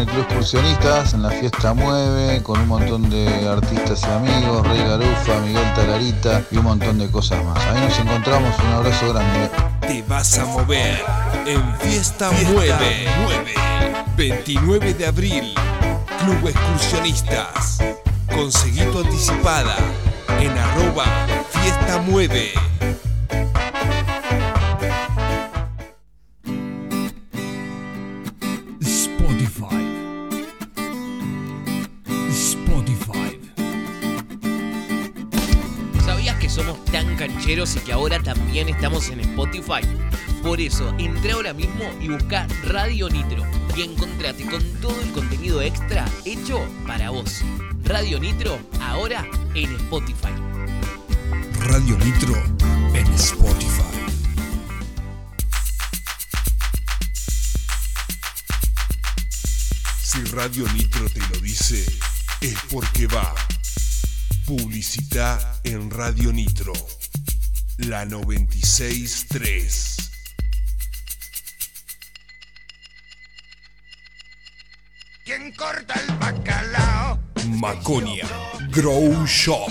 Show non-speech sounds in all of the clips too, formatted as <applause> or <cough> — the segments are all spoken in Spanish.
el Club Excursionistas, en la fiesta Mueve, con un montón de artistas y amigos, Rey Garufa, Miguel Talarita y un montón de cosas más. Ahí nos encontramos, un abrazo grande. Te vas a mover en Fiesta, Mueve. Mueve. 29 de abril, Club Excursionistas. Conseguí anticipada en arroba Fiesta Mueve. Y que ahora también estamos en Spotify? Por eso, entra ahora mismo y busca Radio Nitro y encontrate con todo el contenido extra hecho para vos. Radio Nitro, ahora en Spotify. Radio Nitro en Spotify. Si Radio Nitro te lo dice, es porque va. Publicidad en Radio Nitro. La 963. ¿Quién corta el bacalao? Maconia Grow Shop.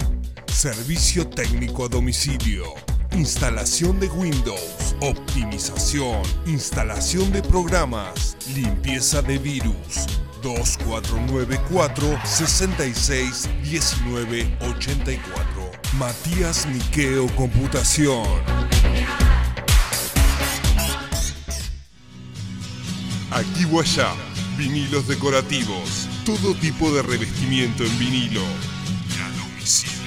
Servicio técnico a domicilio. Instalación de Windows. Optimización. Instalación de programas. Limpieza de virus. 2494 66 19 84. Matías Miqueo Computación. Aquí allá, vinilos decorativos, todo tipo de revestimiento en vinilo. Domicilio.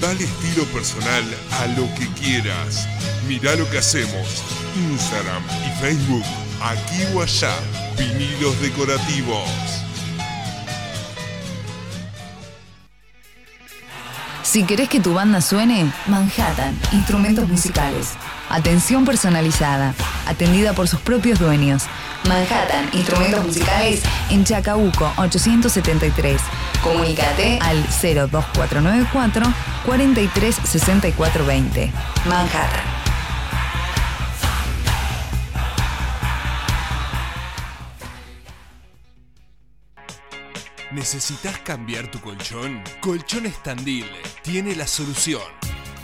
Dale estilo personal a lo que quieras. Mirá lo que hacemos. Instagram y Facebook. Aquí o allá, vinilos decorativos. Si querés que tu banda suene, Manhattan, instrumentos musicales. Atención personalizada, atendida por sus propios dueños. Manhattan, instrumentos musicales en Chacabuco 873. Comunícate al 02494 436420. Manhattan. ¿Necesitas cambiar tu colchón? Colchones Tandil tiene la solución.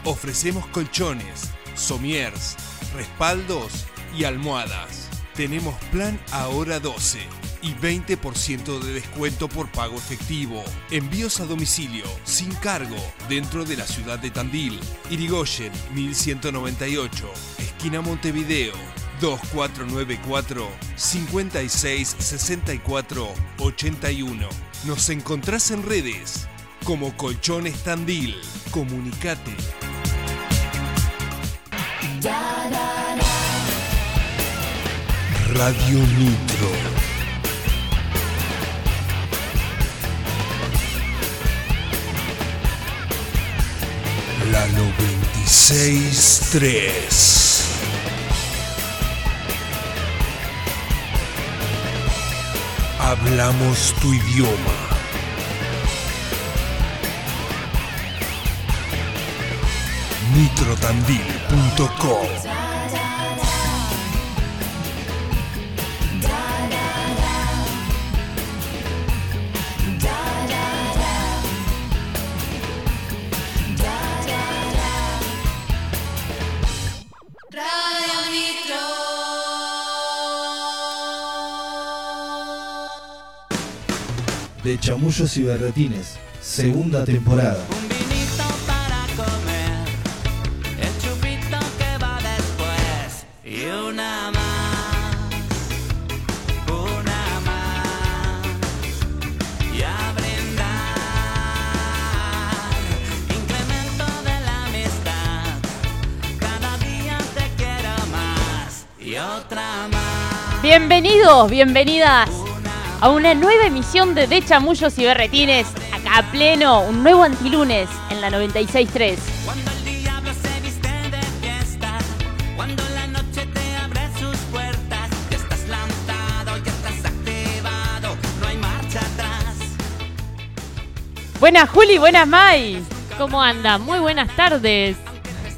Ofrecemos colchones, somiers, respaldos y almohadas. Tenemos plan ahora 12 y 20% de descuento por pago efectivo. Envíos a domicilio, sin cargo, dentro de la ciudad de Tandil. Irigoyen 1198, esquina Montevideo. 2494 56 64 81. Nos encontrás en redes como Colchones Tandil. Comunicate. Radio Nitro. La 963. Hablamos tu idioma. nitrotandil.com De Chamullos y Berretines, segunda temporada. Un vinito para comer, el chupito que va después y una más, una más y a brindar. Incremento de la amistad, cada día te quiero más y otra más. Bienvenidos, bienvenidas a una nueva emisión de De Chamullos y Berretines, acá a pleno, un nuevo antilunes en la 96.3. Cuando el diablo se viste de fiesta, cuando la noche te abre sus puertas, ya estás lanzado, ya estás activado, no hay marcha atrás. Buenas Juli, buenas Mai. ¿Cómo anda? Muy buenas tardes.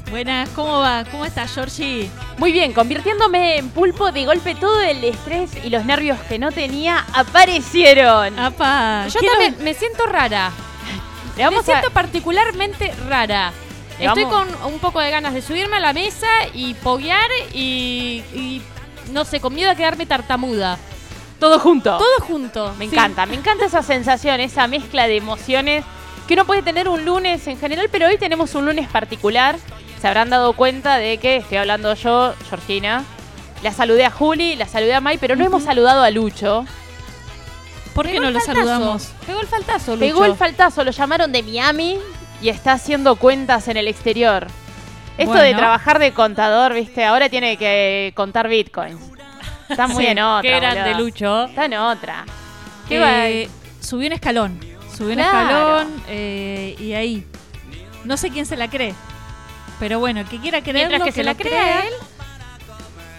Buenas, ¿cómo va? ¿Cómo estás, Georgie? Muy bien, convirtiéndome en pulpo de golpe todo el estrés y los nervios que no tenía aparecieron. Apa, Yo quiero- también me siento rara. Le vamos me a- siento particularmente rara. Le Estoy vamos- con un poco de ganas de subirme a la mesa y poguear y, y, no sé, con miedo a quedarme tartamuda. Todo junto. Todo junto. Me Sí. encanta, me encanta esa sensación, esa mezcla de emociones que uno puede tener un lunes en general, pero hoy tenemos un lunes particular. Se habrán dado cuenta de que estoy hablando yo, Georgina. La saludé a Juli, la saludé a Mai, pero no hemos saludado a Lucho. ¿Por qué Pegó no lo faltazo. saludamos? Pegó el faltazo, Lucho. Pegó el faltazo, lo llamaron de Miami y está haciendo cuentas en el exterior. Esto de trabajar de contador, viste, ahora tiene que contar bitcoins. Está muy Sí, en otra. qué grande, boludo. Lucho. Está en otra. ¿Qué Eh? Subí un escalón. Subí un escalón eh, y ahí. No sé quién se la cree. Pero bueno, el que quiera creerlo, Mientras que, se la crea él.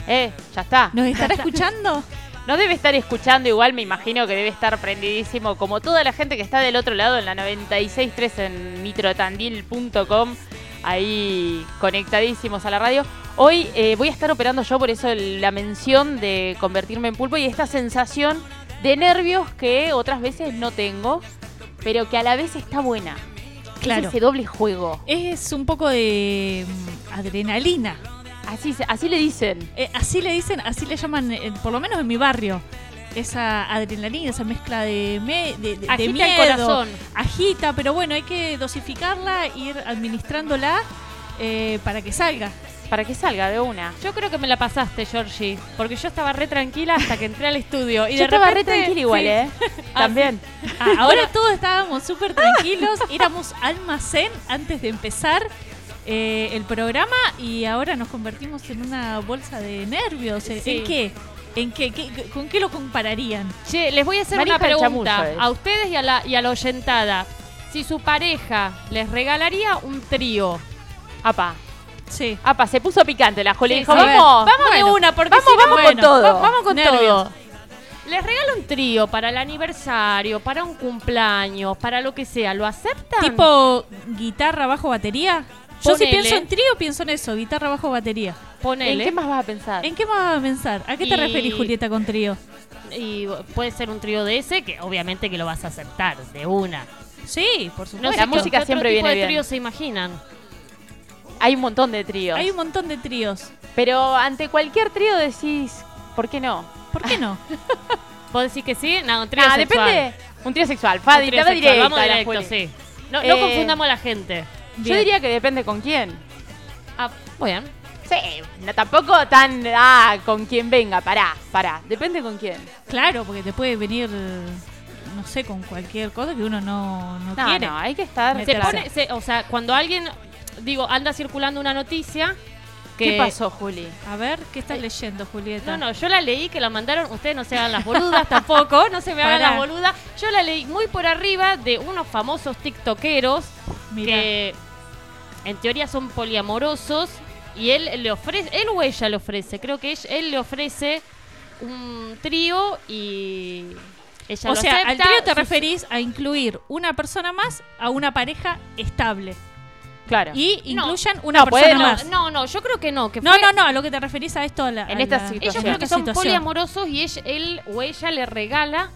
Eh, ya está. ¿Nos estará escuchando? <laughs> No debe estar escuchando igual, me imagino que debe estar prendidísimo, como toda la gente que está del otro lado en la 96.3 en nitrotandil.com, ahí conectadísimos a la radio. Hoy eh, voy a estar operando yo, por eso la mención de convertirme en pulpo y esta sensación de nervios que otras veces no tengo, pero que a la vez está buena. Es Claro. ese doble juego. Es un poco de mm, adrenalina. Así, así le dicen. Eh, así le dicen, así le llaman, eh, por lo menos en mi barrio. Esa adrenalina, esa mezcla de, me- de, de- de Agita el miedo. corazón. Agita, pero bueno, hay que dosificarla, ir administrándola eh, para que salga. Para que salga de una. Yo creo que me la pasaste, Georgie, porque yo estaba re tranquila hasta que entré al estudio. Y Yo de estaba re repente- tranquila igual, sí. ¿eh? <laughs> Ah, También. sí. Ah, ahora todos estábamos súper tranquilos, <laughs> éramos almacén antes de empezar eh, el programa y ahora nos convertimos en una bolsa de nervios. ¿En Sí. qué? ¿En qué? ¿Qué- ¿Con qué lo compararían? Che, les voy a hacer una pregunta eh. a ustedes y a, la, y a la oyentada. Si su pareja les regalaría un trío, Apa. Sí. Apa, se puso picante la Juli. Sí, Dijo, sí. vamos. Vamos de Bueno, una, porque vamos, si no, vamos con bueno, todo. va- vamos con Nervios. todo. Les regalo un trío para el aniversario, para un cumpleaños, para lo que sea. ¿Lo aceptan? Tipo guitarra, bajo, batería. Yo si Ponele. pienso en trío, pienso en eso, guitarra, bajo, batería. ¿En Ponele. qué más vas a pensar? ¿En qué más vas a pensar? ¿A qué te Y- referís, Julieta, con trío? Y puede ser un trío de ese, que obviamente que lo vas a aceptar, de una. Sí, por No supuesto. sé La música siempre otro tipo viene de bien. tríos se imaginan. Hay un montón de tríos. Hay un montón de tríos. Pero ante cualquier trío decís, ¿por qué no? ¿Por qué no? <laughs> ¿Puedo decir que sí? No, un trío ah, sexual. depende. Un trío sexual. Un Fadi, trío te va sexual. directa Vamos directo, sí. No, no Eh, confundamos a la gente. Yo Bien. diría que depende con quién. Ah, bien. Sí, no, tampoco tan, ah, con quien venga, pará, pará. Depende con quién. Claro, porque te puede venir, no sé, con cualquier cosa que uno no, no, No, quiere. no, hay que estar. Se pone, se- o sea, cuando alguien, digo, anda circulando una noticia que... ¿Qué pasó, Juli? A ver, ¿qué estás leyendo, Julieta? No, no, yo la leí que la mandaron, ustedes no se hagan las boludas <laughs> tampoco, no se me hagan las boludas. Yo la leí muy por arriba de unos famosos tiktokeros Mirá. que en teoría son poliamorosos y él le ofrece, él o ella le ofrece, creo que ella- él le ofrece un trío y ella O lo sea, al trío te referís a incluir una persona más a una pareja estable. Claro. Y No. incluyan una No, persona puede- no, más. no, no, yo creo que no. Que No, fue- no, no, a lo que te referís a esto a la, En a esta la- situación. Ellos creo que son situación. poliamorosos y ella- él o ella le regala,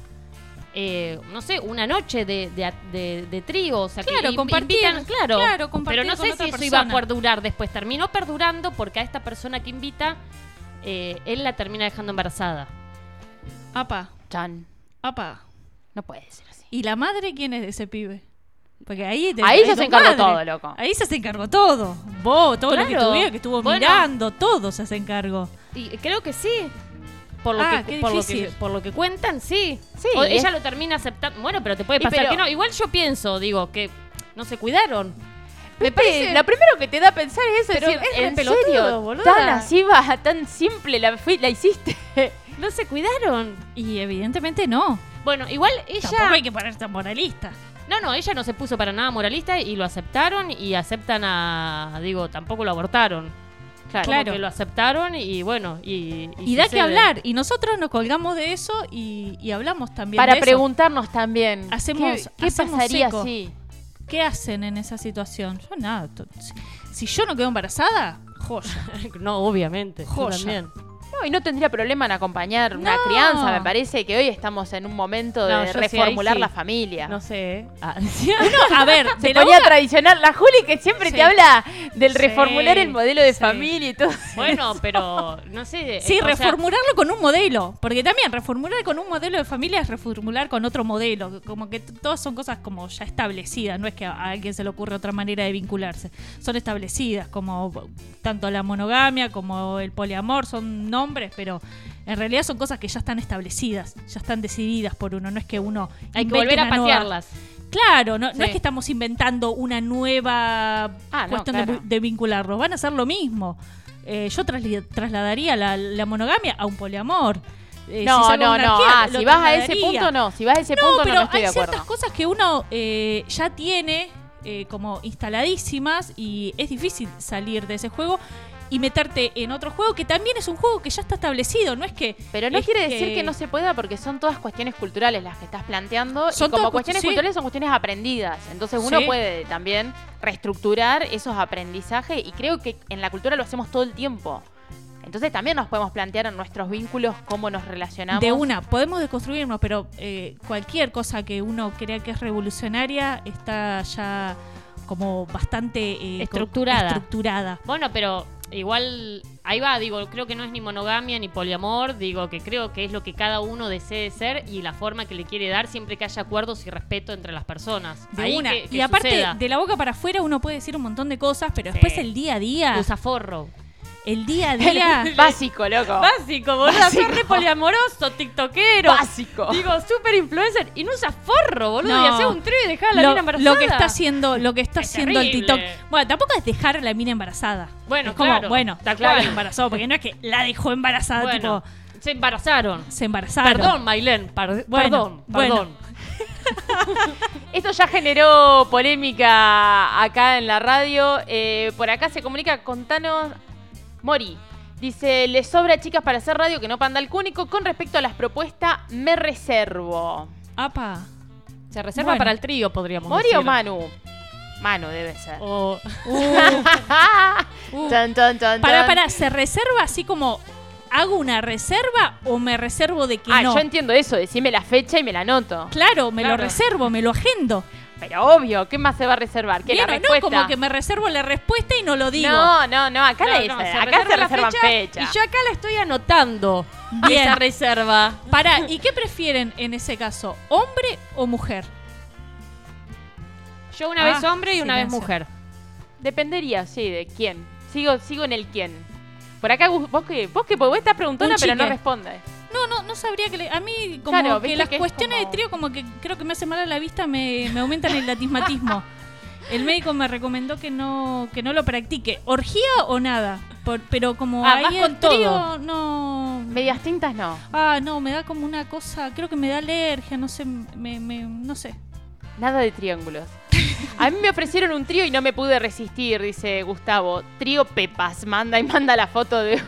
eh, no sé, una noche de, de, de- de trío. O sea, Claro, que compartir, invitan- claro. claro, compartir Pero no con sé otra si eso iba a persona. perdurar después. Terminó perdurando porque a esta persona que invita, eh, él la termina dejando embarazada. Apa, Chan. apa. No puede ser así. ¿Y la madre quién es de ese pibe? Porque ahí, te- Ahí ya se encargó todo, loco. Ahí se encargó todo. Vos, todo lo que Claro. estuvo, que estuvo Bueno. mirando, todo se encargó. Y creo que sí. Por lo, Ah, que, por, lo que, por lo que cuentan, sí. Sí, O es- ella lo termina aceptando. Bueno, pero te puede pasar pero- que no. Igual yo pienso, digo, que no se cuidaron. Me parece, lo primero que te da a pensar es eso, Pero decir, es ¿en pelotudo, serio? boluda. Tan así va, tan simple la, fui- la hiciste. <laughs> No se cuidaron. Y evidentemente no. Bueno, igual ella. Tampoco hay que ponerse moralista. No, no, ella no se puso para nada moralista y lo aceptaron y aceptan a. Digo, tampoco lo abortaron. Claro. Claro. que lo aceptaron y bueno. Y, Y da que hablar. Y nosotros nos colgamos de eso y, y hablamos también Para de eso. preguntarnos también. Hacemos- ¿Qué, qué hacemos pasaría eco. si? ¿Qué hacen en esa situación? Yo nada. Si, si yo no quedo embarazada, joya. <laughs> No, obviamente. yo Joya. también. No, y no tendría problema en acompañar una No. crianza. Me parece que hoy estamos en un momento No, de sí, reformular sí. la familia. No sé. Ah, <laughs> Uno, <laughs> a ver, Se de la tradicional. La Juli que siempre Sí. te habla del Sí, reformular el modelo de sí. familia y todo. Bueno, <laughs> pero no sé. Sí, o sea, reformularlo con un modelo. Porque también reformular con un modelo de familia es reformular con otro modelo. Como que todas son cosas como ya establecidas. No es que a alguien se le ocurre otra manera de vincularse. Son establecidas, como tanto la monogamia como el poliamor. Son nombres, pero en realidad son cosas que ya están establecidas. Ya están decididas por uno. No es que uno. hay que volver a nueva- patearlas. Claro, no, no es que estamos inventando una nueva Ah, no, cuestión claro. de, de vincularlos, van a hacer lo mismo. Eh, yo trasladaría la, la monogamia a un poliamor. Eh, No, si no, no. Ah, si vas a ese punto, no. Si vas a ese No, punto, no, pero no estoy hay de acuerdo. ciertas cosas que uno eh, ya tiene eh, como instaladísimas y es difícil salir de ese juego y meterte en otro juego que también es un juego que ya está establecido, no es que... Pero no quiere decir que no se pueda porque son todas cuestiones culturales las que estás planteando. Son y como cuestiones sí. culturales son cuestiones aprendidas. Entonces uno Sí. puede también reestructurar esos aprendizajes y creo que en la cultura lo hacemos todo el tiempo. Entonces también nos podemos plantear en nuestros vínculos cómo nos relacionamos. De una, podemos deconstruirnos, pero eh, cualquier cosa que uno crea que es revolucionaria está ya como bastante eh, estructurada. Bueno, pero igual, ahí va, digo, creo que no es ni monogamia ni poliamor, digo que creo que es lo que cada uno desee ser y la forma que le quiere dar siempre que haya acuerdos y respeto entre las personas. De Ahí una. que- que y aparte, suceda. de la boca para afuera uno puede decir un montón de cosas, pero Sí. después el día a día, Usa forro. El día a <laughs> día... Básico, loco. Básico, boludo. Básico. Sos re poliamoroso, tiktokero. Básico. Digo, super influencer y no usa forro, boludo. No. Y hace un trío y dejar a la lo, mina embarazada. lo que está haciendo, lo que está Es haciendo el. TikTok. Bueno, tampoco es dejar a la mina embarazada. Bueno, es como, claro, bueno, tal claro, cual. la embarazó, porque no es que la dejó embarazada, Bueno, tipo, se embarazaron. se embarazaron. Perdón, Mailén. par- Bueno, perdón, bueno. perdón. <laughs> Esto ya generó polémica acá en la radio. Eh, por acá se comunica, contanos, Mori. Dice, le sobra chicas para hacer radio que no panda el cúnico. Con respecto a las propuestas, me reservo. Apa. Se reserva Bueno. para el trío, podríamos ¿Mori decir. o Manu? Manu debe ser. O- <laughs> Uh, Tan, tan, tan, Para, tan. para, ¿se reserva así como hago una reserva o me reservo de que Ah, no? yo entiendo eso. Decime la fecha y me la anoto. Claro, me Claro. lo reservo, me lo agendo. Pero obvio, ¿qué más se va a reservar? Que la respuesta. no como que me reservo la respuesta y no lo digo. No, no, no. Acá, No, la no, se acá reserva se la reservan fecha. Y yo acá la estoy anotando. Bien. Esa <laughs> reserva. Pará, ¿y qué prefieren en ese caso? ¿Hombre o mujer? Yo una Ah, vez hombre y una vez silencio. mujer. Dependería, sí, de quién. Sigo, sigo en el quién. Por acá, vos vos que, vos que vos estás preguntando, Un pero no chique. respondes. No, no, no sabría que le- a mí como Claro, que las que cuestiones como- de trío como que creo que me hace mal a la vista, me, me aumentan el latismatismo. <laughs> El médico me recomendó que no que no lo practique. ¿Orgía o nada? Por- pero como Ah, ahí el con todo. trío no... Medias tintas no. Ah, no, me da como una cosa, creo que me da alergia, no sé, me, me- no sé. Nada de triángulos. <laughs> A mí me ofrecieron un trío y no me pude resistir, dice Gustavo. Trío Pepas, manda y manda la foto de,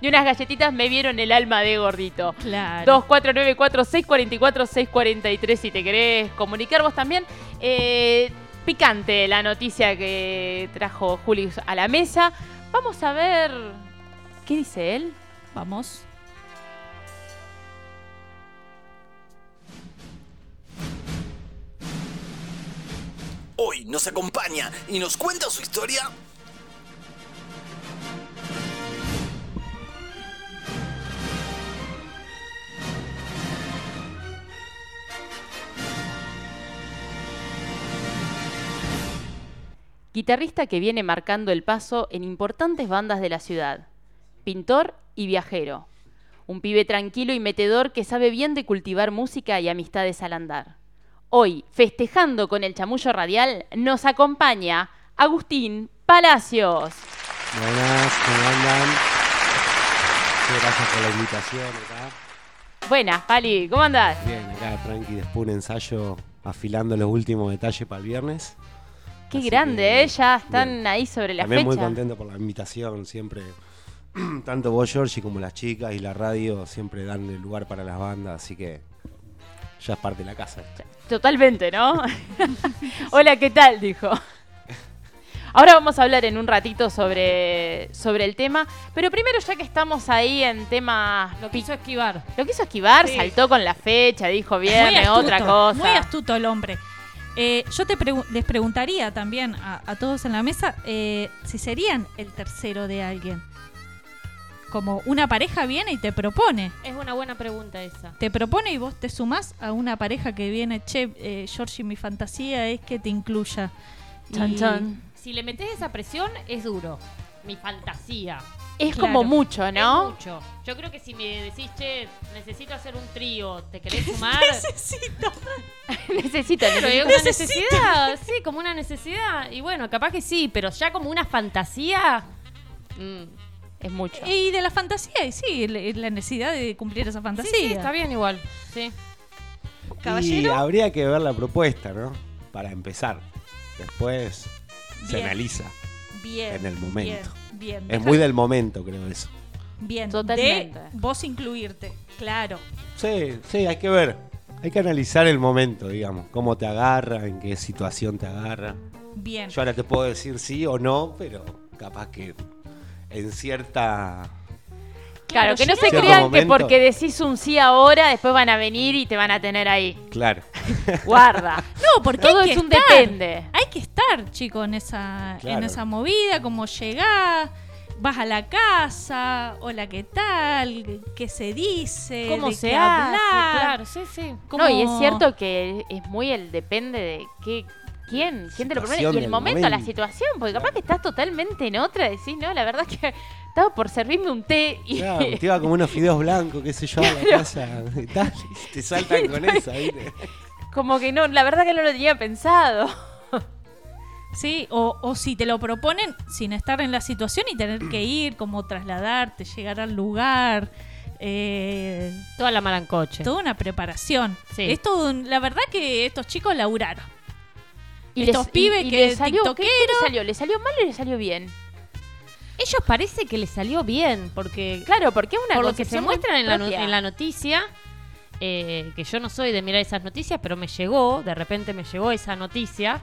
de unas galletitas. Me vieron el alma de gordito. Claro. 2494-644-643 si te querés comunicar vos también. Eh, picante la noticia que trajo Juli a la mesa. Vamos a ver qué dice él. Vamos. Hoy nos acompaña y nos cuenta su historia. Guitarrista que viene marcando el paso en importantes bandas de la ciudad. Pintor y viajero. Un pibe tranquilo y metedor que sabe bien de cultivar música y amistades al andar. Hoy, festejando con el chamullo radial, nos acompaña Agustín Palacios. Buenas, ¿cómo andan? Muchas gracias por la invitación acá. Buenas, Pali, ¿cómo andás? Bien, acá tranqui, después un ensayo afilando los últimos detalles para el viernes. Qué Así grande, que, ¿eh? Ya están ahí sobre la También fecha. muy contento por la invitación, siempre. <clears throat> Tanto vos, Georgie, como las chicas y la radio siempre dan el lugar para las bandas, así que ya es parte de la casa. Totalmente, ¿no? <laughs> Hola, ¿qué tal? Dijo. Ahora vamos a hablar en un ratito sobre, sobre el tema, pero primero ya que estamos ahí en temas... Lo quiso esquivar. Lo quiso esquivar, Sí. saltó con la fecha, dijo viernes, astuto, otra cosa. Muy astuto el hombre. Eh, yo te pregu- les preguntaría también a, a todos en la mesa eh, si serían el tercero de alguien. Como una pareja viene y te propone. Es una buena pregunta esa. Te propone y vos te sumás a una pareja que viene, che, eh, Georgie, mi fantasía es que te incluya. Chan, Y- chan. Si le metes esa presión, es duro. Mi fantasía. Es Claro. como mucho, ¿no? Es mucho. Yo creo que si me decís, che, necesito hacer un trío, ¿te querés <laughs> sumar? necesito. <laughs> necesito, Pero es necesito. una necesidad, sí, como una necesidad. Y bueno, capaz que sí, pero ya como una fantasía. Mm, es mucho. Y de la fantasía, y sí, la necesidad de cumplir esa fantasía. Sí, sí, está bien igual. Sí. Y Caballero. habría que ver la propuesta, ¿no? Para empezar. Después se analiza Bien. en el momento. Bien, bien. Es muy del momento, creo eso. Bien, Totalmente. de vos incluirte, claro. Sí, sí, hay que ver. Hay que analizar el momento, digamos. Cómo te agarra, en qué situación te agarra. Bien. Yo ahora te puedo decir sí o no, pero capaz que en cierta... Claro, que no se crean que porque decís un sí ahora, después van a venir y te van a tener ahí. Claro. <laughs> Guarda. No, porque Todo hay es un estar. depende. Hay que estar, chico, en esa, Claro. en esa movida, como llegás, vas a la casa, hola, ¿qué tal? ¿Qué se dice? ¿Cómo ¿De se qué hace? hablar? Claro, sí, sí. ¿Cómo- No, y es cierto que es muy el depende de qué, quién, quién te lo propone y el momento, la situación, porque capaz que estás totalmente en otra, decís, no, la verdad que estaba por servirme un té y Claro, te iba como unos fideos blancos, qué sé yo, a la casa y tal, y te saltan con esa, ¿viste? como que no, la verdad que no lo tenía pensado. Sí, o, o si te lo proponen sin estar en la situación y tener que <clears throat> ir, como trasladarte, llegar al lugar. eh, Toda la malancoche. toda una preparación. Sí. Es todo un- la verdad que estos chicos laburaron. Y Estos les- pibes y que salió, ¿qué- qué le tiktokeros. salió? ¿Le salió mal o le salió bien? Ellos parece que les salió bien, porque Claro, porque es una por lo que se muestran en la, no- propia. en la noticia, eh, que yo no soy de mirar esas noticias, pero me llegó, de repente me llegó esa noticia,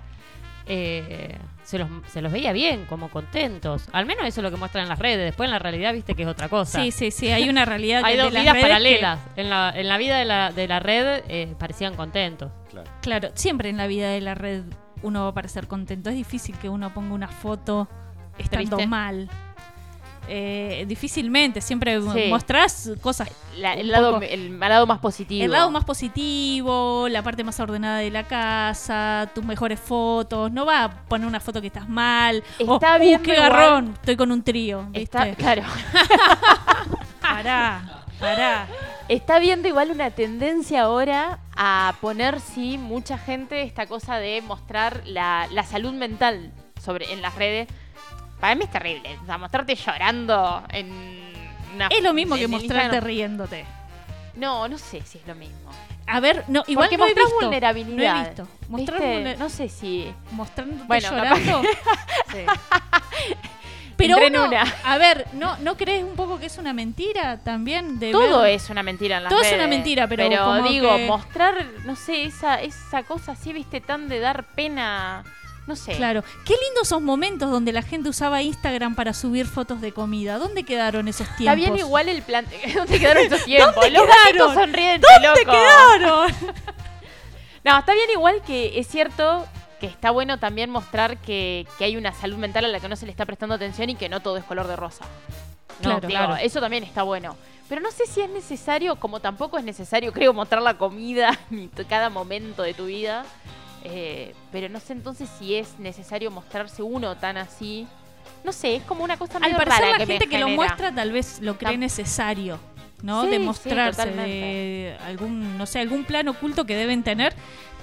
eh, se, los, se los veía bien, como contentos. Al menos eso es lo que muestran en las redes. Después en la realidad, viste que es otra cosa. Sí, sí, sí, hay una realidad <laughs> Hay de dos las vidas que- paralelas. En, la, en la vida de la, de la red eh, parecían contentos. Claro. Claro, siempre en la vida de la red uno va a parecer contento. Es difícil que uno ponga una foto estando Triste. mal. Eh, difícilmente, siempre Sí. mostrás cosas. La- el, lado, poco- el lado más positivo. El lado más positivo, la parte más ordenada de la casa, tus mejores fotos. No va a poner una foto que estás mal. Está "Uh, viendo qué igual- garrón, estoy con un trío. Está, claro. <laughs> Pará, pará. Está viendo igual una tendencia ahora a poner, sí, mucha gente esta cosa de mostrar la, la salud mental sobre en las redes. Para mí es terrible. O sea, mostrarte llorando en una Es lo mismo que mostrarte Instagram. riéndote. No, no sé si es lo mismo. A ver, no, igual Porque no he mostrás visto, vulnerabilidad. No he visto. Mostrar vulner- No sé si. mostrándote Bueno, llorando. Pero Entré <laughs> en uno- a ver, ¿no, ¿no crees un poco que es una mentira también? De Todo ver- es una mentira en las Todo es redes. una mentira, pero como digo, que- mostrar, no sé, esa, esa cosa así, viste, tan de dar pena. No sé. Claro. Qué lindos esos momentos donde la gente usaba Instagram para subir fotos de comida. ¿Dónde quedaron esos tiempos? Está bien igual el plan. <laughs> ¿Dónde quedaron esos tiempos? ¿Dónde Los quedaron? sonrientes, ¿Dónde loco. quedaron? <laughs> No, está bien igual que es cierto que está bueno también mostrar que, que hay una salud mental a la que no se le está prestando atención y que no todo es color de rosa. No, Claro, digo, claro. Eso también está bueno. Pero no sé si es necesario, como tampoco es necesario, creo, mostrar la comida <laughs> ni cada momento de tu vida. Eh, pero no sé entonces si es necesario mostrarse uno tan así. No sé, es como una cosa Al medio parecer rara la que gente que lo muestra tal vez lo cree necesario, ¿no? Sí, de sí, mostrarse de algún, no sé, algún plan oculto que deben tener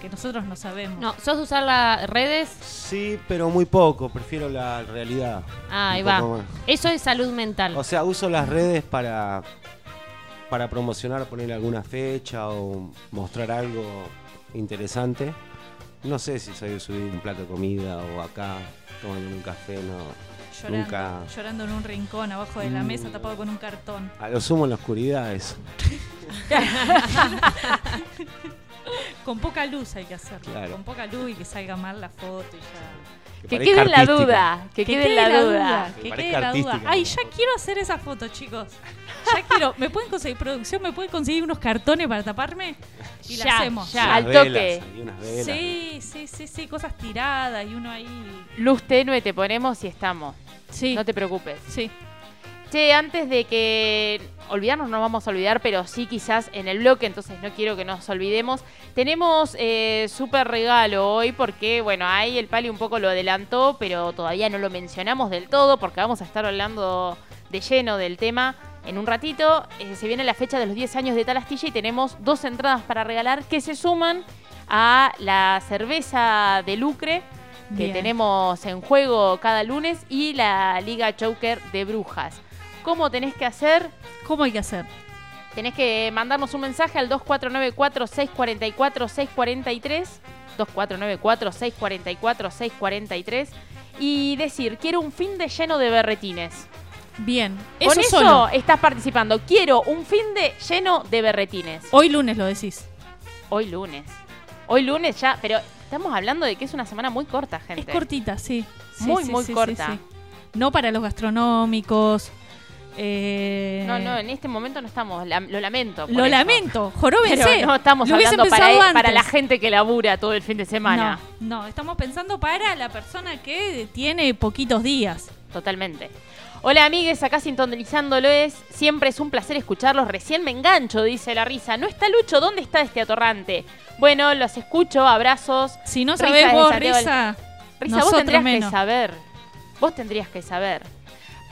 que nosotros no sabemos. No, ¿sos de usar las redes? Sí, pero muy poco, prefiero la realidad. Ah, ahí va. más. Eso es salud mental. O sea, uso las redes para para promocionar, poner alguna fecha o mostrar algo interesante. No sé si soy de subir un plato de comida o acá tomando un café, no. Llorando, Nunca. llorando en un rincón abajo de la Mm. mesa tapado con un cartón. A lo sumo en la oscuridad eso. <laughs> con poca luz hay que hacerlo. Claro. Con poca luz y que salga mal la foto y ya. Que parezca quede en la duda. Que, quede en la duda. Que Que quede la duda. Ay, ya quiero hacer esa foto, chicos. Ya <laughs> quiero. ¿Me pueden conseguir producción? ¿Me pueden conseguir unos cartones para taparme? Y la Ya, hacemos. ya. Al velas, toque. unas velas. Sí, sí, sí, sí, cosas tiradas y uno ahí. Luz tenue te ponemos y estamos. Sí. No te preocupes. Sí. Che, antes de que olvidarnos, no nos vamos a olvidar, pero sí quizás en el bloque, entonces no quiero que nos olvidemos. Tenemos eh, súper regalo hoy porque, bueno, ahí el Pali un poco lo adelantó, pero todavía no lo mencionamos del todo porque vamos a estar hablando de lleno del tema en un ratito. Eh, se viene la fecha de los 10 años de Talastilla y tenemos dos entradas para regalar que se suman a la cerveza de Lucre que Bien. tenemos en juego cada lunes y la Liga Joker de Brujas. ¿Cómo tenés que hacer? ¿Cómo hay que hacer? Tenés que mandarnos un mensaje al 2494-644-643. 2494-644-643. Y decir, quiero un fin de lleno de berretines. Bien. Con Eso, solo. estás participando. Quiero un fin de lleno de berretines. Hoy lunes lo decís. Hoy lunes. Hoy lunes ya, pero estamos hablando de que es una semana muy corta, gente. Es cortita, sí. Sí, Muy, sí, muy sí, sí, corta. sí. No para los gastronómicos. Eh, No, no, en este momento no estamos. la- lo lamento. Lo eso. lamento, joróbense. No estamos Lo hablando para, para la gente que labura todo el fin de semana. No, no, estamos pensando para la persona que tiene poquitos días. Totalmente. Hola amigues, acá sintonizándolo es. Siempre es un placer escucharlos. Recién me engancho, dice la risa. ¿No está Lucho? ¿Dónde está este atorrante? Bueno, los escucho, abrazos. Si no sabés vos, Risa, Risa, vos tendrías menos. que saber. Vos tendrías que saber.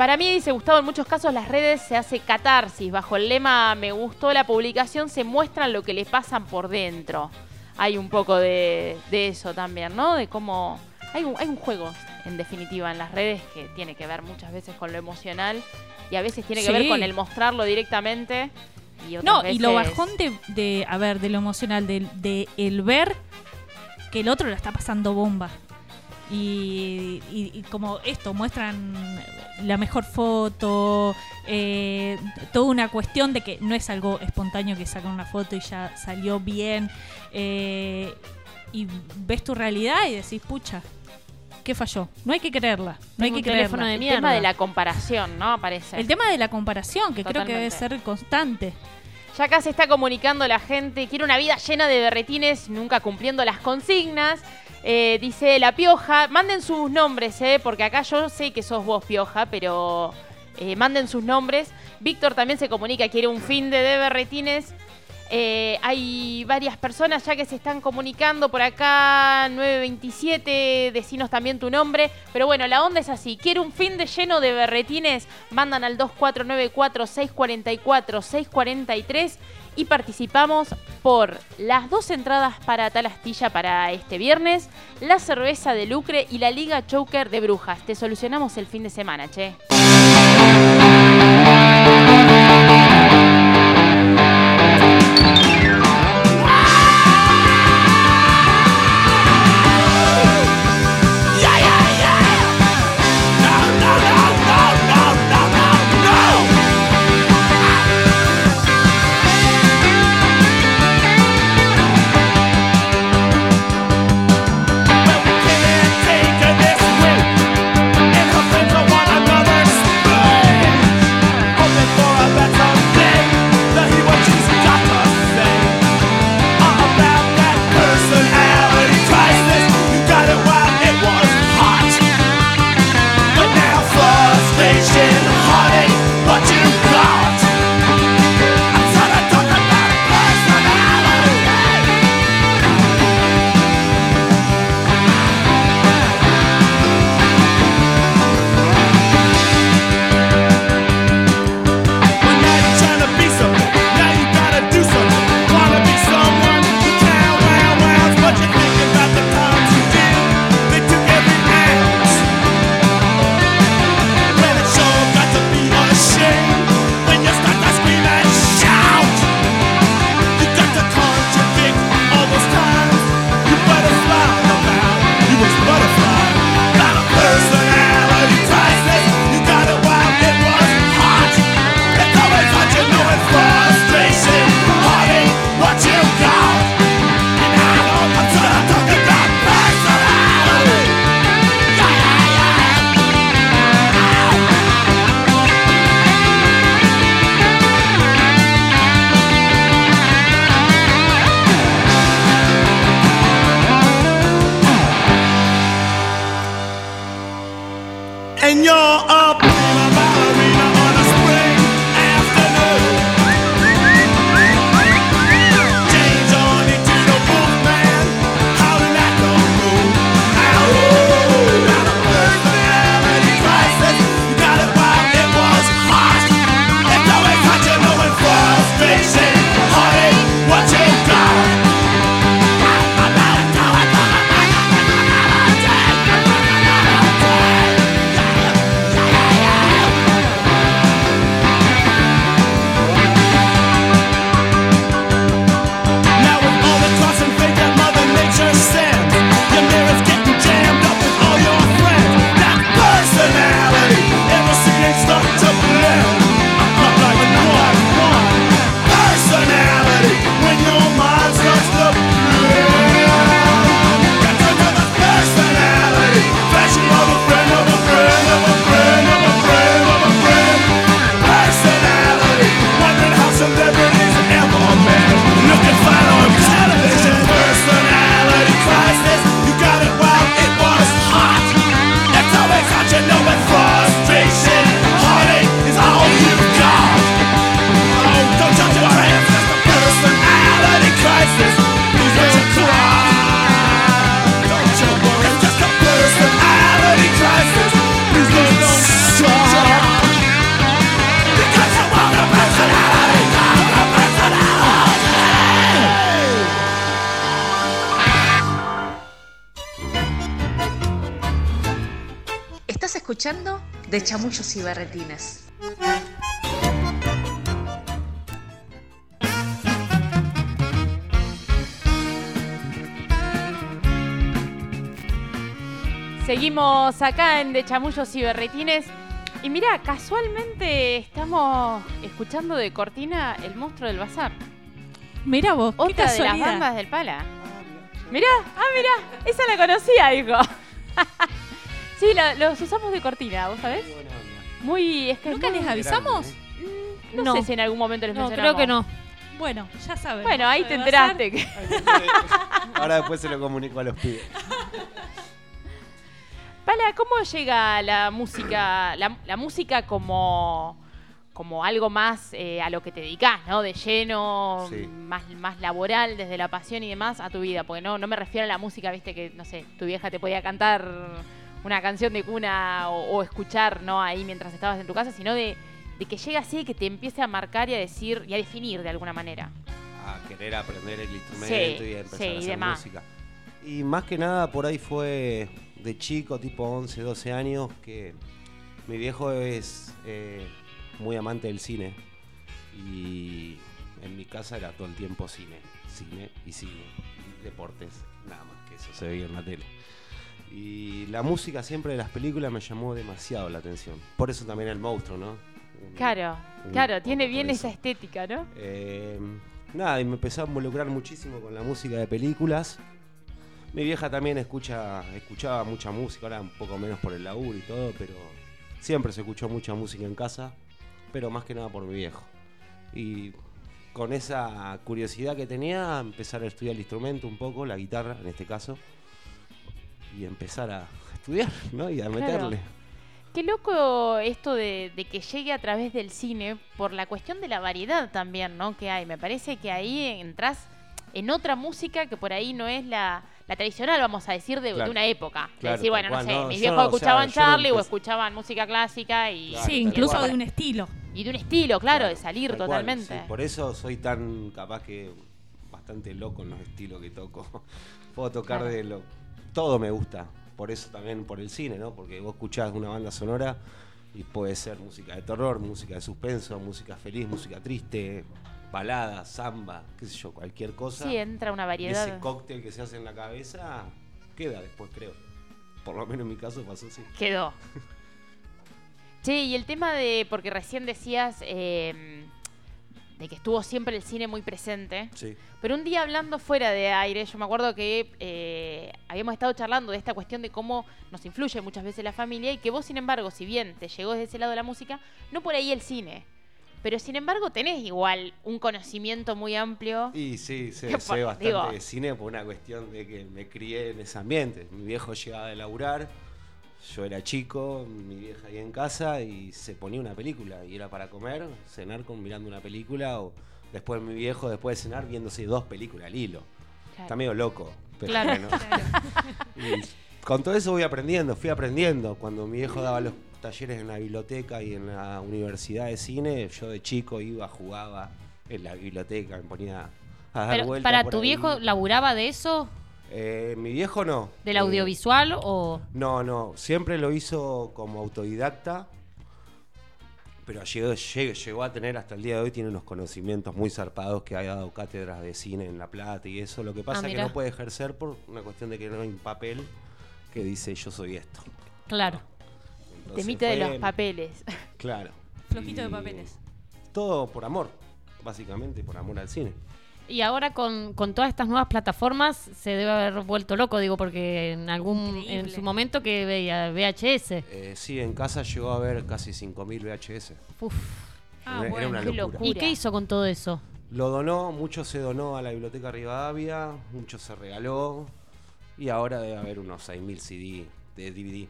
Para mí, dice Gustavo, en muchos casos las redes se hace catarsis. Bajo el lema me gustó la publicación, se muestran lo que le pasan por dentro. Hay un poco de, de eso también, ¿no? De cómo... Hay un, hay un juego, en definitiva, en las redes que tiene que ver muchas veces con lo emocional y a veces tiene que ver con el mostrarlo directamente. Y No, veces... y lo bajón de, de, a ver, de lo emocional, de, de el ver que el otro lo está pasando bomba. Y, y- y como esto, muestran la mejor foto, eh, toda una cuestión de que no es algo espontáneo que sacan una foto y ya salió bien. eh, y ves tu realidad y decís, pucha, ¿qué falló? No hay que creerla. No hay que un teléfono creerla. de El mierda. tema de la comparación, ¿no? Aparece. El tema de la comparación, que creo que debe ser constante. Ya acá se está comunicando la gente, quiere una vida llena de berretines, nunca cumpliendo las consignas. Eh, dice la pioja, manden sus nombres, eh, porque acá yo sé que sos vos pioja, pero eh, manden sus nombres. Víctor también se comunica, quiere un fin de, de berretines. Eh, hay varias personas ya que se están comunicando por acá, 927, decinos también tu nombre. Pero bueno, la onda es así, quiere un fin de lleno de berretines, mandan al 2494-644-643 y participamos por las dos entradas para tal astilla para este viernes, la cerveza de Lucre y la Liga Choker de Brujas. Te solucionamos el fin de semana, che. Chamullos y Berretines. Seguimos acá en De Chamullos y Berretines. Y mira, casualmente estamos escuchando de cortina El monstruo del bazar. Mira vos, qué Otra de las bandas del Pala. Mirá, ah, mirá, esa la conocía, dijo. <laughs> sí, la- los usamos de cortina, ¿vos sabés? Muy, es que ¿Nunca muy- les avisamos? No, No. sé si en algún momento les No, mencionamos. creo que no. Bueno, ya saben. Bueno, ahí te enteraste. Que- Ahora después se lo comunico a los pibes. <laughs> Pala, ¿cómo llega la música, la, la música como, como algo más eh, a lo que te dedicas, ¿no? De lleno, Sí. más, más laboral, desde la pasión y demás, a tu vida. Porque no, no me refiero a la música, viste, que, no sé, tu vieja te podía cantar una canción de cuna o, o escuchar, ¿no? Ahí mientras estabas en tu casa, sino de, de que llega así, que te empiece a marcar y a decir y a definir de alguna manera. a querer aprender el instrumento Sí, y a empezar sí, a y hacer demás. música. Y más que nada por ahí fue de chico, tipo 11, 12 años, que mi viejo es eh, muy amante del cine. Y en mi casa era todo el tiempo cine, cine y cine. Y deportes, nada más que eso se veía en la tele. Y la música siempre de las películas me llamó demasiado la atención. Por eso también el monstruo, ¿no? Claro, un claro, tiene bien esa estética, ¿no? Eh, nada, y me empecé a involucrar muchísimo con la música de películas. Mi vieja también escucha, escuchaba mucha música, ahora un poco menos por el laburo y todo, pero siempre se escuchó mucha música en casa, pero más que nada por mi viejo. Y con esa curiosidad que tenía, empezar a estudiar el instrumento un poco, la guitarra en este caso, y empezar a estudiar, ¿no? Y a Claro. meterle. Qué loco esto de, de que llegue a través del cine por la cuestión de la variedad también, ¿no? Que hay. Me parece que ahí entras en otra música que por ahí no es la, la tradicional, vamos a decir, de, una época. Claro, decir, bueno, no cual, sé, no, mis viejos no, o sea, escuchaban no Charlie o escuchaban música clásica y... Claro, Sí, incluso cual. de un estilo. Y de un estilo, claro, de salir cual, totalmente. sí, por eso soy tan capaz que bastante loco en los estilos que toco. <laughs> Puedo tocar Claro. de lo. Todo me gusta. Por eso también por el cine, ¿no? Porque vos escuchás una banda sonora y puede ser música de terror, música de suspenso, música feliz, música triste, balada, samba, qué sé yo, cualquier cosa. Sí, entra una Y variedad. ese cóctel que se hace en la cabeza queda después, creo. Por lo menos en mi caso pasó así. Quedó. <laughs> Che, y el tema de, porque recién decías eh, de que estuvo siempre el cine muy presente. Sí. Pero un día hablando fuera de aire, yo me acuerdo que eh, habíamos estado charlando de esta cuestión de cómo nos influye muchas veces la familia y que vos, sin embargo, si bien te llegó desde ese lado de la música, no por ahí el cine. Pero sin embargo tenés igual un conocimiento muy amplio. Y sí, sé, <laughs> sé bastante digo- de cine por una cuestión de que me crié en ese ambiente. Mi viejo llegaba de laburar, Yo era chico, mi vieja ahí en casa y se ponía una película y era para comer, cenar con mirando una película o después mi viejo después de cenar viéndose dos películas al hilo. Claro. Está medio loco. Pero Claro. bueno. <laughs> Y con todo eso voy aprendiendo, fui aprendiendo. Cuando mi viejo daba los talleres en la biblioteca y en la universidad de cine, yo de chico iba, jugaba en la biblioteca, me ponía a dar Pero, vueltas ¿Para tu ahí. viejo laburaba de eso? Eh, mi viejo no. ¿Del Eh, audiovisual o...? no, no, siempre lo hizo como autodidacta, pero llegó, llegó, llegó a tener hasta el día de hoy, tiene unos conocimientos muy zarpados que ha dado cátedras de cine en La Plata y eso. Lo que pasa es que Ah, no puede ejercer por una cuestión de que no hay un papel que dice yo soy esto. Claro. Entonces Temita de los papeles. Claro. Flojito de papeles. Todo por amor, básicamente por amor al cine. Y ahora con, con todas estas nuevas plataformas se debe haber vuelto loco, digo, porque en algún en su momento que veía VHS. Eh, sí, en casa llegó a haber casi 5.000 VHS. Uf. Ah, Era- una locura. ¿Y qué hizo con todo eso? Lo donó, mucho se donó a la Biblioteca Rivadavia, mucho se regaló y ahora debe haber unos 6.000 CD de DVD.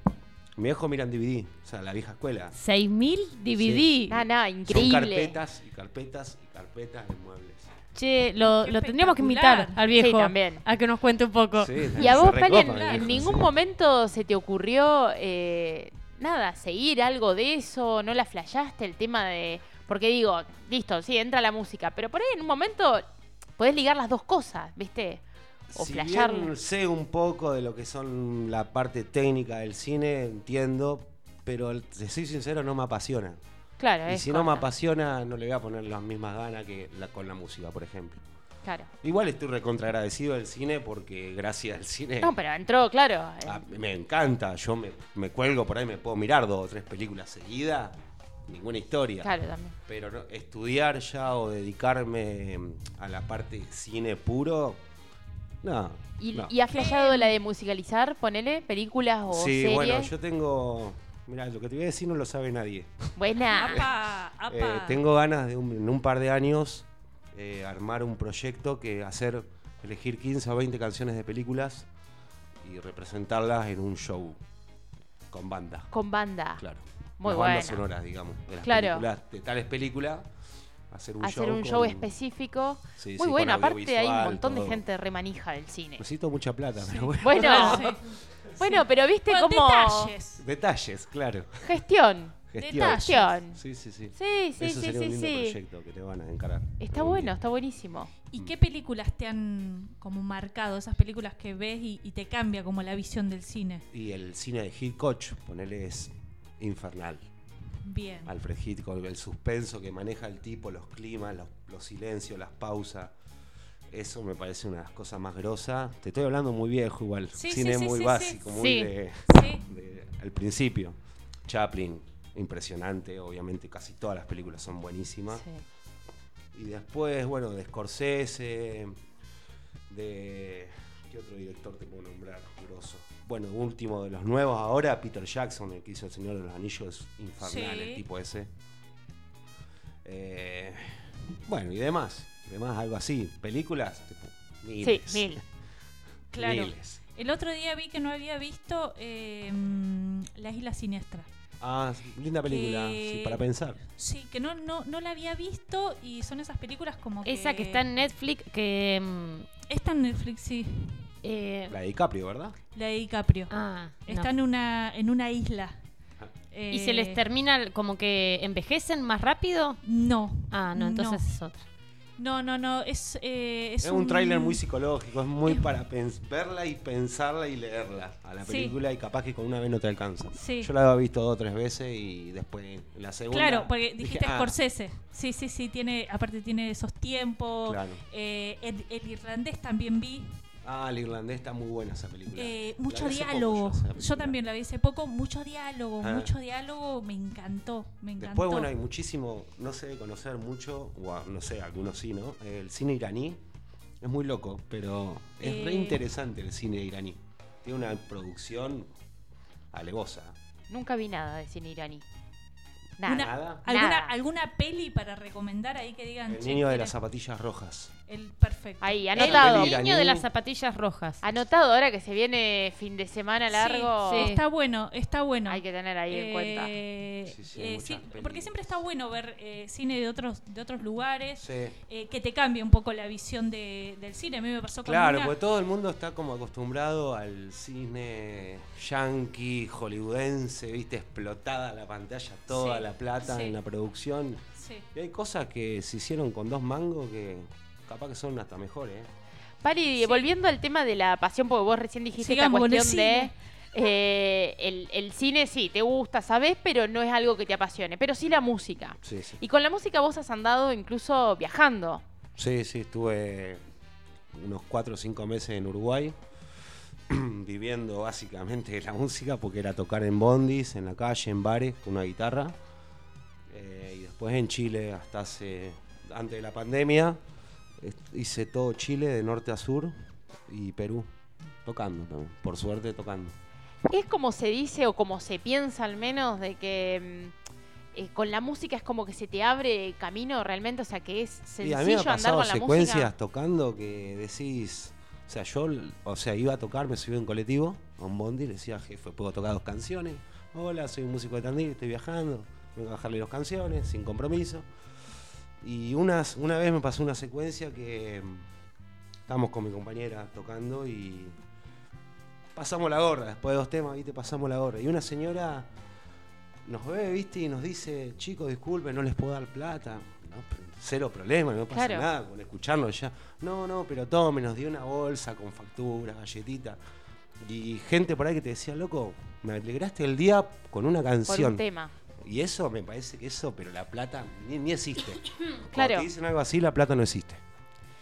Mi viejo mira en DVD, o sea, la vieja escuela. 6.000 DVD. No, no, Son increíble. carpetas y carpetas y carpetas de muebles. Che, lo, tendríamos que invitar al viejo Sí, también. a que nos cuente un poco. Sí, Y a se vos, Pali, en, recopa, en viejo, ningún sí. momento se te ocurrió, eh, nada, seguir algo de eso, no la flashaste el tema de... Porque digo, listo, sí, entra la música, pero por ahí en un momento podés ligar las dos cosas, ¿viste? O si flashear. bien sé un poco de lo que son la parte técnica del cine, entiendo, pero te soy sincero, no me apasiona. Claro, Y si no me apasiona, no le voy a poner las mismas ganas que la, con la música, por ejemplo. Claro. Igual estoy recontra agradecido del cine porque gracias al cine No, pero entró, claro. eh, ah, me encanta. Yo me, me cuelgo por ahí, me puedo mirar dos o tres películas seguidas, ninguna historia. Claro, también. Pero no- estudiar ya o dedicarme mm, a la parte cine puro, no. ¿Y, no. y has flasheado la de musicalizar, ponele, películas o Sí, series? bueno, yo tengo. Mira, lo que te voy a decir no lo sabe nadie. Buena. Apa, apa. Eh, tengo ganas de un- en un par de años eh, armar un proyecto que hacer, elegir 15 o 20 canciones de películas y representarlas en un show con banda. Con banda. Claro. Muy Las bandas bueno. sonoras, digamos, de las Claro. películas, de tales películas, hacer un Hacer show. un con- show específico. Sí, Muy sí, bueno, aparte hay un montón de gente remanija del cine. Necesito mucha plata, pero bueno. Bueno, Sí. Bueno, pero viste Con como detalles. Detalles, claro. gestión. Gestión. Detalles. Gestión. Sí, sí, sí. Sí, sí, Eso sí, sería sí, un lindo sí. proyecto que te van a encarar. Está bueno, día. está buenísimo. ¿Y qué películas te han como marcado? Esas películas que ves y, y te cambia como la visión del cine. Y el cine de Hitchcock, ponele, es infernal. Bien. Alfred Hitchcock, el suspenso que maneja el tipo, los climas, los, los silencios, las pausas. Eso me parece una de las cosas más grosas. Te estoy hablando muy viejo igual. Sí, Cine sí, sí, muy sí, básico, sí. muy Sí. de, Sí. de- al principio. Chaplin, impresionante, obviamente casi todas las películas son buenísimas. Sí. Y después, bueno, de Scorsese, de... ¿Qué otro director te puedo nombrar? Grosso. Bueno, último de los nuevos ahora, Peter Jackson, el que hizo El Señor de los Anillos, infernal Sí. el tipo ese. Eh, bueno, y demás. Demás, algo así. Películas, tipo, miles. Sí, mil. Claro. Miles. El otro día vi que no había visto eh, La Isla Siniestra. Ah, linda película, Que- sí, para pensar. Sí, que no, no, no la había visto y son esas películas como que... Esa que está en Netflix que... mm, Está en Netflix, sí. eh, La de DiCaprio, ¿verdad? La de DiCaprio. ah, no. Está en una, en una isla. ¿Y se les Eh, termina como que envejecen más rápido? No. Ah, no, entonces No. es otra. No, no, no. Es, eh, es, Es, un tráiler muy psicológico, es muy para pens- verla y pensarla y leerla a la Sí. película y capaz que con una vez no te alcanza. Sí. Yo la había visto dos o tres veces y después la segunda. Claro, porque dije, dijiste ah, Scorsese. Sí, sí, sí, tiene, aparte tiene esos tiempos. Claro. Eh, el, el irlandés también vi. Ah, el irlandés está muy buena esa película. Eh, mucho poco diálogo. yo también la vi hace poco. Mucho diálogo, Ah. mucho diálogo. Me encantó, me encantó. Después, bueno, hay muchísimo, no se debe conocer mucho, o no sé, algunos sí, ¿no? El cine iraní es muy loco, pero es re Eh. interesante el cine iraní. Tiene una producción alevosa. Nunca vi nada de cine iraní. Nada. Una- Nada. ¿Alguna, Nada. ¿Alguna peli para recomendar ahí que digan? El "Che, niño de quiero-"? las zapatillas rojas. El perfecto. Ahí, El anotado. niño de las zapatillas rojas. Anotado ahora que se viene fin de semana largo. Sí, está bueno, está bueno. Hay que tener ahí en cuenta. Eh, Sí, sí, eh, sí, porque siempre está bueno ver eh, cine de otros de otros lugares, Sí. eh, que te cambie un poco la visión de- del cine. A mí me pasó con Claro, una- porque todo el mundo está como acostumbrado al cine yankee, hollywoodense, viste, explotada la pantalla, toda Sí, la plata sí. en la producción. Sí. Y hay cosas que se hicieron con dos mangos que capaz que son hasta mejores. ¿eh? Pari, volviendo al tema de la pasión, porque vos recién dijiste el cuestión de eh, el, el cine sí, te gusta, sabes, pero no es algo que te apasione, pero sí la música. Sí, sí. Y con la música vos has andado incluso viajando. Sí, sí, estuve unos cuatro o cinco meses en Uruguay, <clears throat> viviendo básicamente de la música, porque era tocar en bondis, en la calle, en bares, con una guitarra. Eh, y después en Chile, hasta hace, antes de la pandemia, hice todo Chile, de norte a sur, y Perú, tocando también, por suerte tocando. Es como se dice o como se piensa al menos de que mm, eh, con la música es como que se te abre camino realmente, o sea que es Y a mí me sencillo ha andar pasado con la secuencias música. tocando que decís, o sea, yo, o sea, iba a tocar, me subí en colectivo a un bondi, le decía, jefe, puedo tocar dos canciones. Hola, soy un músico de Tandil, estoy viajando, vengo a bajarle dos canciones, sin compromiso. Y unas, una vez me pasó una secuencia que mm, estábamos con mi compañera tocando y pasamos la gorra, después de dos temas, viste, pasamos la gorra. Y una señora nos ve, viste, y nos dice, chicos, disculpen, no les puedo dar plata. No, cero problema, no pasa Claro. nada con escucharlo ya. No, no, pero tome, nos dio una bolsa con facturas, galletitas. Y gente por ahí que te decía, loco, me alegraste el día con una Por canción. un tema. Y eso me parece que eso, pero la plata ni, ni existe. <laughs> Cuando Claro. te dicen algo así, la plata no existe.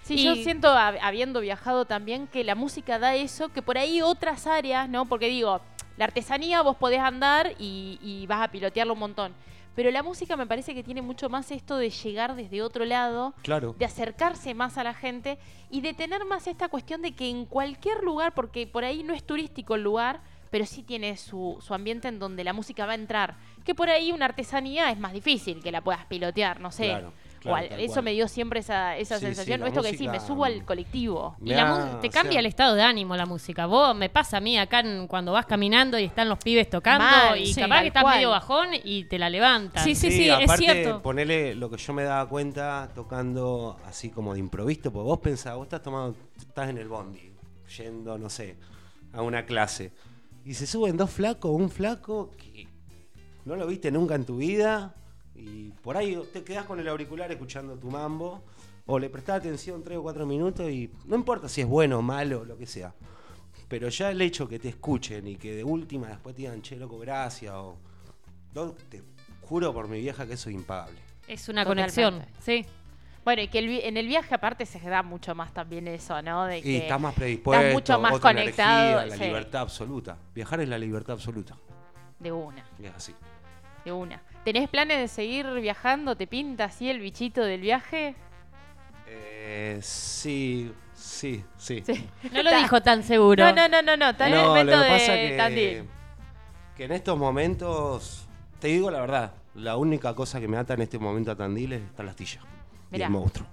Sí, Y- yo siento, hab- habiendo viajado también, que la música da eso, que por ahí otras áreas, ¿no? Porque digo, la artesanía vos podés andar y, y vas a pilotearlo un montón. Pero la música me parece que tiene mucho más esto de llegar desde otro lado, Claro. de acercarse más a la gente y de tener más esta cuestión de que en cualquier lugar, porque por ahí no es turístico el lugar, pero sí tiene su, su ambiente en donde la música va a entrar. Que por ahí una artesanía es más difícil que la puedas pilotear, no sé. Claro, O claro, al- tal eso cual. me dio siempre esa, esa Sí, sí, sensación. o esto que sí, me subo al colectivo. Y la te cambia el estado de ánimo la música. Vos me pasa a mí acá en- cuando vas caminando y están los pibes tocando Mal, y sí, capaz que estás cual. medio bajón y te la levantan. aparte, Ponele lo que yo me daba cuenta tocando así como de improviso, porque vos pensás, vos estás tomando, estás en el bondi, yendo, no sé, a una clase. Y se suben dos flacos, un flaco que no lo viste nunca en tu vida. Y por ahí te quedás con el auricular escuchando tu mambo. O le prestás atención tres o cuatro minutos y no importa si es bueno o malo, lo que sea. Pero ya el hecho que te escuchen y que de última después te digan, che, loco, gracias. O, no, te juro por mi vieja que eso es impagable. Es una Totalmente. conexión, sí. Bueno, y que el en el viaje aparte se da mucho más también eso, ¿no? De Y que estás más predispuesto, estás mucho más otra conectado. energía, la sí, libertad absoluta. Viajar es la libertad absoluta. de una, Y es así. De una. ¿Tenés planes de seguir viajando? ¿Te pinta así el bichito del viaje? Eh, sí, sí, sí. <laughs> No lo dijo tan seguro. No, no, no, no, no. No, momento lo que de que, Tandil. que en estos momentos, te digo la verdad, la única cosa que me ata en este momento a Tandil es esta astilla. Y Mirá. el monstruo.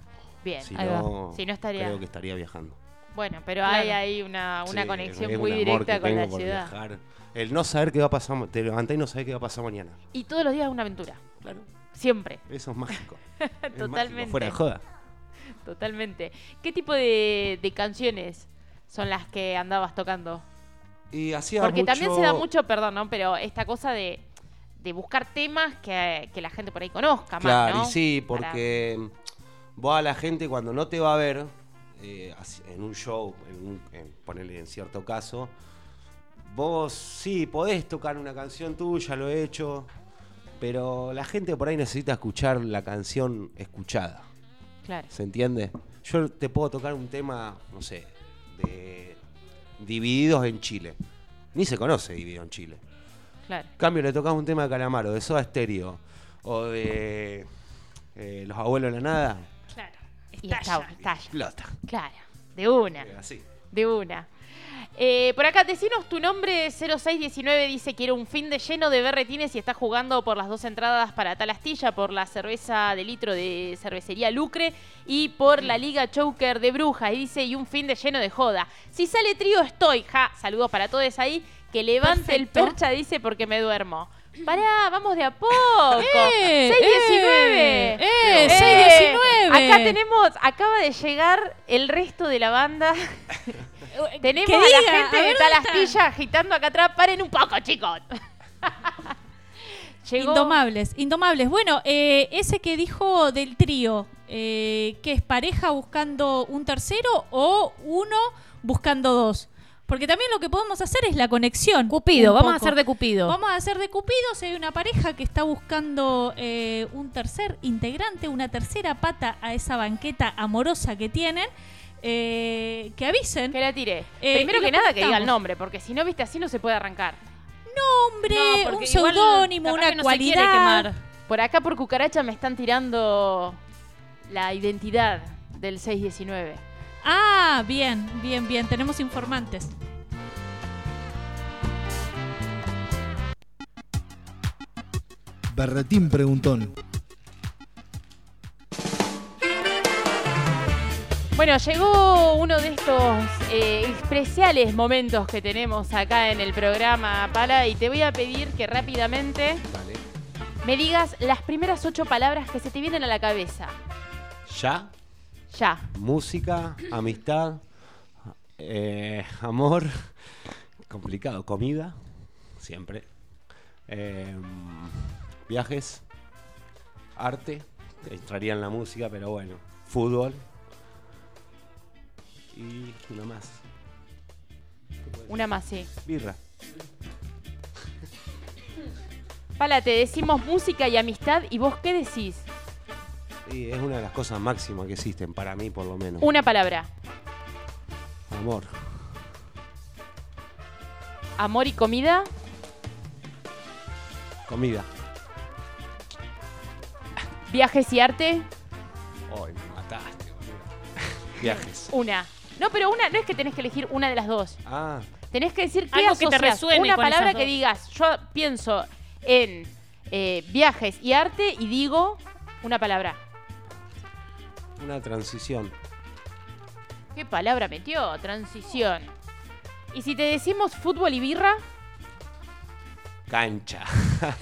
Bien, Si no, Si no estaría- creo que estaría viajando. Bueno, pero Claro. hay ahí una, una Sí, conexión muy un directa con la ciudad. viajar. El no saber qué va a pasar, te levantás y no sabés qué va a pasar mañana. Y todos los días es una aventura. Claro. Siempre. Eso es mágico. <laughs> Es mágico, Totalmente. fuera de joda. Totalmente. ¿Qué tipo de, de canciones son las que andabas tocando? Y hacía Porque también se da mucho- perdón, ¿no? Pero esta cosa de, de buscar temas que, que la gente por ahí conozca Claro, más, ¿no? y sí, Para- porque vos a la gente cuando no te va a ver eh, en un show, en un- en- ponele en cierto caso, vos sí podés tocar una canción tuya, lo he hecho, pero la gente por ahí necesita escuchar la canción escuchada. Claro. ¿Se entiende? Yo te puedo tocar un tema, no sé, de Divididos en Chile. Ni se conoce Dividido en Chile. Claro. En cambio, le tocamos un tema de Calamaro, de Soda Stereo, o de eh, Los Abuelos de la Nada. Claro. Y estalla, estalla. Explota. Claro, de una. Eh, Así. De una. Eh, por acá, decinos tu nombre 0619 dice quiero un fin de lleno de berretines y está jugando por las dos entradas para tal astilla, por la cerveza de litro de cervecería Lucre y por la Liga Choker de Brujas. Y dice, y un fin de lleno de joda. Si sale trío estoy, ja, saludos para todos ahí. Que levante el percha, dice, porque me duermo. Pará, vamos de a poco. ¡Eh! 619. ¡Eh! 619. Acá tenemos, acaba de llegar el resto de la banda. <laughs> tenemos que a la diga, gente a de ver, tal ¿dónde astilla agitando acá atrás. Paren un poco, chicos. <laughs> Llegó- Indomables, indomables. Bueno, eh, ese que dijo del trío, eh, ¿qué es pareja buscando un tercero o uno buscando dos? Porque también lo que podemos hacer es la conexión. Cupido, vamos a hacer de Cupido. Vamos a hacer de Cupido si hay una pareja que está buscando eh, un tercer integrante, una tercera pata a esa banqueta amorosa que tienen. eh, que avisen. Que la tire. Eh, Primero que nada que diga el nombre, porque si no, viste, así no se puede arrancar. Nombre, No, un seudónimo, una que no se cualidad. quemar. Por acá por cucaracha me están tirando la identidad del 619. Ah, bien, bien, bien. Tenemos informantes. Berretín Preguntón. Bueno, llegó uno de estos eh, especiales momentos que tenemos acá en el programa, Pala, y te voy a pedir que rápidamente me digas las primeras ocho palabras que se te vienen a la cabeza. Ya, Ya. música, amistad, eh, amor, complicado, comida, siempre, eh, viajes, arte, entraría en la música, pero bueno, fútbol y una más, Una más, sí. birra. Pala, te decimos música y amistad, ¿y vos qué decís? Y es una de las cosas máximas que existen, para mí por lo menos. Una palabra. Amor, Amor y comida. comida. Viajes y arte. Ay, me mataste, boludo. <laughs> Viajes. Una. No, pero una, no es que tenés que elegir una de las dos. Ah, Tenés que decir qué Algo que te asocias. resuene Una con palabra esas que digas. Yo pienso en eh, viajes y arte y digo una palabra. Una transición. ¿Qué palabra metió? Transición. Y si te decimos fútbol y birra, Cancha. <laughs>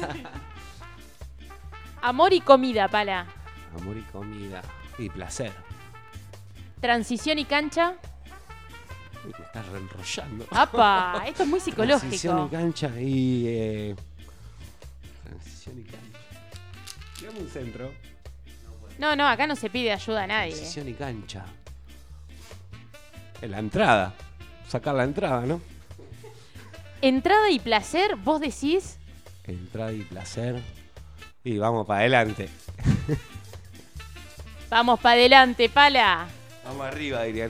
amor y comida, pala. Amor y comida. Y placer. Transición y cancha. Uy, me estás reenrollando. ¡Apa! <laughs> Esto es muy Transición psicológico. y cancha y. eh, transición y cancha. Tirame un centro. No, no, acá no se pide ayuda a nadie. Transición y cancha. En la entrada. Sacar la entrada, ¿no? Entrada y placer, vos decís. Entrada y placer. Y vamos para adelante. Vamos para adelante, pala. Vamos arriba, diría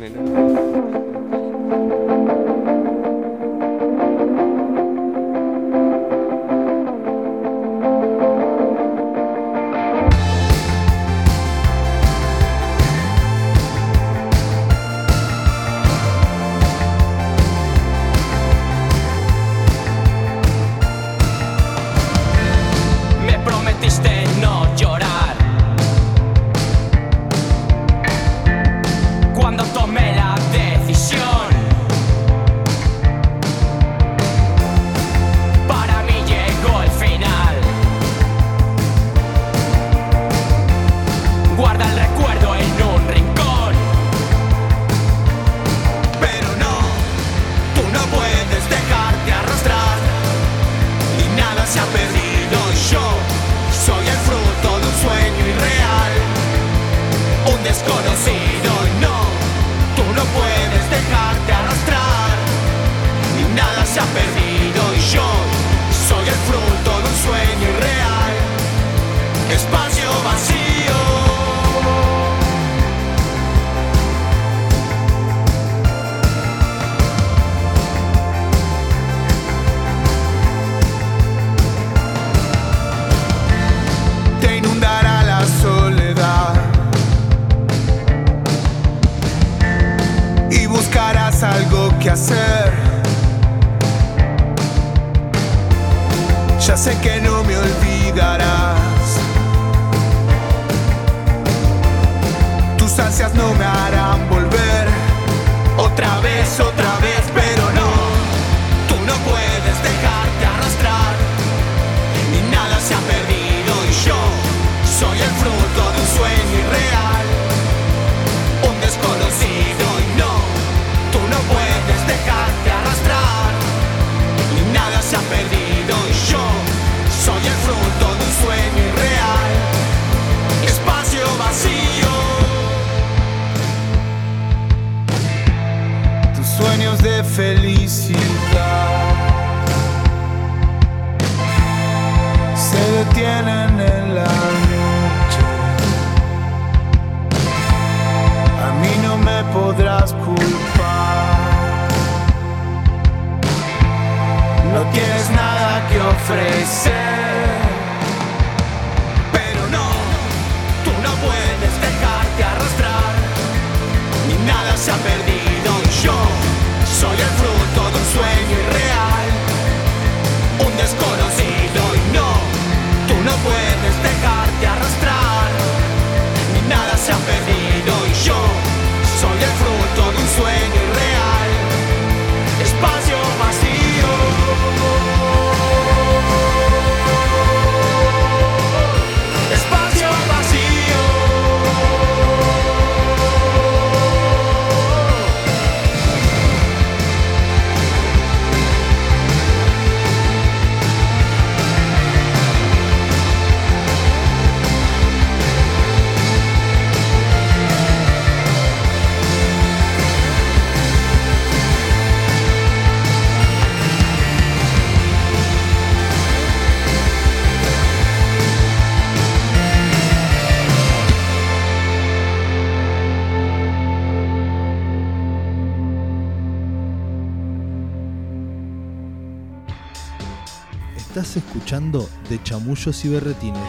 De Chamullos y Berretines.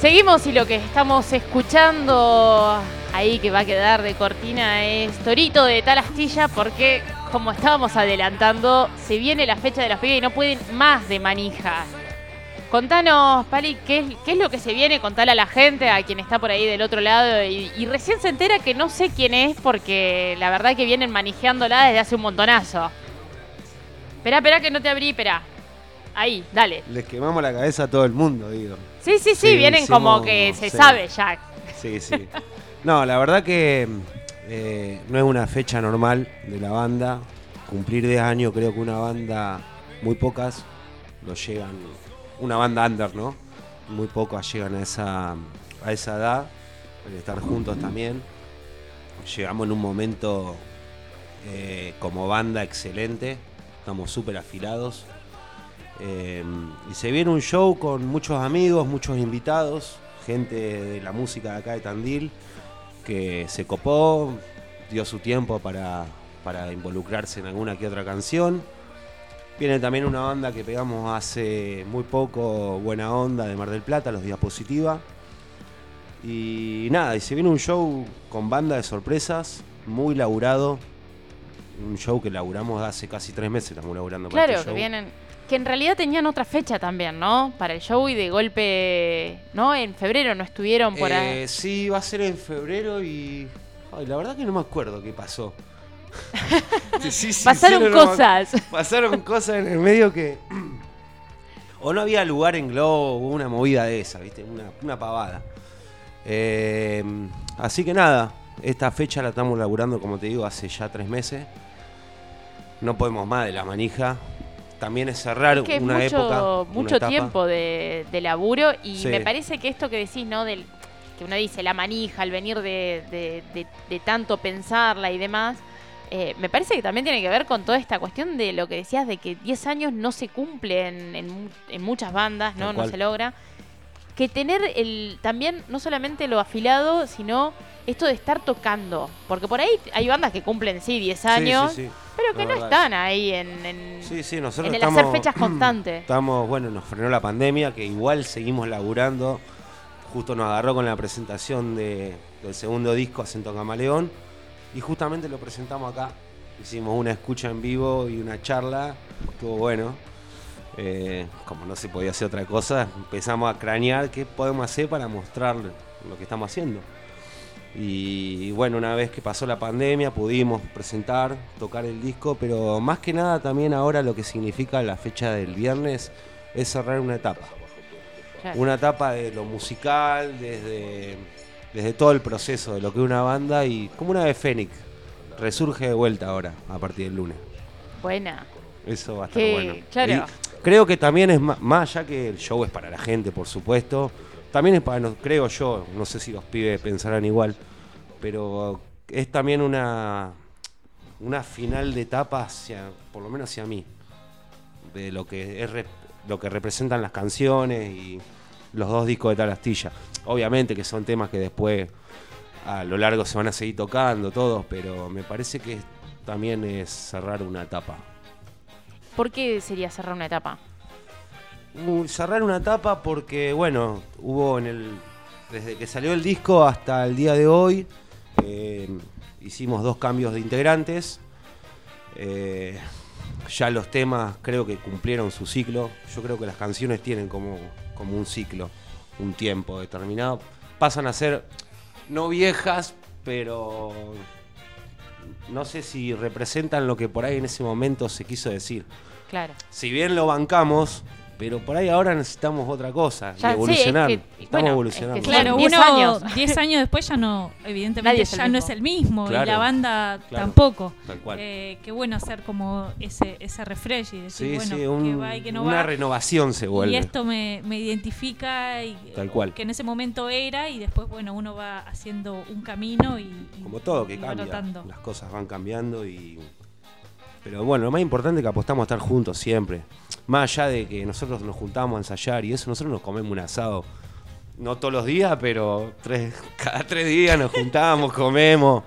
Seguimos y lo que estamos escuchando ahí que va a quedar de cortina es Torito de tal astilla porque como estábamos adelantando, se viene la fecha de las pibes y no pueden más de manija. Contanos, Pali, ¿qué es, qué es lo que se viene? Contale a la gente, a quien está por ahí del otro lado y, y recién se entera que no sé quién es porque la verdad que vienen manijeándola desde hace un montonazo. Esperá, esperá que no te abrí, esperá. Ahí, dale. Les quemamos la cabeza a todo el mundo, digo. Sí, sí, sí, Sí, vienen hicimos- como que se sí. sabe ya. Sí, sí. No, la verdad que eh, no es una fecha normal de la banda. Cumplir 10 años, creo que una banda, muy pocas lo llegan. Una banda under, ¿no? Muy pocas llegan a esa, a esa edad. El estar juntos también. Llegamos en un momento eh, como banda excelente. Estamos súper afilados. Eh, y se viene un show con muchos amigos, muchos invitados, gente de la música de acá de Tandil, que se copó, dio su tiempo para, para involucrarse en alguna que otra canción. Viene también una banda que pegamos hace muy poco, Buena Onda, de Mar del Plata, Los Diapositiva. Y nada, y se viene un show con banda de sorpresas, muy laburado. Un show que laburamos hace casi tres meses, estamos laburando para Claro, este que vienen. Que en realidad tenían otra fecha también, ¿no? Para el show y de golpe, ¿no? En febrero no estuvieron por ahí. Eh, sí, va a ser en febrero y. Ay, la verdad que no me acuerdo qué pasó. <laughs> Sí, sí, sí, Pasaron no, cosas. Pasaron cosas en el medio que. O no había lugar en Globo, hubo una movida de esa, ¿viste? Una, una pavada. Eh, así que nada, esta fecha la estamos laburando, como te digo, hace ya tres meses. No podemos más de la manija. También es cerrar Es que una mucho, época. mucho tiempo de, de laburo y Sí. me parece que esto que decís, ¿no? Del, que uno dice la manija, el venir de, de- de- de tanto pensarla y demás, eh, me parece que también tiene que ver con toda esta cuestión de lo que decías de que 10 años no se cumple en, en mu- en muchas bandas, ¿no? No se logra. Que tener el también no solamente lo afilado, sino esto de estar tocando. Porque por ahí hay bandas que cumplen, sí, 10 años, sí, sí. pero que no están ahí en, en, Sí, sí, nosotros en el estamos, hacer fechas <clears throat> constantes. Estamos, bueno, nos frenó la pandemia, que igual seguimos laburando. Justo nos agarró con la presentación de- del segundo disco, Acento Camaleón. Y justamente lo presentamos acá. Hicimos una escucha en vivo y una charla. Estuvo bueno. Eh, como no se podía hacer otra cosa, empezamos a cranear qué podemos hacer para mostrar lo que estamos haciendo. Y bueno, una vez que pasó la pandemia pudimos presentar, tocar el disco, pero más que nada también ahora lo que significa la fecha del viernes es cerrar una etapa. Una etapa de lo musical, desde, desde todo el proceso de lo que es una banda y como una ave fénix, resurge de vuelta ahora, a partir del lunes. Buena. Eso va a estar bueno. claro. Y creo que también es ma- más, allá que el show es para la gente, por supuesto. También es para, nos- creo yo, no sé si los pibes pensarán igual, pero es también una, una final de etapa hacia, por lo menos hacia mí, de lo que es lo que representan las canciones y los dos discos de Tal Astilla. Obviamente que son temas que después a lo largo se van a seguir tocando todos, pero me parece que también es cerrar una etapa. ¿Por qué sería cerrar una etapa? Cerrar una etapa porque, bueno, hubo en el. Desde que salió el disco hasta el día de hoy, eh, hicimos dos cambios de integrantes. Eh, ya los temas creo que cumplieron su ciclo. Yo creo que las canciones tienen como, como un ciclo, un tiempo determinado. Pasan a ser no viejas, pero no sé si representan lo que por ahí en ese momento se quiso decir. Claro. Si bien lo bancamos, pero por ahí ahora necesitamos otra cosa, Ya, y sí, evolucionar. es que- Estamos bueno, evolucionando. es que Claro, 10 uno años. <laughs> 10 años después ya no, evidentemente Nadie es el ya no mismo. es el mismo y la banda claro, tampoco. tal cual. Eh, qué bueno hacer como ese, ese refresh y decir, Sí, bueno, sí, que un- va y que no una va. renovación se vuelve. Y esto me, me identifica y Tal cual. que en ese momento era y después, bueno, uno va haciendo un camino y, y- Como todo que cambia, rotando. las cosas van cambiando y... Pero bueno, lo más importante es que apostamos a estar juntos siempre. Más allá de que nosotros nos juntamos a ensayar y eso, nosotros nos comemos un asado. No todos los días, pero tres, <laughs> cada tres días nos juntamos, comemos,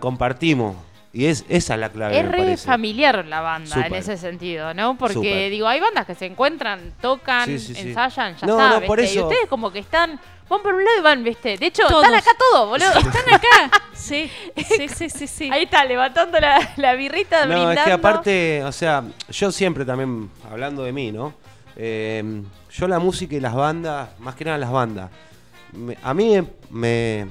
compartimos. Y es, esa es la clave, Es me re parece. familiar la banda en ese sentido, ¿no? Porque digo, hay bandas que se encuentran, tocan, Sí, sí, sí. ensayan, ya No, está, no, por ¿viste? Y eso- ustedes como que están, van por un lado y van, ¿viste? De hecho, Todos. están acá todos, boludo. Están acá. <laughs> Sí, sí, sí, sí, sí. Ahí está, levantando la, la birrita, No, brindando. es que aparte, o sea, yo siempre también, hablando de mí, ¿no? Eh, yo la música y las bandas, más que nada las bandas, me- a mí me, me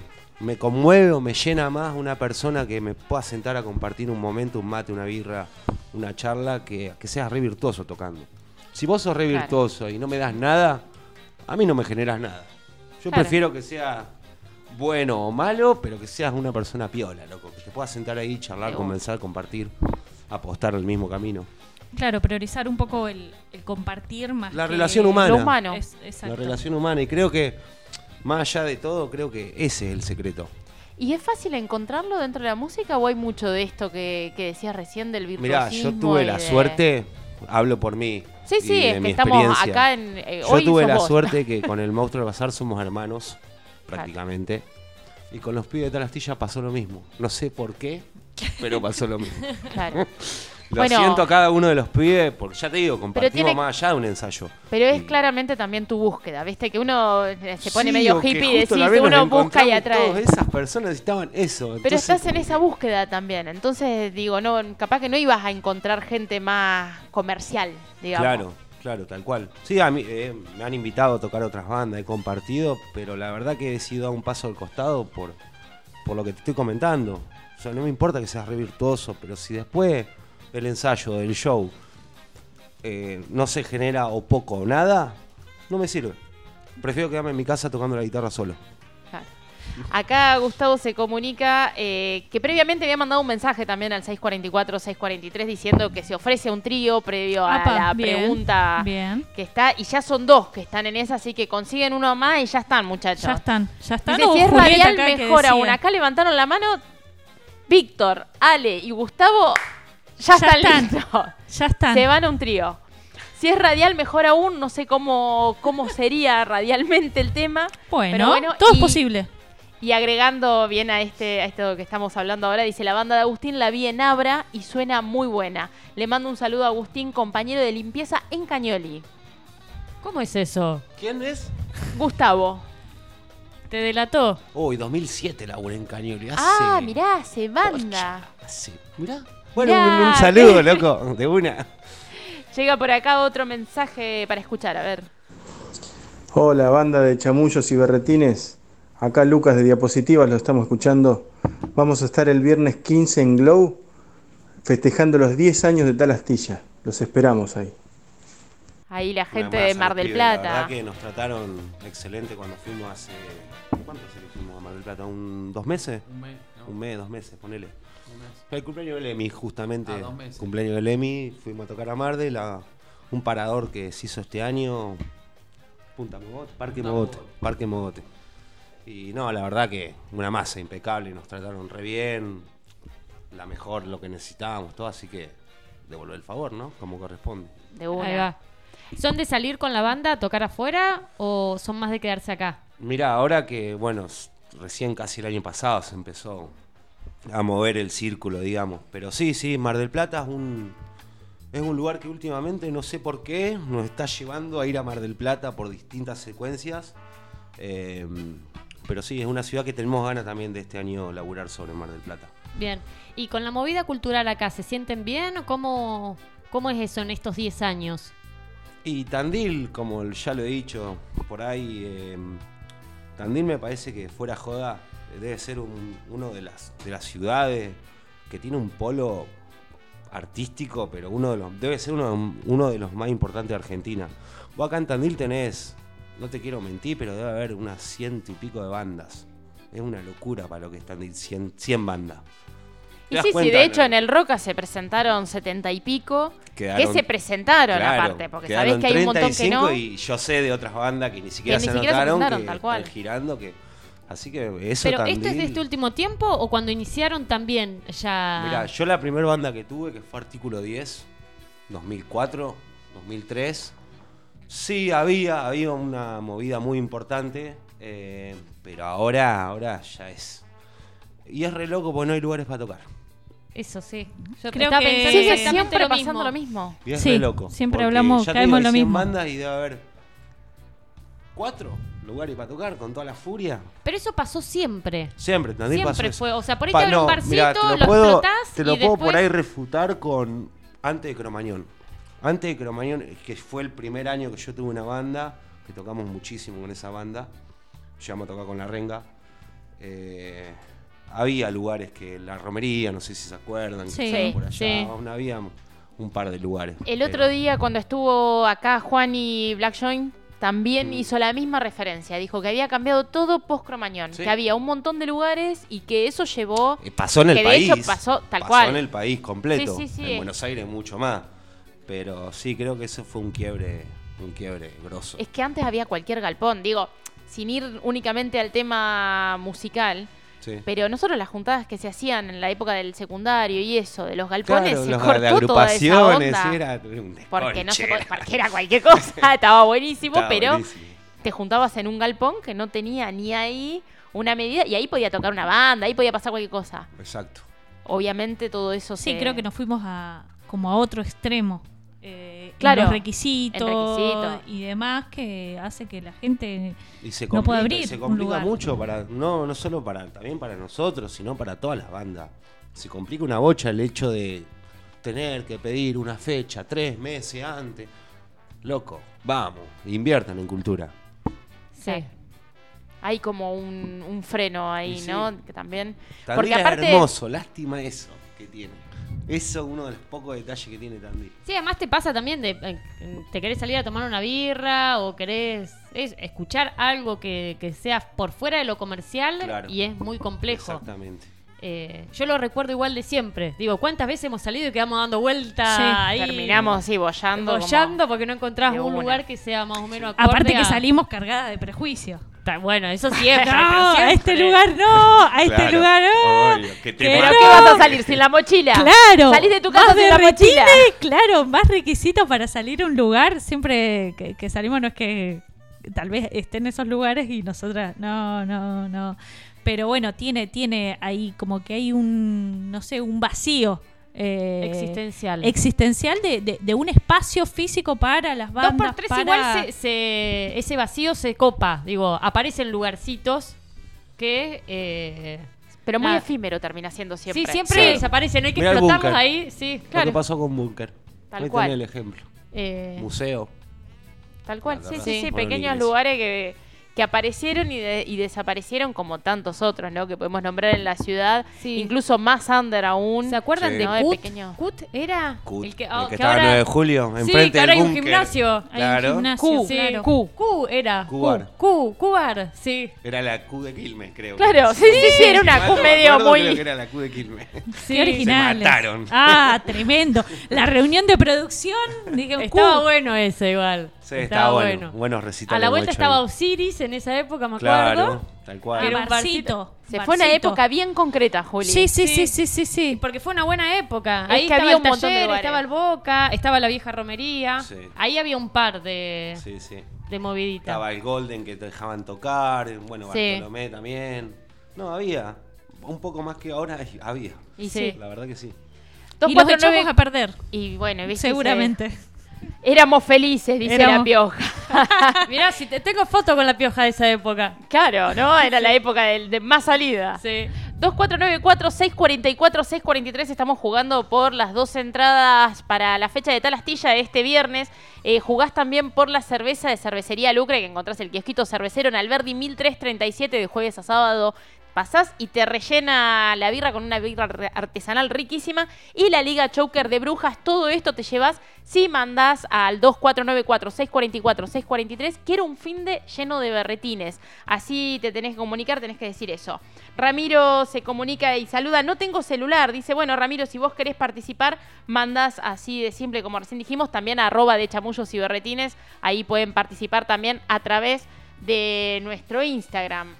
conmueve o me llena más una persona que me pueda sentar a compartir un momento, un mate, una birra, una charla, que, que seas re virtuoso tocando. Si vos sos re Claro. virtuoso y no me das nada, a mí no me generas nada. Yo Claro. prefiero que sea bueno o malo, pero que seas una persona piola, loco. Que te puedas sentar ahí, charlar, Me conversar, compartir, apostar al mismo camino. Claro, priorizar un poco el, el compartir más La que relación humana. lo humano. Es- La relación humana. Y creo que, más allá de todo, creo que ese es el secreto. ¿Y es fácil encontrarlo dentro de la música o hay mucho de esto que, que decías recién del Mirá, virtuosismo? yo tuve la de- suerte, hablo por mí. Sí, y sí, de es que mi estamos acá en- eh, yo hoy tuve la vos. suerte que con <laughs> el monstruo del bazar somos hermanos, prácticamente. Y con los pibes de Talastilla pasó lo mismo. No sé por qué, pero pasó lo mismo. <laughs> Claro. Lo Bueno. siento a cada uno de los pibes, porque ya te digo, compartimos tiene- más allá de un ensayo. Pero es claramente también tu búsqueda, ¿viste? Que uno eh, se pone Sí, medio hippie y decís, uno busca y atrae. Todas esas personas necesitaban eso. Pero estás en esa búsqueda también, entonces digo, no, capaz que no ibas a encontrar gente más comercial, digamos. Claro, claro, tal cual. Sí, a mí eh, me han invitado a tocar otras bandas, he compartido, pero la verdad que he decidido dar un paso al costado por, por lo que te estoy comentando. O sea, no me importa que seas re virtuoso, pero si después del ensayo, del show, eh, no se genera o poco o nada, no me sirve. Prefiero quedarme en mi casa tocando la guitarra solo. Claro. Acá Gustavo se comunica eh, que previamente había mandado un mensaje también al 644-643 diciendo que se ofrece un trío previo a Apa, la bien, pregunta bien. que está. Y ya son dos que están en esa, así que consiguen uno más y ya están, muchachos. Ya están, ya están. Dice, si es radial, mejor aún. Acá levantaron la mano Víctor, Ale y Gustavo. Ya, Ya están, están. listos. <laughs> Ya están. Se van a un trío. Si es radial, mejor aún. No sé cómo, cómo sería radialmente el tema. Bueno, pero bueno todo es y- posible. Y agregando bien a este a esto que estamos hablando ahora, dice la banda de Agustín la vi en Abra y suena muy buena. Le mando un saludo a Agustín, compañero de limpieza en Cañoli. ¿Cómo es eso? ¿Quién es? Gustavo. ¿Te delató? Uy, 2007 laburé en Cañoli. Hace, Ah, mirá, hace banda. hace- mirá. Bueno, un, un saludo, <laughs> loco, de una. Llega por acá otro mensaje para escuchar, a ver. Hola, banda de chamullos y berretines. Acá Lucas de Diapositivas, lo estamos escuchando. Vamos a estar el viernes 15 en Glow, festejando los 10 años de tal astilla. Los esperamos ahí. Ahí la gente de Mar del pibes, La Plata. verdad que nos trataron excelente cuando fuimos hace. ¿Cuánto hace que fuimos a Mar del Plata? ¿Un, ¿Dos meses? Un mes, no. Un mes, dos meses, ponele. El cumpleaños de Lemi, justamente. Ah, dos meses. Cumpleaños de Lemi, fuimos a tocar a Mar del a un parador que se hizo este año. Punta Mogote, Parque Punta Mogote, Mogote. Parque Mogote. Y no, la verdad que una masa impecable, nos trataron re bien, la mejor, lo que necesitábamos, todo, así que devolver el favor, ¿no? Como corresponde. De Ahí una. va. ¿Son de salir con la banda a tocar afuera o son más de quedarse acá? Mira, ahora que, bueno, recién casi el año pasado se empezó a mover el círculo, digamos. Pero sí, sí, Mar del Plata es un, es un lugar que últimamente, no sé por qué, nos está llevando a ir a Mar del Plata por distintas secuencias. Eh, pero sí, es una ciudad que tenemos ganas también de este año laburar sobre Mar del Plata. Bien. ¿Y con la movida cultural acá, se sienten bien o cómo, cómo es eso en estos 10 años? Y Tandil, como ya lo he dicho por ahí, eh, Tandil me parece que fuera joda, debe ser un- uno de las, de las ciudades que tiene un polo artístico, pero uno de los, debe ser uno, uno de los más importantes de Argentina. Vos acá en Tandil tenés, no te quiero mentir, pero debe haber unas ciento y pico de bandas. Es una locura para lo que es Tandil, 100, 100 bandas. ¿Te Y sí, sí, de hecho no? en el Roca se presentaron setenta y pico. Quedaron- que se presentaron Claro, aparte, porque sabés que hay un montón que 35 no. y yo sé de otras bandas que ni siquiera ni se siquiera se anotaron, presentaron, que tal cual. están girando, que así que eso ¿Pero también. esto es de este último tiempo o cuando iniciaron también ya...? Mira, yo la primera banda que tuve, que fue Artículo 10, 2004, 2003, sí había, había una movida muy importante, eh, pero ahora, ahora ya es... Y es re loco porque no hay lugares para tocar. Eso sí. Yo Creo estaba que- pensando Sigue siempre lo pasando mismo. lo mismo. Y es Sí, re loco. siempre hablamos, caemos en lo hay 100 mismo. bandas y debe haber cuatro lugares para tocar con toda la furia. Pero eso pasó siempre. Siempre, pasó Siempre eso. fue. O sea, por ahí Pa- te abre un barcito, mirá, te lo, lo puedo, explotás te lo y puedo después... por ahí refutar con antes de Cromañón. Antes de Cromañón, que fue el primer año que yo tuve una banda, que tocamos muchísimo con esa banda. Llegamos a tocar con la renga. Eh, había lugares que la romería, no sé si se acuerdan, que Sí, estaba por allá. sí. aún había un par de lugares. El pero- otro día cuando estuvo acá Juan y Black Joint también Mm. hizo la misma referencia. Dijo que había cambiado todo post Cromañón, Sí. que había un montón de lugares y que eso llevó Eh, pasó en el que país. de hecho pasó tal pasó cual. en el país completo. Sí, sí, sí. En Buenos Aires mucho más. Pero sí, creo que eso fue un quiebre, un quiebre grosso. Es que antes había cualquier galpón, digo, sin ir únicamente al tema musical. Sí. Pero nosotros las juntadas que se hacían en la época del secundario y eso, de los galpones, Claro, se los- cortó de toda esa agrupaciones, onda. era un porque no se porque era cualquier <laughs> cosa, estaba buenísimo, Estaba pero buenísimo. te juntabas en un galpón que no tenía ni ahí una medida y ahí podía tocar una banda, ahí podía pasar cualquier cosa. Exacto. Obviamente todo eso Sí, se- creo que nos fuimos a como a otro extremo. eh, Claro, los requisitos requisito. y demás que hace que la gente Y se no complica, pueda abrir se un complica lugar. mucho para no no solo para también para nosotros, sino para todas las bandas. Se complica una bocha el hecho de tener que pedir una fecha tres meses antes. Loco, vamos, inviertan en cultura. Sí. Hay como un, un freno ahí, Y sí. ¿no? Que también. Tandil Porque es aparte. hermoso, lástima eso que tiene. Eso es uno de los pocos detalles que tiene Tandil. Sí, además te pasa también de. eh, te querés salir a tomar una birra o querés es, escuchar algo que, que sea por fuera de lo comercial Claro. y es muy complejo. Exactamente. Eh, yo lo recuerdo igual de siempre. Digo, ¿cuántas veces hemos salido y quedamos dando vueltas Sí, ahí? terminamos así bollando. como- Bollando porque no encontrás un lugar que sea más o menos acorde Aparte que a- salimos cargadas de prejuicio. Bueno, eso <laughs> siempre. No, a este lugar no, a este Claro, lugar no. obvio, que te ¿Pero qué vas a salir sin la mochila? Claro. Salís de tu casa más sin la mochila. Claro, más requisitos para salir a un lugar. Siempre que, que salimos no es que tal vez estén esos lugares y nosotras, no, no, no. Pero bueno, tiene, tiene ahí como que hay un, no sé, un vacío. Eh, Existencial. Existencial de, de- de un espacio físico para las Dos bandas. por tres para- igual se, se- ese vacío se copa. Digo, aparecen lugarcitos que... eh, Pero muy efímero termina siendo siempre. Sí, siempre Sí. desaparecen. Hay que Mirá explotarlos ahí. Sí, Lo claro. que pasó con Bunker. Tal Ahí cual. el ejemplo. Eh, Museo. Tal cual, sí, sí, sí, pequeños lugares que, que aparecieron y, de- y desaparecieron como tantos otros, ¿no? Que podemos nombrar en la ciudad, incluso más under aún. ¿Se acuerdan Sí. de ¿no? de Cut? pequeño. Cut era Cut, el que, el ah, que que estaba ahora- el 9 de julio, sí, enfrente que ahora del hay un gimnasio. Hay un Claro. gimnasio, Q, sí, claro. Q, Q era. Cubar. Q, Cubar, sí. Era la Q de Quilmes, creo. Claro, sí, sí, sí, era una Q medio muy- Creo que era la Q de Quilmes. Sí. originales. Se mataron. Ah, tremendo. La reunión de producción. Dije, Estaba bueno ese igual. Sí, estaba bueno. Buenos recitales. A la vuelta estaba ahí. Osiris en esa época, me Claro, acuerdo. tal cual. Era un Barcito. Se fue una época bien concreta, Juli. Sí, sí, sí, sí, sí, sí. Porque fue una buena época. Es Ahí que estaba había el un montón de taller, estaba el Boca, estaba la vieja romería. Sí. Ahí había un par de, Sí, sí. de moviditas. Estaba el Golden que te dejaban tocar. Bueno, Sí. Bartolomé también. No, había. Un poco más que ahora había. Y sí. La verdad que sí. Y los echamos a perder. Y bueno, viste, Seguramente. Éramos felices, dice Éramos- la pioja. <laughs> Mirá, si te tengo foto con la pioja de esa época. Claro, ¿no? Era la época de, más salida. Sí. 2494-644-643. Estamos jugando por las dos entradas para la fecha de tal astilla de este viernes. Eh, jugás también por la cerveza de Cervecería Lucre, que encontrás el kiosquito cervecero en Alberdi 1337 de jueves a sábado. Pasás y te rellena la birra con una birra artesanal riquísima. Y la Liga Choker de Brujas. Todo esto te llevas si mandás al 2494-644-643. Quiero un fin de lleno de berretines. Así te tenés que comunicar, tenés que decir eso. Ramiro se comunica y saluda. No tengo celular. Dice, bueno, Ramiro, si vos querés participar, mandás así de simple como recién dijimos, también a arroba de chamullos y berretines. Ahí pueden participar también a través de nuestro Instagram.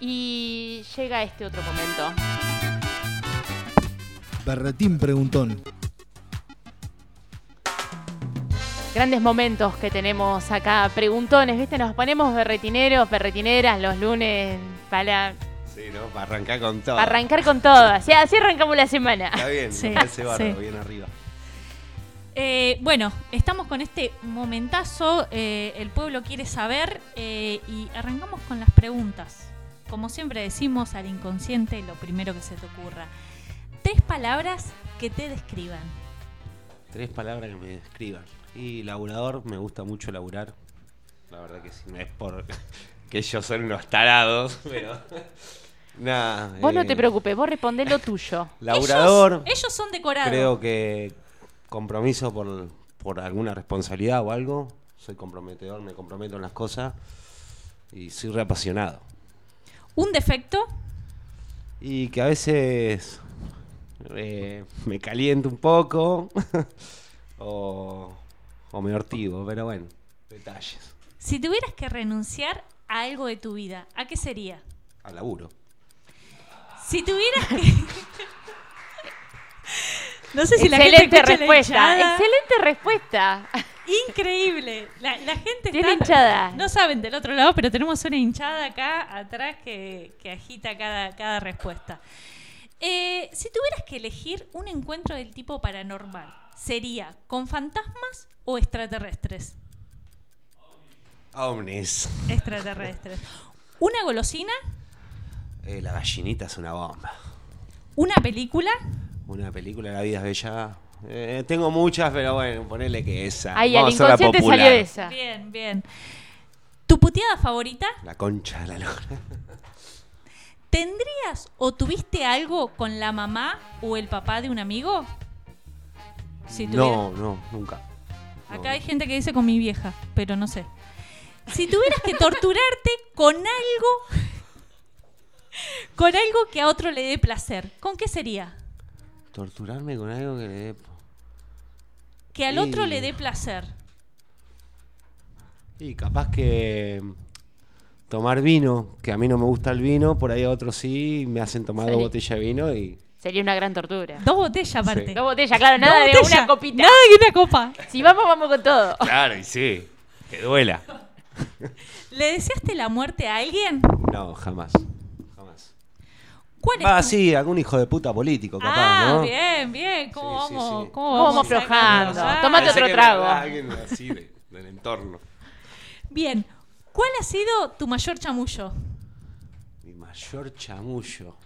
Y llega este otro momento. Berretín preguntón. Grandes momentos que tenemos acá, preguntones, ¿viste? Nos ponemos berretineros, berretineras los lunes para, Sí, ¿no? Para arrancar con todo. para arrancar con todo. Así, así arrancamos la semana. Está bien, Sí, parece sí. bien arriba. Eh, bueno, estamos con este momentazo. eh, el pueblo quiere saber eh, y arrancamos con las preguntas. Como siempre decimos al inconsciente, lo primero que se te ocurra. Tres palabras que te describan. Tres palabras que me describan. Y laburador, me gusta mucho laburar. La verdad que sí, no es por <laughs> que ellos son unos tarados, <laughs> pero. <laughs> Nada. Vos no eh, te preocupes, vos respondés lo tuyo. Laburador. Ellos, ellos son decorados. Creo que compromiso por, por alguna responsabilidad o algo. Soy comprometedor, me comprometo en las cosas. Y soy reapasionado. Un defecto. Y que a veces eh, me caliento un poco. <laughs> o, o me hortivo, pero bueno, detalles. Si tuvieras que renunciar a algo de tu vida, ¿a qué sería? Al laburo. Si tuvieras que. <laughs> no sé si la gente la respuesta. hinchada. Excelente respuesta. <laughs> Increíble. La, la gente Tiene está. hinchada. No saben del otro lado, pero tenemos una hinchada acá atrás que, que agita cada, cada respuesta. Eh, si tuvieras que elegir un encuentro del tipo paranormal, ¿sería con fantasmas o extraterrestres? Omnis. Extraterrestres. ¿Una golosina? Eh, la gallinita es una bomba. ¿Una película? Una película, La vida es bella. Eh, tengo muchas, pero bueno, ponele que esa. Ahí, al Vamos a hacer la inconsciente popular. salió esa. Bien, bien. ¿Tu puteada favorita? La concha de la lora. ¿Tendrías o tuviste algo con la mamá o el papá de un amigo? Si tuviera- no, no, nunca. Acá hay gente que dice con mi vieja, pero no sé. Si tuvieras que torturarte con algo, con algo que a otro le dé placer, ¿con qué sería? Torturarme con algo que le dé. Que al otro Y- le dé placer. Y capaz que. tomar vino, que a mí no me gusta el vino, por ahí a otros sí, me hacen tomar dos Sí. botellas de vino y Sería una gran tortura. Dos botellas aparte. Dos botellas, claro, nada de botellas, una copita. Nada de una copa. Si vamos, vamos con todo. Claro, y sí, que duela. <laughs> ¿Le deseaste la muerte a alguien? No, jamás. ¿Cuál es Ah, tu- sí, algún hijo de puta político, capaz, Ah, ¿no? bien, bien. ¿Cómo Sí, sí, vamos? sí. ¿Cómo ¿Cómo vamos aflojando? Ah. Pensé otro trago. Alguien así de- del entorno. Bien. ¿Cuál ha sido tu mayor chamullo? Mi mayor chamullo.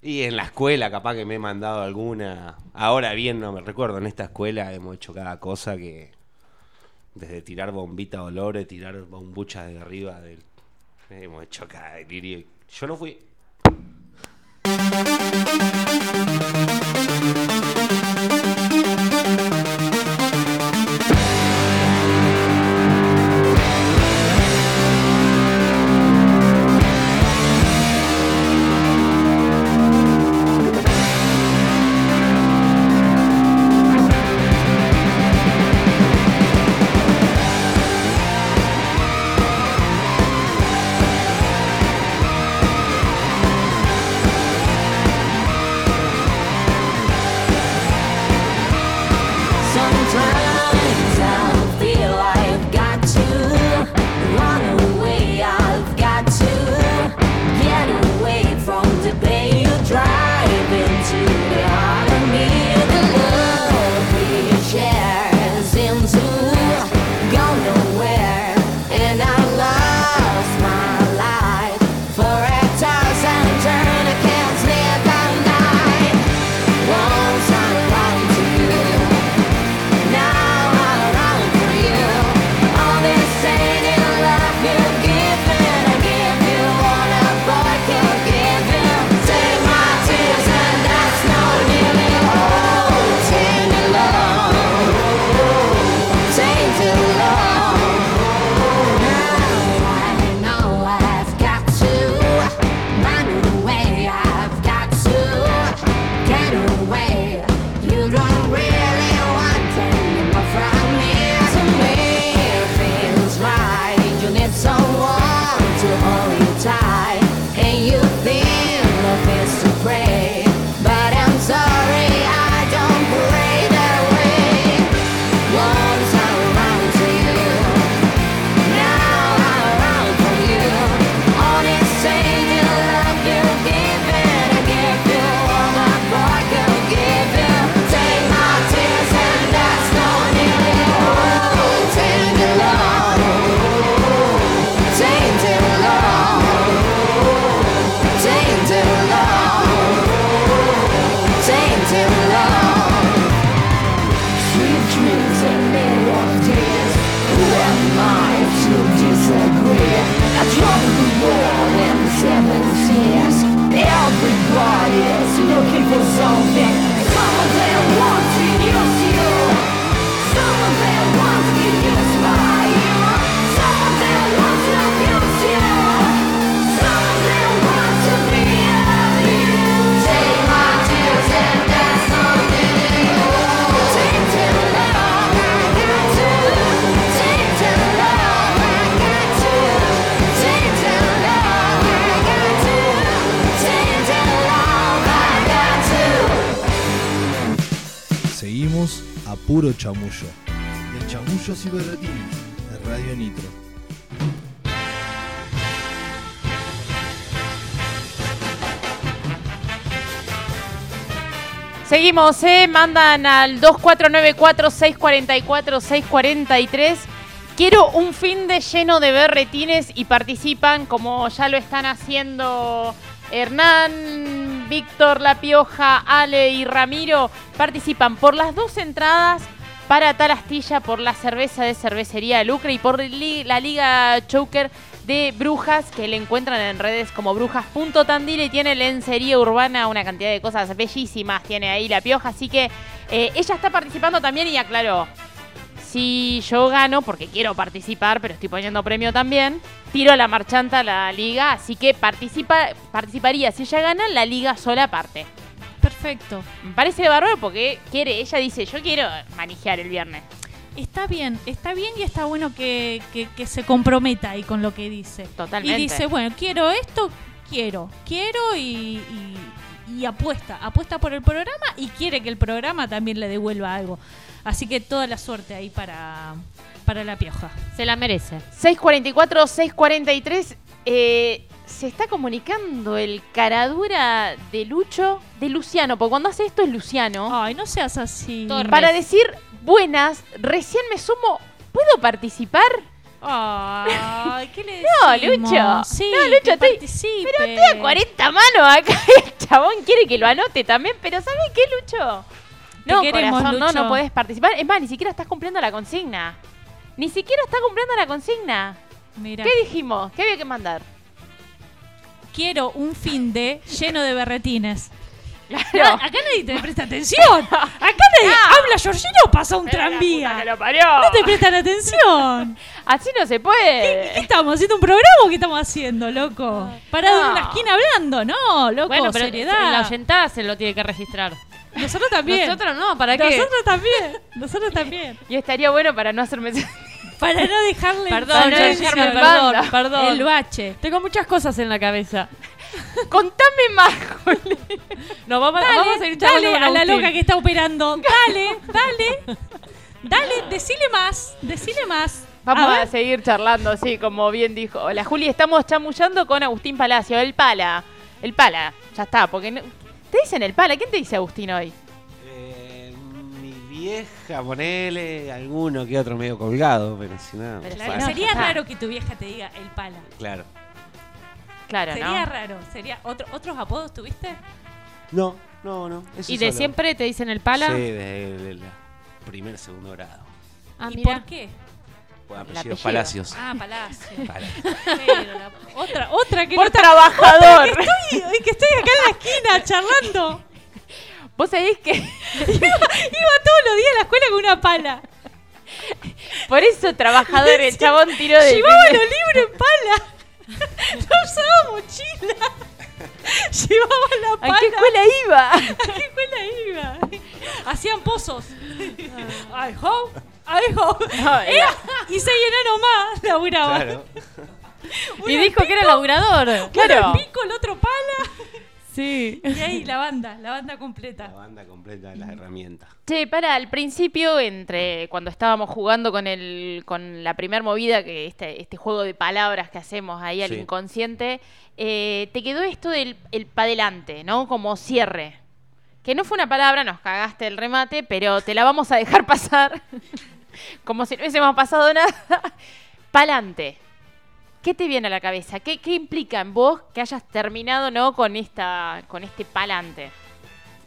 Y en la escuela, capaz que me he mandado alguna. Ahora bien, no me recuerdo. En esta escuela hemos hecho cada cosa que. Desde tirar bombita de olores, tirar bombuchas de arriba del. Hemos hecho cada delirio. Yo no fui. フフフフ。Puro chamullo. De chamullos y berretines. De Radio Nitro. Seguimos, ¿eh? Mandan al 2494-644-643. Quiero un fin de lleno de berretines y participan como ya lo están haciendo Hernán, Víctor, La Pioja, Ale y Ramiro. Participan por las dos entradas para tal astilla, por la cerveza de cervecería Lucre y por la Liga Choker de Brujas, que le encuentran en redes como brujas.tandil y tiene lencería urbana, una cantidad de cosas bellísimas, tiene ahí la pioja, así que eh, ella está participando también y aclaró, si yo gano, porque quiero participar, pero estoy poniendo premio también, tiro la marchanta a la liga, así que participa, participaría, si ella gana, la liga sola aparte. Perfecto. Me parece bárbaro porque quiere, ella dice, yo quiero manejar el viernes. está bien, está bien y está bueno que, que- que se comprometa ahí con lo que dice. Totalmente. Y dice, bueno, quiero esto, quiero, quiero y, y- y apuesta, apuesta por el programa y quiere que el programa también le devuelva algo. Así que toda la suerte ahí para, para la pioja. Se la merece. 644, 643. eh, se está comunicando el caradura de Lucho, de Luciano, porque cuando hace esto es Luciano. Ay, no seas así. Para decir buenas, recién me sumo. ¿Puedo participar? Ay, ¿qué le <laughs> No, decimos? Lucho. Sí, no, Lucho, que estoy, participe. pero estoy a 40 manos acá. <laughs> El chabón quiere que lo anote también, pero ¿sabes qué, Lucho? No, queremos, corazón, no, Lucho. no podés participar. Es más, ni siquiera estás cumpliendo la consigna. Ni siquiera estás cumpliendo la consigna. Mira. ¿Qué dijimos? ¿Qué había que mandar? Quiero un fin de lleno de berretines. Claro. acá nadie te presta atención. Acá nadie <laughs> habla Georgino o pasa un tranvía. No te prestan atención. <laughs> Así no se puede. ¿Qué, qué estamos haciendo un programa o qué estamos haciendo, loco? Parado en una esquina hablando, no, loco, Bueno, pero seriedad. la oyentada se lo tiene que registrar. Nosotros también. Nosotros no, ¿para qué? Nosotros también. Nosotros también. <laughs> Y estaría bueno para no hacerme. Para no dejarle Perdón, para no dejarle perdón, banda. perdón. El bache. Tengo muchas cosas en la cabeza. <laughs> Contame más, No, vamos, Dale, vamos a seguir charlando dale a la loca que está operando. <laughs> Dale, dale. Dale, decile más. Decile más. Vamos A seguir charlando, así como bien dijo. Hola, Juli, estamos chamullando con Agustín Palacio, el Pala. El Pala, ya está, porque no- te dicen el Pala. ¿Quién te dice Agustín hoy? Vieja, ponele alguno que otro medio colgado, pero si nada. Claro, bueno, sería raro que tu vieja te diga el pala. Claro. Claro, Sería ¿no? raro. Sería otro, ¿Otros apodos tuviste? No, no, no. ¿Y de solo. siempre te dicen el pala? Sí, desde el primer, segundo grado. Ah, ¿Y mira. por qué? Apellido. Palacios. Ah, Palacio. <laughs> Pala. Pero la- otra, otra que Por no trabajador. otra <laughs> que estoy, que estoy acá en la esquina charlando. Vos sabés que <laughs> Iba, iba todos los días a la escuela con una pala. por eso trabajador el chabón tiró de. Llevaba los libros en pala. <laughs> No usaba mochila. Llevaba la pala. ¿A qué escuela iba? <laughs> ¿A qué escuela iba? Hacían pozos. I hope, I hope. No, Era, y seis enanos más laburaban. Claro. Y dijo que era laburador. Uno Claro. en pico, el otro pala. Sí. <laughs> Y ahí la banda, la banda La completa. banda completa de las herramientas. Che, para, al principio, entre cuando estábamos jugando con el con la primer movida, que este, este juego de palabras que hacemos ahí al Sí. inconsciente, eh, te quedó esto del el pa' adelante, ¿no? Como cierre. Que no fue una palabra, nos cagaste el remate, pero te la vamos a dejar <laughs> pasar. <laughs> Como si no hubiésemos pasado nada. Pa'lante. ¿Qué te viene a la cabeza? ¿Qué, implica en vos que hayas terminado, ¿no? Con esta, con este pa'lante.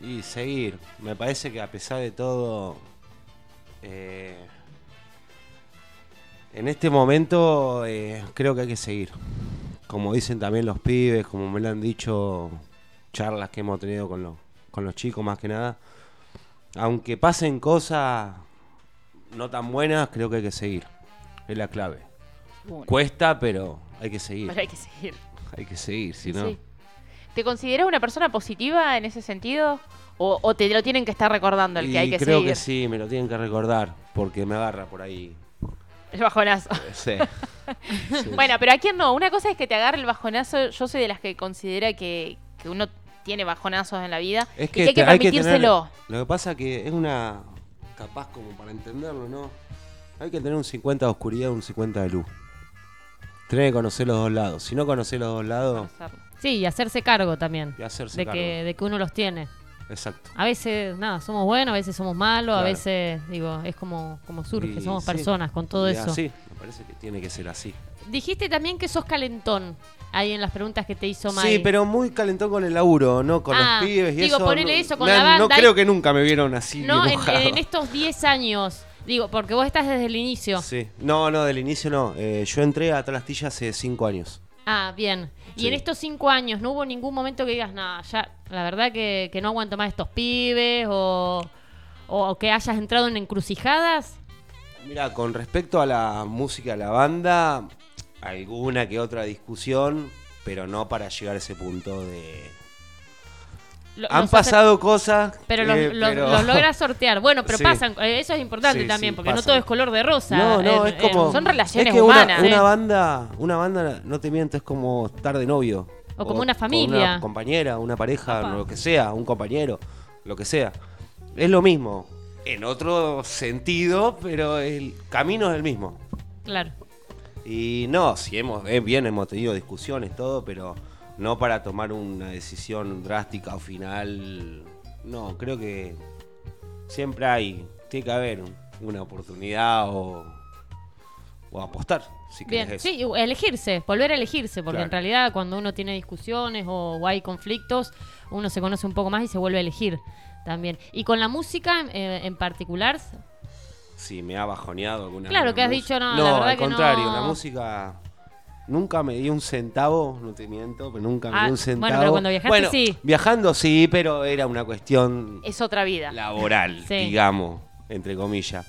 Y seguir. Me parece que a pesar de todo, eh, en este momento eh, creo que hay que seguir. Como dicen también los pibes, como me lo han dicho, charlas que hemos tenido con los, con los chicos más que nada. Aunque pasen cosas no tan buenas, creo que hay que seguir. Es la clave. Cuesta, pero hay que seguir. pero hay que seguir. Hay que seguir, si no... Sí. ¿Te consideras una persona positiva en ese sentido? ¿O, o te lo tienen que estar recordando el Y que hay que creo seguir? que sí, me lo tienen que recordar, porque me agarra por ahí. El bajonazo. <laughs> Sí. Sí. Bueno, pero a quién no. Una cosa es que te agarre el bajonazo. Yo soy de las que considera que, que uno tiene bajonazos en la vida Es y que, que hay que permitírselo. tener- lo que pasa que es una. Capaz como para entenderlo, ¿no? Hay que tener un 50 de oscuridad y un 50 de luz. Tenés que conocer los dos lados. Si no conocés los dos lados, Sí, y hacerse cargo también. Y hacerse de cargo. Que, de que uno los tiene. exacto. A veces, nada, somos buenos, a veces somos malos, a veces, digo, es como, como surge, Y somos sí, personas con todo y eso. Así, me parece que tiene que ser así. Dijiste también que sos calentón, ahí en las preguntas que te hizo Mai. Sí, pero muy calentón con el laburo, ¿no? Con Ah, los pibes y digo, eso. ponele no- eso con me la No banda y- creo que nunca me vieron así. No, en estos 10 años, digo, porque vos estás desde el inicio. Sí. No, no, del inicio no. Eh, yo entré a Talastilla hace 5 años. Ah, bien. Y Sí. en estos 5 años, ¿no hubo ningún momento que digas, nada, ya, la verdad que, que no aguanto más estos pibes o, o que hayas entrado en encrucijadas? Mira, con respecto a la música de la banda, alguna que otra discusión, pero no para llegar a ese punto de Lo- Han pasado cosas. Pero los, eh, los- pero- los logras sortear. Bueno, pero <laughs> Sí. pasan. eh, Eso es importante Sí, también, porque no todo es color de rosa. No, no, en- es como. en- son relaciones es que una- humanas. Una, eh. banda, una banda, no te miento, es como estar de novio. O como una con familia. Una compañera, una pareja, lo que sea, un compañero, lo que sea. Es lo mismo. En otro sentido, pero el camino es el mismo. Claro. Y no, si hemos, eh, bien hemos tenido discusiones, todo, pero no para tomar una decisión drástica o final. No, creo que siempre hay, tiene que haber un- una oportunidad o, o apostar, si Bien, eso. sí, elegirse, volver a elegirse, porque Claro. en realidad cuando uno tiene discusiones o, o hay conflictos, uno se conoce un poco más y se vuelve a elegir también. Y con la música eh, en particular, Si me ha bajoneado alguna Claro, que has música. dicho, no, la verdad al que contrario, no. la música nunca me di un centavo, no te miento, pero nunca me Ah, di un bueno, centavo. pero cuando viajaste, Bueno, sí. Viajando sí, pero era una cuestión Es otra vida. laboral, Sí. digamos, entre comillas.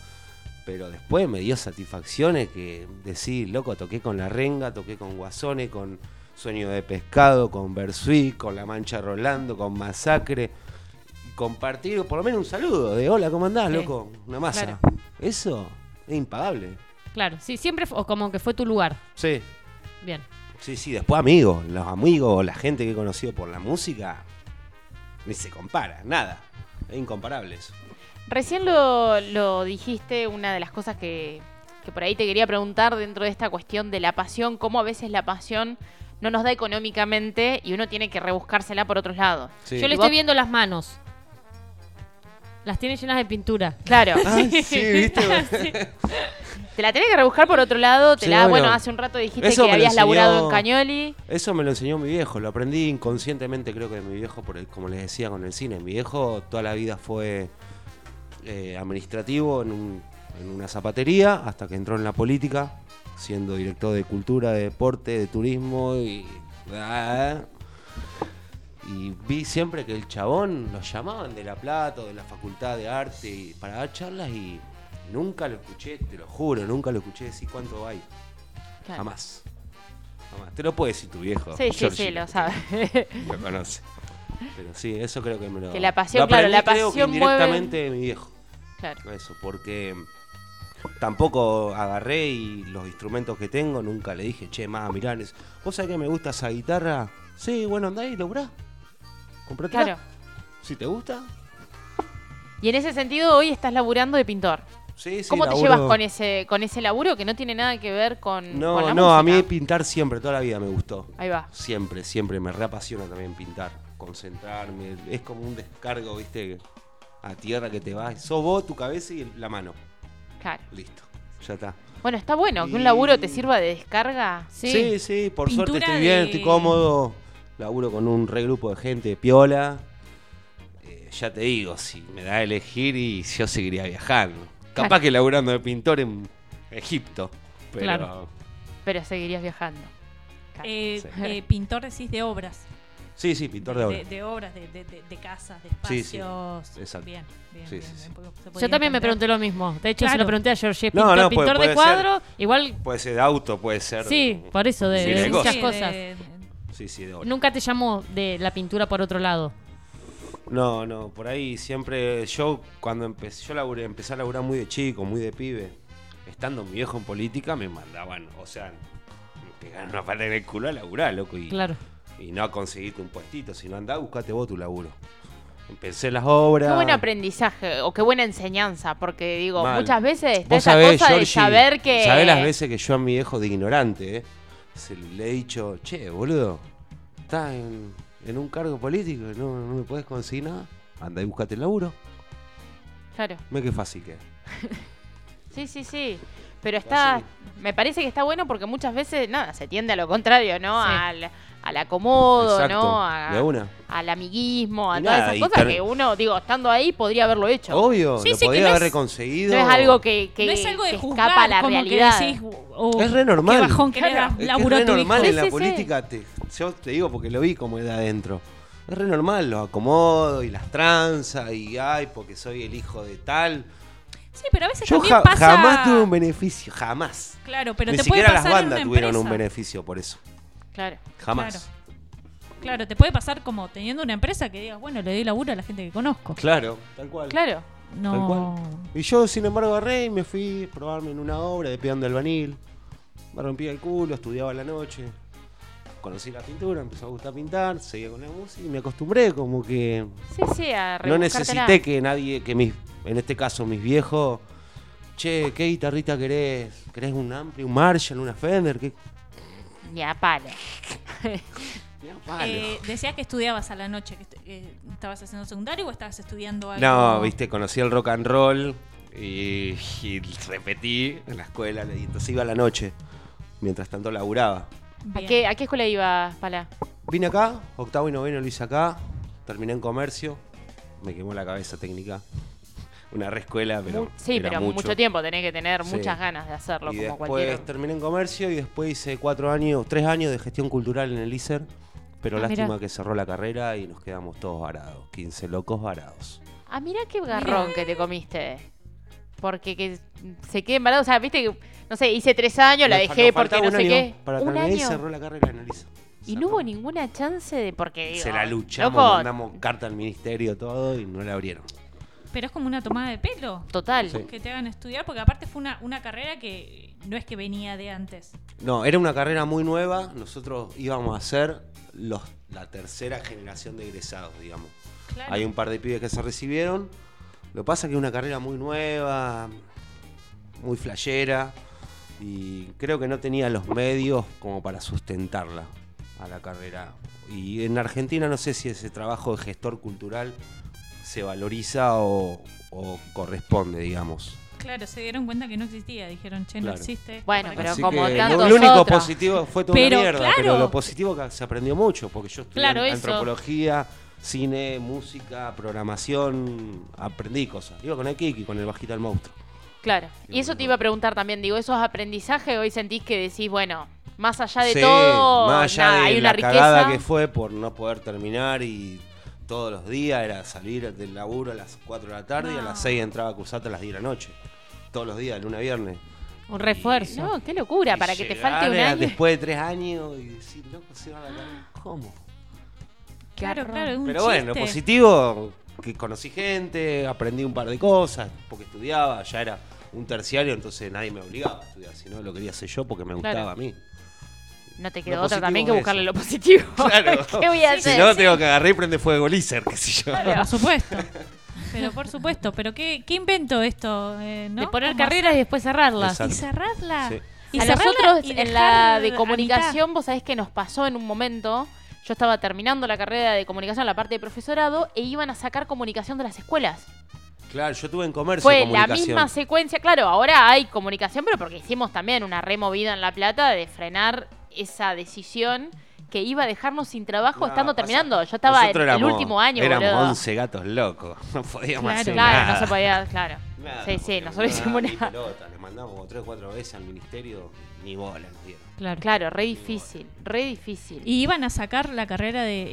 Pero después me dio satisfacciones que decir, loco, toqué con La Renga, toqué con Guasone, con Sueño de Pescado, con Bersuit, con La Mancha Rolando, con Masacre. Compartir por lo menos un saludo de hola, ¿cómo andás, Sí. loco? Una masa. Claro. Eso es impagable. claro, sí, siempre o como que fue tu lugar. Sí, Bien. sí, sí. Después amigos, los amigos, la gente que he conocido por la música, ni se compara, nada. Es incomparable eso. Recién lo, lo dijiste, una de las cosas que, que por ahí te quería preguntar dentro de esta cuestión de la pasión, cómo a veces la pasión no nos da económicamente y uno tiene que rebuscársela por otros lados. Yo le estoy viendo las manos. Las tiene llenas de pintura. Claro. Ah, sí, <laughs> ¿viste? Sí. Te la tenés que rebuscar por otro lado. Te Sí, la, bueno, bueno. hace un rato dijiste que habías laburado en enseñó- Cañoli. Eso me lo enseñó mi viejo, lo aprendí inconscientemente creo que de mi viejo, por el- como les decía con el cine. Mi viejo toda la vida fue eh, administrativo en, un- en una zapatería hasta que entró en la política, siendo director de cultura, de deporte, de turismo y... ah, y vi siempre que el chabón lo llamaban de La Plata o de la Facultad de Arte y- para dar charlas y nunca lo escuché, te lo juro, nunca lo escuché decir cuánto hay. Claro. Jamás. Jamás. Te lo puede decir tu viejo. Sí, sí, Georgie, sí, lo sabe. Lo conoce. Pero sí, eso creo que me lo. Que la pasión, lo claro, aprendí, la creo que pasión mueve- indirectamente de mi viejo. Claro. Eso, porque tampoco agarré y los instrumentos que tengo nunca le dije, che, más, mirá, ¿vos sabés que me gusta esa guitarra? Sí, bueno, andá y laburá. Comprátela. Claro. Si te gusta. Y en ese sentido, hoy estás laburando de pintor. Sí, sí, ¿Cómo te llevas con ese, con ese laburo que no tiene nada que ver con, con No, la no, a mí pintar siempre, toda la vida me gustó. Ahí va. Siempre, siempre, me reapasiona también pintar, concentrarme. Es como un descargo, viste, a tierra que te vas. Sos vos, tu cabeza y la mano. Claro. Listo, ya está. Bueno, está bueno que un laburo te sirva de descarga. Sí, sí, por suerte estoy bien, de- estoy cómodo. Laburo con un re grupo de gente piola. Eh, ya te digo, si me da a elegir y yo seguiría viajando. Capaz Claro. que laburando de pintor en Egipto. Pero Claro. Pero seguirías viajando. Eh, Sí. eh, pintor decís de obras. Sí, sí, pintor de obra. De, de obras, de, de- de- de casas, de Sí, sí, espacios. exacto. Bien, bien, Sí, bien, sí, bien, sí. Yo también me pregunté lo mismo. De hecho, se lo pregunté a Georgie. No, Pintor, no, puede- pintor puede de ser- cuadro, igual Puede ser de auto, puede ser. Sí, por eso, de- de muchas cosas. Sí, sí, de obra. nunca te llamó de la pintura por otro lado. No, no, por ahí siempre. Yo, cuando empecé, yo laburé, empecé a laburar muy de chico, muy de pibe. Estando mi viejo en política, me mandaban, o sea, me pegaron una pata en el culo a laburar, loco. Y, Claro. Y no a conseguirte un puestito, sino andá, buscate vos tu laburo. Empecé las obras. Qué buen aprendizaje o qué buena enseñanza, porque digo, Mal. muchas veces está esa sabés, cosa de saber que... ¿Sabés las veces que yo a mi viejo de ignorante, eh, se le he dicho, che, boludo, estás en, en un cargo político no, no me puedes conseguir nada? Anda y buscate el laburo. Claro. Ve qué fácil que. <laughs> Sí, sí, sí. Pero está, me parece que está bueno porque muchas veces, nada, se tiende a lo contrario, ¿no? Sí. Al, al acomodo, Exacto, ¿no? A- de una. Al amiguismo, a Y todas nada, esas cosas ter- que uno, digo, estando ahí podría haberlo hecho. Obvio, Sí, lo sí, no haber es- reconseguido. No es algo que, que, no es algo de que juzgar, escapa a la como que realidad. decís, "Oh, Es re normal. Qué bajón que Claro. Es que es re normal en la Sí, sí, política, te- yo te digo porque lo vi como era adentro. Es re normal, los acomodo y las tranzas y ay, porque soy el hijo de tal. Sí, pero a veces Yo también ja- pasa... jamás tuve un beneficio, jamás. Claro, pero Ni te puede siquiera las pasar en bandas una tuvieron un beneficio por eso. Claro. Jamás. Claro, te puede pasar como teniendo una empresa que digas, bueno, le doy laburo a la gente que conozco. Claro, tal cual. Claro. No. Tal cual. Y yo, sin embargo, agarré y me fui a probarme en una obra de peón de albanil. Me rompía el culo, estudiaba a la noche. Conocí la pintura, empezó a gustar pintar, seguía con la música y me acostumbré como que... Sí, sí, a No necesité que nadie, que mis, en este caso mis viejos, che, ¿qué guitarrita querés? ¿Querés un Ampli, un Marshall, una Fender? ¿Qué? Ni a palo. <laughs> Eh, decías que estudiabas a la noche, que est- eh, estabas haciendo secundario o estabas estudiando algo. No, viste, conocí el rock and roll y, y repetí en la escuela, y entonces iba a la noche, mientras tanto laburaba. ¿A qué, ¿A qué escuela ibas, Pala? Vine acá, octavo y noveno lo hice acá, terminé en comercio, me quemó la cabeza técnica. Una reescuela, pero. Sí, era pero mucho. tiempo tenés que tener Sí. muchas ganas de hacerlo, Y como después cualquier. terminé en comercio y después hice cuatro años, tres años de gestión cultural en el ISER. Pero Ah, lástima mirá. que cerró la carrera y nos quedamos todos varados. 15 locos varados. Ah, mira qué garrón que te comiste. Porque que se quede embarazado. O sea, viste que, no sé, hice tres años, la dejé nos porque no sé año qué. Para un terminar y año. cerró la carrera en el ISER. Y no hubo ninguna chance de. Porque digo, Se la luchamos, loco, mandamos carta al ministerio, todo y no la abrieron. Pero es como una tomada de pelo. Total. Sí. Que te hagan estudiar, porque aparte fue una, una carrera que no es que venía de antes. No, era una carrera muy nueva. Nosotros íbamos a ser los, la tercera generación de egresados, digamos. Claro. Hay un par de pibes que se recibieron. Lo que pasa es que es una carrera muy nueva, muy flashera. Y creo que no tenía los medios como para sustentarla a la carrera. Y en Argentina no sé si ese trabajo de gestor cultural se valoriza o, o corresponde, digamos. Claro, se dieron cuenta que no existía. Dijeron, che, no Claro. existe. Bueno, ¿para pero? Así como que tantos lo, único otros. positivo fue toda Pero, una mierda, claro. pero lo positivo que se aprendió mucho, porque yo estudié Claro, eso. antropología, cine, música, programación, aprendí cosas. Iba con el Kiki, con el bajita del monstruo. Claro. Y eso te iba a preguntar también, digo, esos aprendizajes hoy sentís que decís, bueno, más allá de Sí, todo, más allá nada, de hay una la cagada riqueza. que fue por no poder terminar y todos los días era salir del laburo a las 4 de la tarde y a las 6 entraba a cursarte a las 10 de la noche. Todos los días, de lunes a viernes. Un refuerzo. No, qué locura, para que te falte un año. Después de tres años y decir, loco, se va a la. <gasps> ¿Cómo? Claro, claro, es un Pero bueno, chiste. positivo, que conocí gente, aprendí un par de cosas, porque estudiaba, ya era un terciario, entonces nadie me obligaba a estudiar, si no lo quería hacer yo porque me Claro. gustaba a mí. No te quedó otra también que buscarle eso. lo positivo. <laughs> Claro. ¿Qué voy a hacer? Si no, tengo que agarrar y prender fuego el ISER, qué sé yo. Por supuesto. <laughs> Pero por supuesto, pero qué, qué invento esto, eh, ¿no? De poner ¿Cómo carreras y después cerrarlas. Exacto. Y cerrarla. Sí. Y a nosotros y en la de comunicación, vos sabés que nos pasó en un momento. Yo estaba terminando la carrera de comunicación, la parte de profesorado, e iban a sacar comunicación de las escuelas. Claro, yo tuve en comercio Fue la misma secuencia. Claro, ahora hay comunicación, pero porque hicimos también una removida en La Plata de frenar esa decisión que iba a dejarnos sin trabajo No, estando terminando. Yo estaba en el último año, Éramos boludo. 11 gatos locos, <laughs> no podíamos Claro, hacer claro, nada. no se podía, claro. Nada, sí, sí, nosotros no hicimos ni nada. pelota, le mandamos como 3 o 4 veces al ministerio, ni bola nos dieron. Claro. claro, re difícil, re difícil. ¿Y iban a sacar la carrera de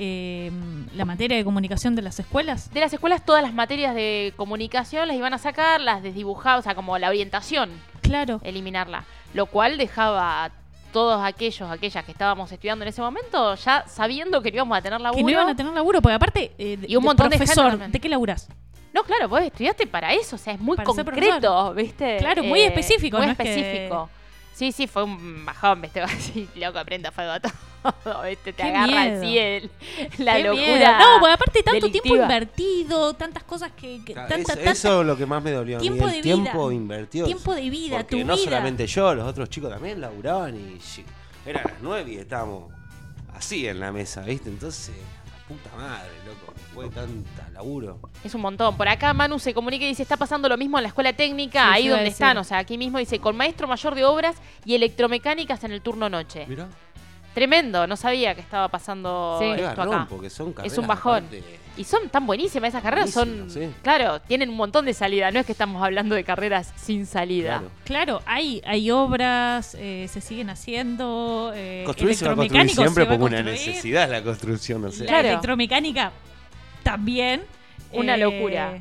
eh, la materia de comunicación de las escuelas? De las escuelas todas las materias de comunicación las iban a sacar, las desdibujadas, o sea, como la orientación. Claro. Eliminarla. Lo cual dejaba todos aquellos, aquellas que estábamos estudiando en ese momento, ya sabiendo que no íbamos a tener laburo. Que no iban a tener laburo, porque aparte, eh, de- Y un de montón de gente profesor, también. ¿de qué laburás? No, claro, vos estudiaste para eso, o sea, es muy Para concreto. ¿viste? Eh, Claro, muy específico, Muy no es que- específico. Sí, sí, fue un bajón, ¿viste? <laughs> Así, loco, prenda fuego a todo, <laughs> ¿viste? Te Qué agarra miedo. así el, <laughs> la Qué locura. miedo. No, porque aparte tanto tiempo invertido, tantas cosas que... que Claro, tanta, eso, tanta- eso es lo que más me dolió a mí, Tiempo el de tiempo vida. invertido. Tiempo de vida, Porque tu no vida. solamente yo, los otros chicos también laburaban y sí, eran las 9 y estábamos así en la mesa, ¿viste? Entonces, la puta madre, loco, fue tanta laburo. Es un montón. Por acá Manu se comunica y dice, está pasando lo mismo en la escuela técnica, Sí, ahí donde están, o sea, aquí mismo dice, con maestro mayor de obras y electromecánicas en el turno noche. Mirá. Tremendo, no sabía que estaba pasando esto acá. porque son Es un bajón. aparte- Y son tan buenísimas esas carreras, son, sí. claro, tienen un montón de salida, no es que estamos hablando de carreras sin salida. Claro. Claro, hay, hay obras, eh, se siguen haciendo. Eh, Construir se va a construir electromecánico siempre porque una necesidad la construcción, o sea. La electromecánica también. Una Eh, locura.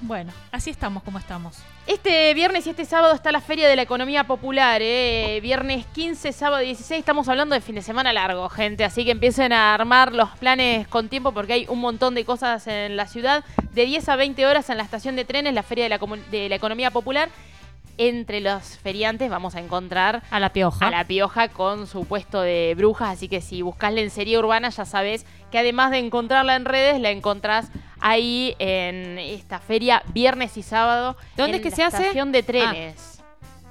Bueno, así estamos como estamos. Este viernes y este sábado está la Feria de la Economía Popular, ¿eh? Viernes 15, sábado 16. Estamos hablando de fin de semana largo, gente. Así que empiecen a armar los planes con tiempo porque hay un montón de cosas en la ciudad. De 10 a 20 horas en la estación de trenes, la Feria de la, de la Economía Popular. Entre los feriantes vamos a encontrar a la pioja. A la pioja con su puesto de brujas. Así que si buscas lencería urbana, ya sabes que además de encontrarla en redes, la encontrás ahí en esta feria viernes y sábado. ¿Dónde en es que la se hace? Ah. estación de trenes.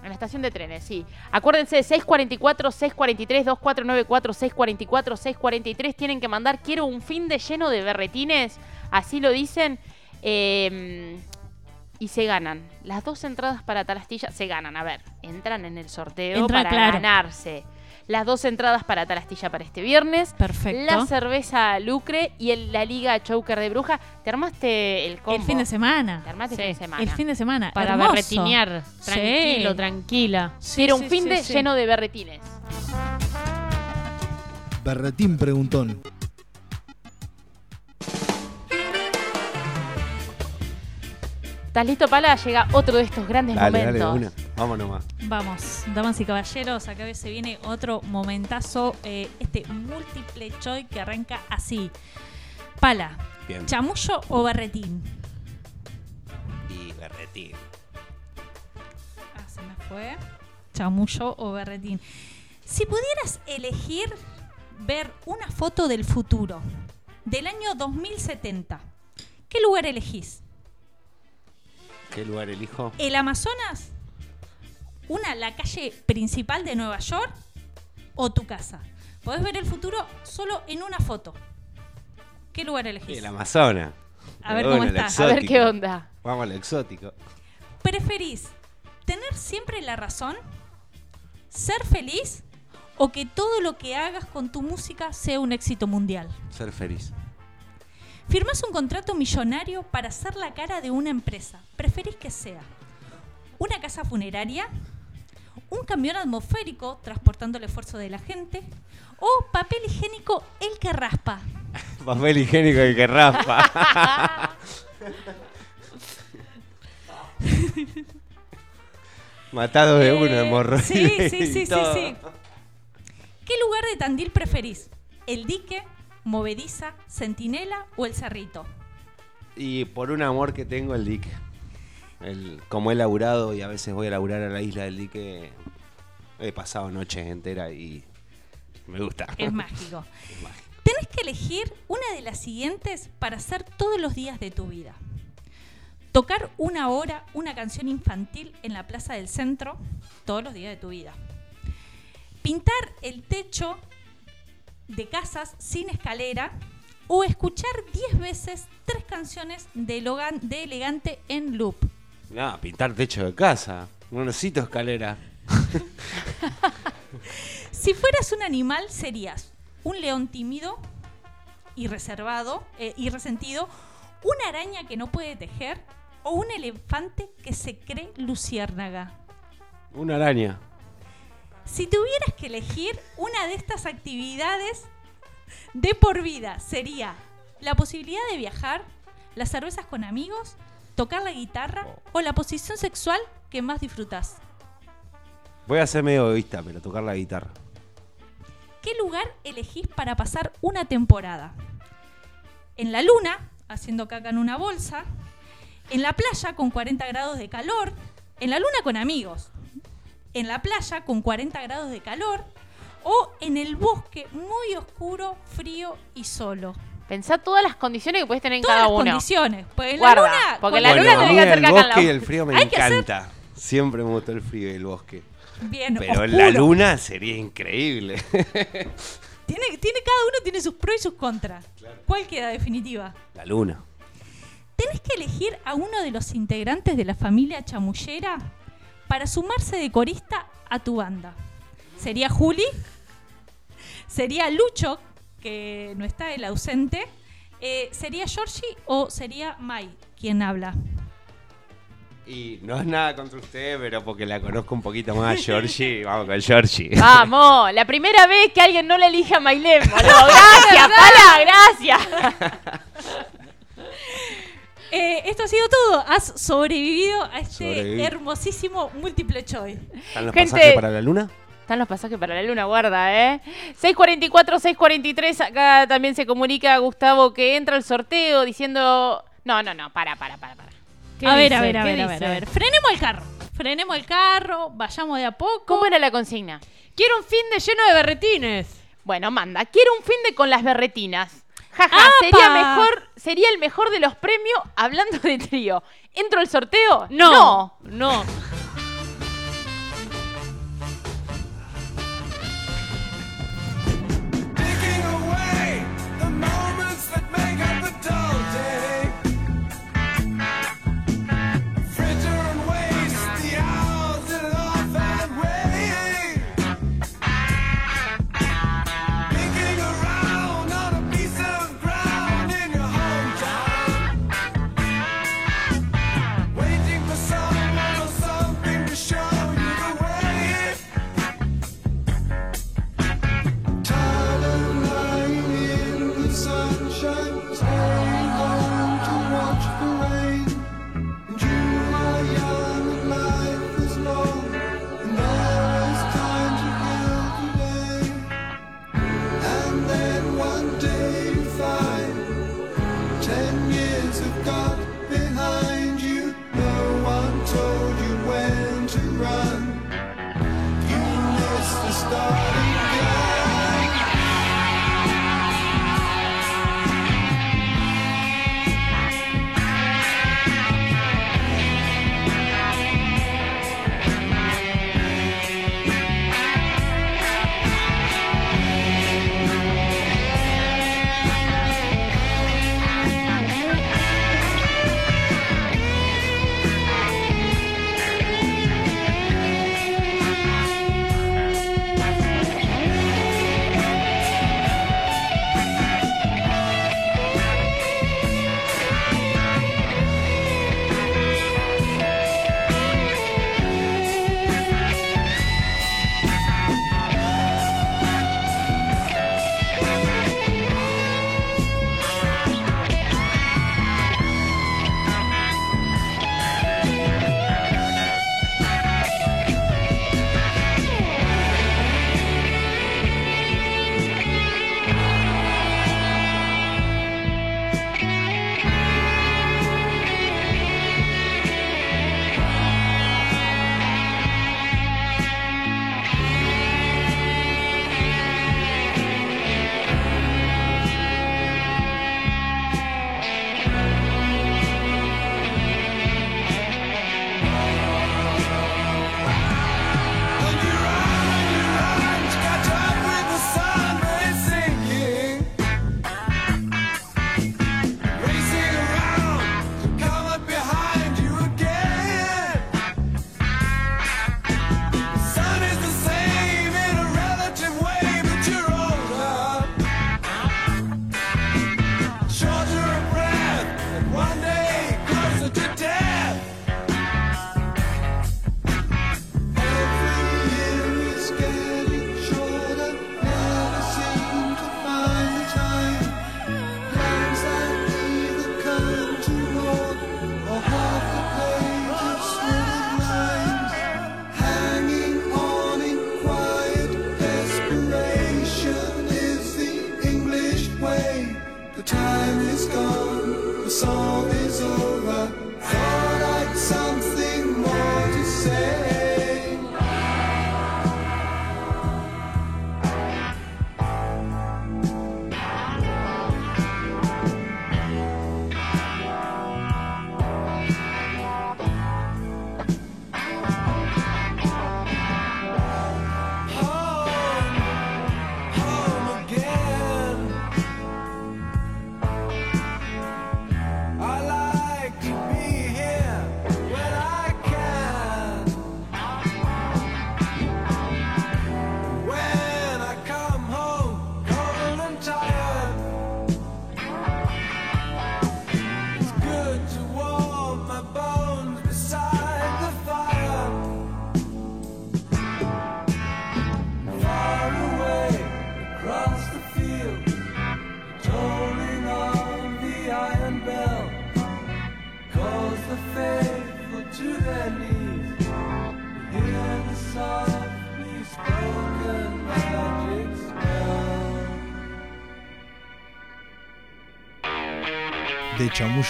En la estación de trenes, sí. Acuérdense, 644, 643, 2494, 644, 643. Tienen que mandar, quiero un fin de lleno de berretines. Así lo dicen. eh, y se ganan. Las dos entradas para Talastilla se ganan. A ver, entran en el sorteo Entran, para claro. ganarse. Las dos entradas para Talastilla para este viernes. Perfecto. La cerveza Lucre y el- la Liga Choker de Bruja. ¿Te armaste el combo? El fin de semana. Te armaste el fin de semana. El fin de semana. Para Hermoso. berretinear. Sí. Tranquilo, tranquila. Sí, Era un sí, fin sí, de sí. lleno de berretines. Berretín preguntón. ¿Estás listo, Pala? Llega otro de estos grandes Dale, dale, de momentos. una. Vamos nomás. Vamos, damas y caballeros, acá se viene otro momentazo, eh, este múltiple choice que arranca así. Pala, Bien. chamullo o berretín. Y berretín. Ah, se me fue. Chamullo o berretín. Si pudieras elegir ver una foto del futuro, del año 2070, ¿qué lugar elegís? ¿Qué lugar elijo? ¿El Amazonas? ¿Una, la calle principal de Nueva York? ¿O tu casa? Podés ver el futuro solo en una foto. ¿Qué lugar elegís? El Amazonas. A ver cómo está. A ver qué onda. Vamos a lo exótico. ¿Preferís tener siempre la razón? ¿Ser feliz? ¿O que todo lo que hagas con tu música sea un éxito mundial? Ser feliz. Firmás un contrato millonario para ser la cara de una empresa. ¿Preferís que sea una casa funeraria? ¿Un camión atmosférico transportando el esfuerzo de la gente? ¿O papel higiénico el que raspa? <laughs> Papel higiénico y que raspa. <laughs> Matado de uno, hemorroides. Sí, sí, y sí, sí, todo. sí. ¿Qué lugar de Tandil preferís? ¿El dique, movediza, centinela o el cerrito? Y por un amor que tengo el dique. El, como he laburado y a veces voy a laburar a la isla del dique, he pasado noches enteras y me gusta. <laughs> Es mágico. Tenés que elegir una de las siguientes para hacer todos los días de tu vida. Tocar una hora una canción infantil en la plaza del centro todos los días de tu vida. Pintar el techo de casas sin escalera o escuchar 10 veces tres canciones de, Logan, de Elegante en loop. No, pintar techo de casa. No necesito escalera. <laughs> Si fueras un animal, serías un león tímido y reservado eh, y resentido, una araña que no puede tejer o un elefante que se cree luciérnaga. Una araña. Si tuvieras que elegir una de estas actividades de por vida, sería la posibilidad de viajar, las cervezas con amigos, tocar la guitarra o la posición sexual que más disfrutas. Voy a ser medio egoísta, pero tocar la guitarra. ¿Qué lugar elegís para pasar una temporada? En la luna, haciendo caca en una bolsa. En la playa con 40 grados de calor. En la luna con amigos. En la playa con 40 grados de calor. O en el bosque muy oscuro, frío y solo. Pensá todas las condiciones que puedes tener en Todas cada las uno. condiciones. Pues en Guarda, la luna. porque en la bueno, luna a tenés que hacer el bosque y el frío me hacer- encanta. Siempre me gustó el frío y el bosque. Bien, Pero en la luna sería increíble. <laughs> Tiene, tiene, cada uno tiene sus pros y sus contras. ¿Cuál queda definitiva? la luna. Tenés que elegir a uno de los integrantes de la familia chamullera para sumarse de corista a tu banda. ¿Sería Juli? ¿Sería Lucho, que no está el ausente? Eh, ¿Sería Georgie o sería Mai quien habla? Y no es nada contra usted, pero porque la conozco un poquito más, Georgie. <laughs> Vamos con Georgie. Vamos, la primera vez que alguien no le elige a boludo. <laughs> Gracias, <laughs> Pala, gracias. Eh, esto ha sido todo. Has sobrevivido a este Sobreviví. hermosísimo múltiple choice. ¿Están los Gente- pasajes para la luna? Están los pasajes para la luna, guarda, ¿eh? 644, 643, acá también se comunica Gustavo que entra al sorteo diciendo... No, no, no, para, para, para, para. ¿Qué A ver, a ver, a ¿Qué ver, a ver, a ver. Frenemos el carro. Frenemos el carro, vayamos de a poco. ¿Cómo era la consigna? Quiero un fin de lleno de berretines. Bueno, manda, quiero un fin de con las berretinas. Sería mejor, sería el mejor de los premios hablando de trío. ¿Entro al sorteo? No, no. Taking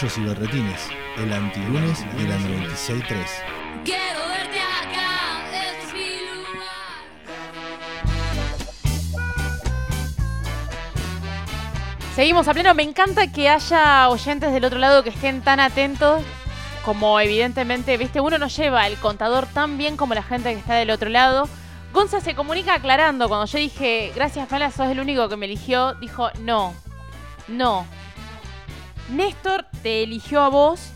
De chamullos y berretines, el antilunes de la 96.3. Quiero verte acá, este es mi lugar. Seguimos a pleno. Me encanta que haya oyentes del otro lado que estén tan atentos como evidentemente, viste, uno no lleva el contador tan bien como la gente que está del otro lado. Gonza se comunica aclarando. Cuando yo dije, gracias Mala, sos el único que me eligió, dijo, no, no. Néstor te eligió a vos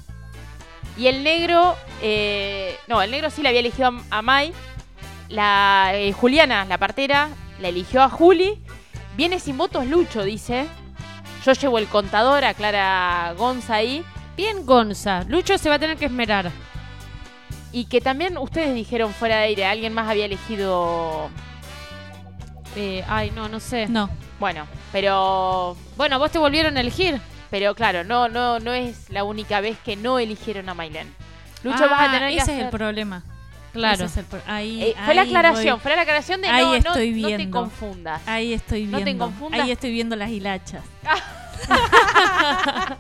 y el negro, eh, no, el negro sí le había elegido a, a Mai. La eh, Juliana, la partera, la eligió a Juli. Viene sin votos Lucho, dice. Yo llevo el contador, aclara Gonza ahí. Bien, Gonza. Lucho se va a tener que esmerar. Y que también ustedes dijeron fuera de aire, alguien más había elegido. Eh, ay, no, no sé. No. Bueno, pero. Bueno, vos te volvieron a elegir. Pero claro, no, no, no es la única vez que no eligieron a Mailén. Lucho vas a Ah, tener que ese es hacer- el problema. Claro. Es el pro- ahí, Eh, fue la aclaración, voy. fue la aclaración de ahí no, no- estoy no te viendo. confundas. Ahí estoy No te viendo. confundas. Ahí estoy viendo las hilachas. <laughs>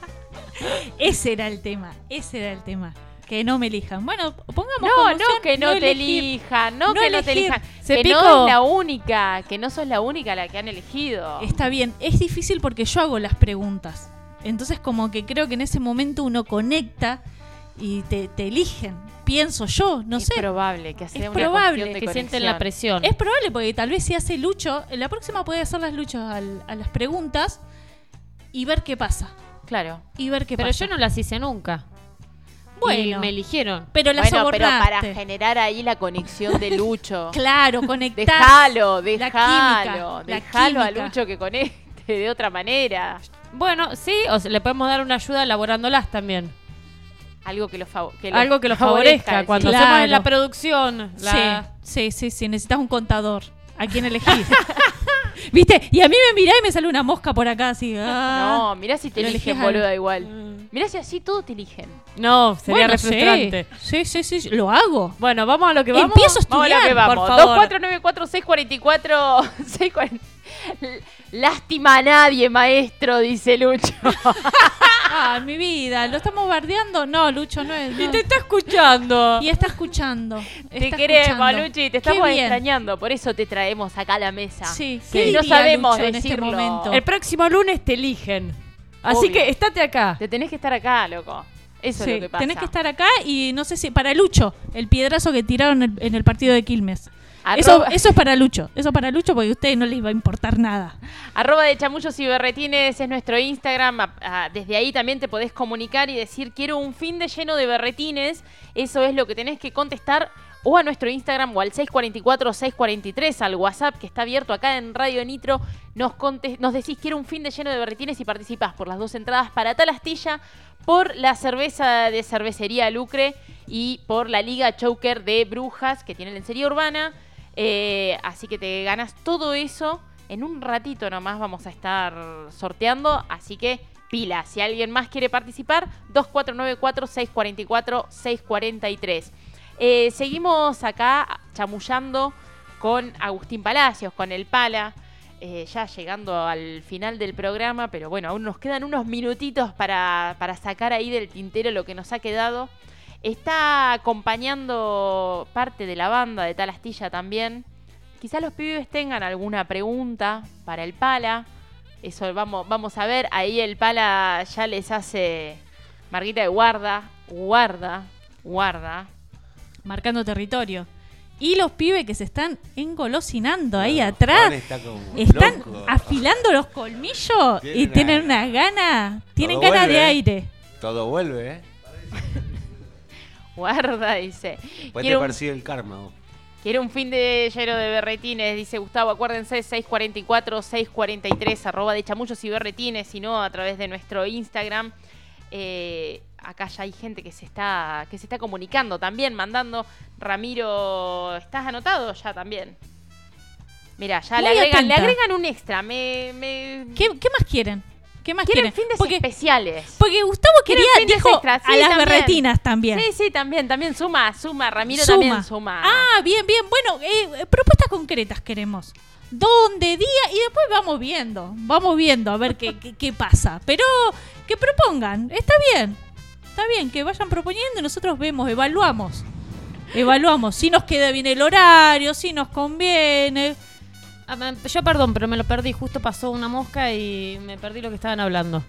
ese era el tema. Ese era el tema. Que no me elijan. Bueno, pongamos No, no que no, te elegir. elijan, no, No que no te elijan. Se que picó. no es la única, que no sos la única la que han elegido. Está bien, es difícil porque yo hago las preguntas. Entonces como que creo que en ese momento uno conecta y te, te eligen. Pienso yo, no es sé. probable que sea Es una probable cuestión de que sienten la presión. Es probable porque tal vez si hace Lucho, en la próxima puede hacer las Luchos al- a las preguntas y ver qué pasa. Claro. Y ver qué Pero pasa. yo no las hice nunca. Bueno. Y me eligieron. Pero las bueno, pero para generar ahí la conexión de Lucho. <laughs> Claro, conectás. Déjalo, la déjalo, la déjalo a. Lucho que conecte de otra manera. Bueno, sí, o sea, le podemos dar una ayuda elaborándolas también. Algo que lo, fav- que lo Algo que lo favorezca. Cuando Claro. hacemos en la producción. la- Sí, sí, sí, sí, necesitas un contador. ¿A quién elegís? <laughs> ¿Viste? Y a mí me mirá y me sale una mosca por acá así. ah. No, mirá si te Lo eligen, al- boluda, igual. Mirá si así todo te eligen. No, sería Bueno, sí. frustrante. Sí, sí, sí, sí, lo hago. Bueno, vamos a lo que vamos. Empiezo a Vamos a lo estudiar, que vamos. por favor. 2494-644. 640. <laughs> Lástima a nadie, maestro, dice Lucho. <laughs> Ah, mi vida, ¿lo estamos bardeando? No, Lucho, no es. Y te está escuchando. Y está escuchando. Te está queremos, escuchando. Luchi, te Qué estamos bien. extrañamos, por eso te traemos acá a la mesa. Sí, ¿qué no diría sabemos Lucho en este decirlo. momento? El próximo lunes te eligen. Así Obvio. que estate acá. Te tenés que estar acá, loco. Eso Sí, es lo que pasa. tenés que estar acá y no sé si para Lucho, el piedrazo que tiraron en el, en el partido de Quilmes. Eso, es para Lucho, eso es para Lucho porque a ustedes no les va a importar nada. Arroba de chamullos y berretines es nuestro Instagram. Desde ahí también te podés comunicar y decir quiero un fin de lleno de berretines. Eso es lo que tenés que contestar o a nuestro Instagram o al 644-643, al WhatsApp que está abierto acá en Radio Nitro. Nos, contes- nos decís quiero un fin de lleno de berretines y participás por las dos entradas para tal astilla, por la cerveza de cervecería Lucre y por la Liga Choker de Brujas que tiene lencería urbana. Eh, así que te ganas todo eso. En un ratito nomás vamos a estar sorteando. Así que pila. Si alguien más quiere participar, 2494-644-643. Eh, seguimos acá chamullando con Agustín Palacios, con el Pala. eh, ya llegando al final del programa, pero bueno, aún nos quedan unos minutitos para, para sacar ahí del tintero lo que nos ha quedado. Está acompañando parte de la banda de Tal Astilla también. Quizás los pibes tengan alguna pregunta para el Pala. Eso vamos, vamos a ver. Ahí el Pala ya les hace Marguita de guarda, guarda, guarda. Marcando territorio. Y los pibes que se están engolosinando ahí atrás. Juan está como Están loco. afilando los colmillos y Tienen una- unas ganas. Tienen ganas de ¿eh? aire. Todo vuelve, ¿eh? Guarda, dice. Después te Quiero un, persigue el karma. vos. quiero un fin de lleno de berretines, dice Gustavo. Acuérdense, 644, 643, arroba de chamullos y berretines, si no, a través de nuestro Instagram. Eh, acá ya hay gente que se está que se está comunicando también, mandando. Ramiro, ¿estás anotado ya también? Mira, ya le agregan, le agregan un extra. Me, me- ¿Qué, qué más quieren? ¿Qué más Quieren quieren? fines Porque, especiales. porque Gustavo quería, dijo extras, sí, a las también. berretinas también. Sí, sí, también, también suma, suma. Ramiro Suma. también suma. Ah, bien, bien. Bueno, eh, propuestas concretas queremos. ¿Dónde, día? Y después vamos viendo. Vamos viendo a ver qué, qué, qué pasa. Pero que propongan. Está bien. Está bien, que vayan proponiendo y nosotros vemos, evaluamos. Evaluamos si nos queda bien el horario, si nos conviene. Ah, Yo perdón, pero me lo perdí. Justo pasó una mosca y me perdí lo que estaban hablando.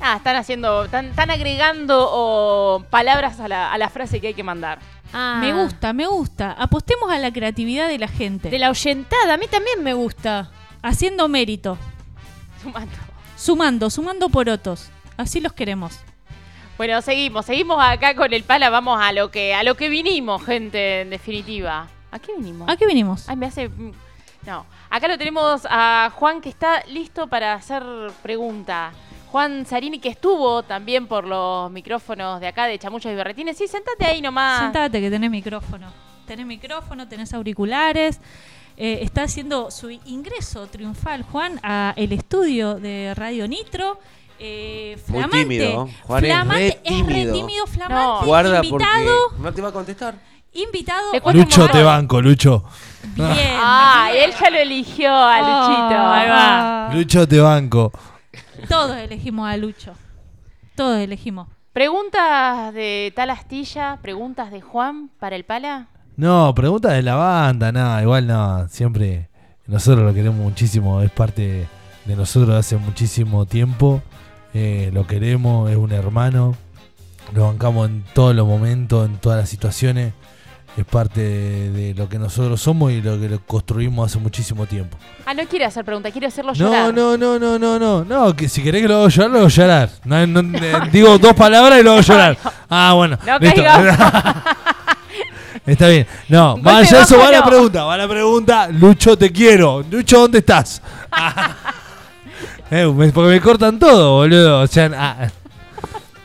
Ah, están haciendo, están, están agregando oh, palabras a la, a la frase que hay que mandar. Ah. Me gusta, me gusta. Apostemos a la creatividad de la gente. De la oyentada, a mí también me gusta. Haciendo mérito. Sumando. Sumando, sumando porotos. Así los queremos. Bueno, seguimos, seguimos acá con el pala, vamos a lo que, a lo que vinimos, gente, en definitiva. ¿A qué vinimos? ¿A qué vinimos? Ay, me hace. No. Acá lo tenemos a Juan que está listo para hacer pregunta. Juan Sarini, que estuvo también por los micrófonos de acá de Chamuchos y Berretines. Sí, sentate ahí nomás. Sentate que tenés micrófono. Tenés micrófono, tenés auriculares. Eh, está haciendo su ingreso triunfal, Juan, a el estudio de Radio Nitro. Eh, Muy flamante. tímido. Juan es flamante, re es re tímido. tímido, flamante. Guarda invitado, porque no te va a contestar. invitado. Lucho, te banco, Lucho. Bien. Ah, él ya lo eligió a Luchito. Ahí va. Lucho, te banco. Todos elegimos a Lucho. Todos elegimos. Preguntas de tal astilla, preguntas de Juan para el pala. No, pregunta de la banda, nada, igual no, siempre nosotros lo queremos muchísimo, es parte de nosotros hace muchísimo tiempo, eh, lo queremos, es un hermano, lo bancamos en todos los momentos, en todas las situaciones, es parte de, de lo que nosotros somos y lo que lo construimos hace muchísimo tiempo. Ah, no quiere hacer preguntas, quiere hacerlo No, llorar. no, no, no, no, no, no, que si querés que lo haga llorar, lo hago llorar. No, no, eh, digo dos palabras y lo hago llorar. Ah, bueno, No listo. <laughs> Está bien. No, más golpe allá de eso va la no. pregunta, va la pregunta. Lucho, te quiero. Lucho, ¿dónde estás? <laughs> <laughs> Eh, porque me cortan todo, boludo. O sea, ah,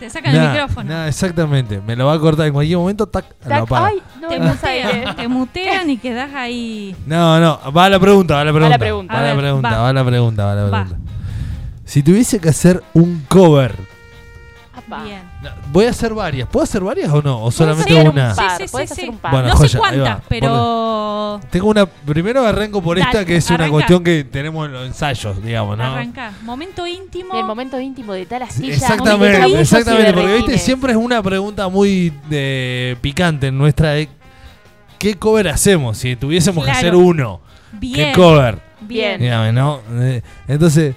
Te sacan nah, el micrófono. nah, exactamente. Me lo va a cortar en cualquier momento, tac, lo Tac, apaga. ay, te mutean, te mutean y quedás ahí. No, no, va la pregunta, va la pregunta. pregunta. Va A la ver, pregunta, va. va la pregunta, va la Va. pregunta. Si tuviese que hacer un cover, Bien. Voy a hacer varias. ¿Puedo hacer varias o no? ¿O solamente hacer un una? par, Sí, sí, puedes sí, hacer un par. Bueno, no joya, sé cuántas, pero. Tengo una. Primero arranco por esta, Dale, que es una cuestión que tenemos en los ensayos, digamos, ¿no? Arranca. Momento íntimo. El momento íntimo de tal astilla. Exactamente, Momento exactamente, porque viste, siempre es una pregunta muy de, picante en nuestra. de ¿Qué cover hacemos? Si tuviésemos que hacer uno, Bien. ¿qué cover? Bien. Dígame, ¿no? Eh, Entonces,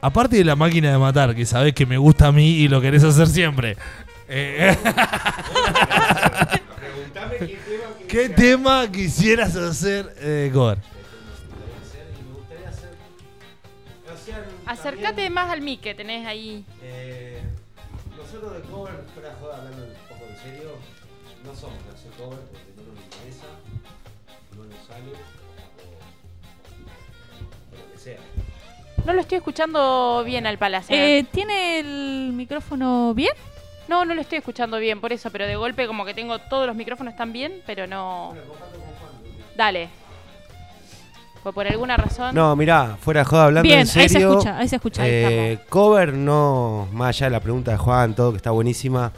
aparte de la máquina de matar, que sabés que me gusta a mí y lo querés hacer siempre. eh, <laughs> ¿Qué tema quisieras hacer eh, cover? Acércate más al mic que tenés ahí. Eh, nosotros de cover, fuera de joda, hablando un poco en serio, no somos de hacer cover porque no nos interesa, no nos sale, o, o lo que sea. No lo estoy escuchando bien al palacio. Eh, ¿Tiene el micrófono bien? No, no lo estoy escuchando bien, por eso, pero de golpe como que tengo todos los micrófonos están bien, pero no. Dale. Pues por alguna razón. No, mirá, fuera de joda, hablando Bien, en ahí se serio. escucha, ahí se escucha. Ahí eh, cover, no, más allá de la pregunta de Juan, todo que está buenísima.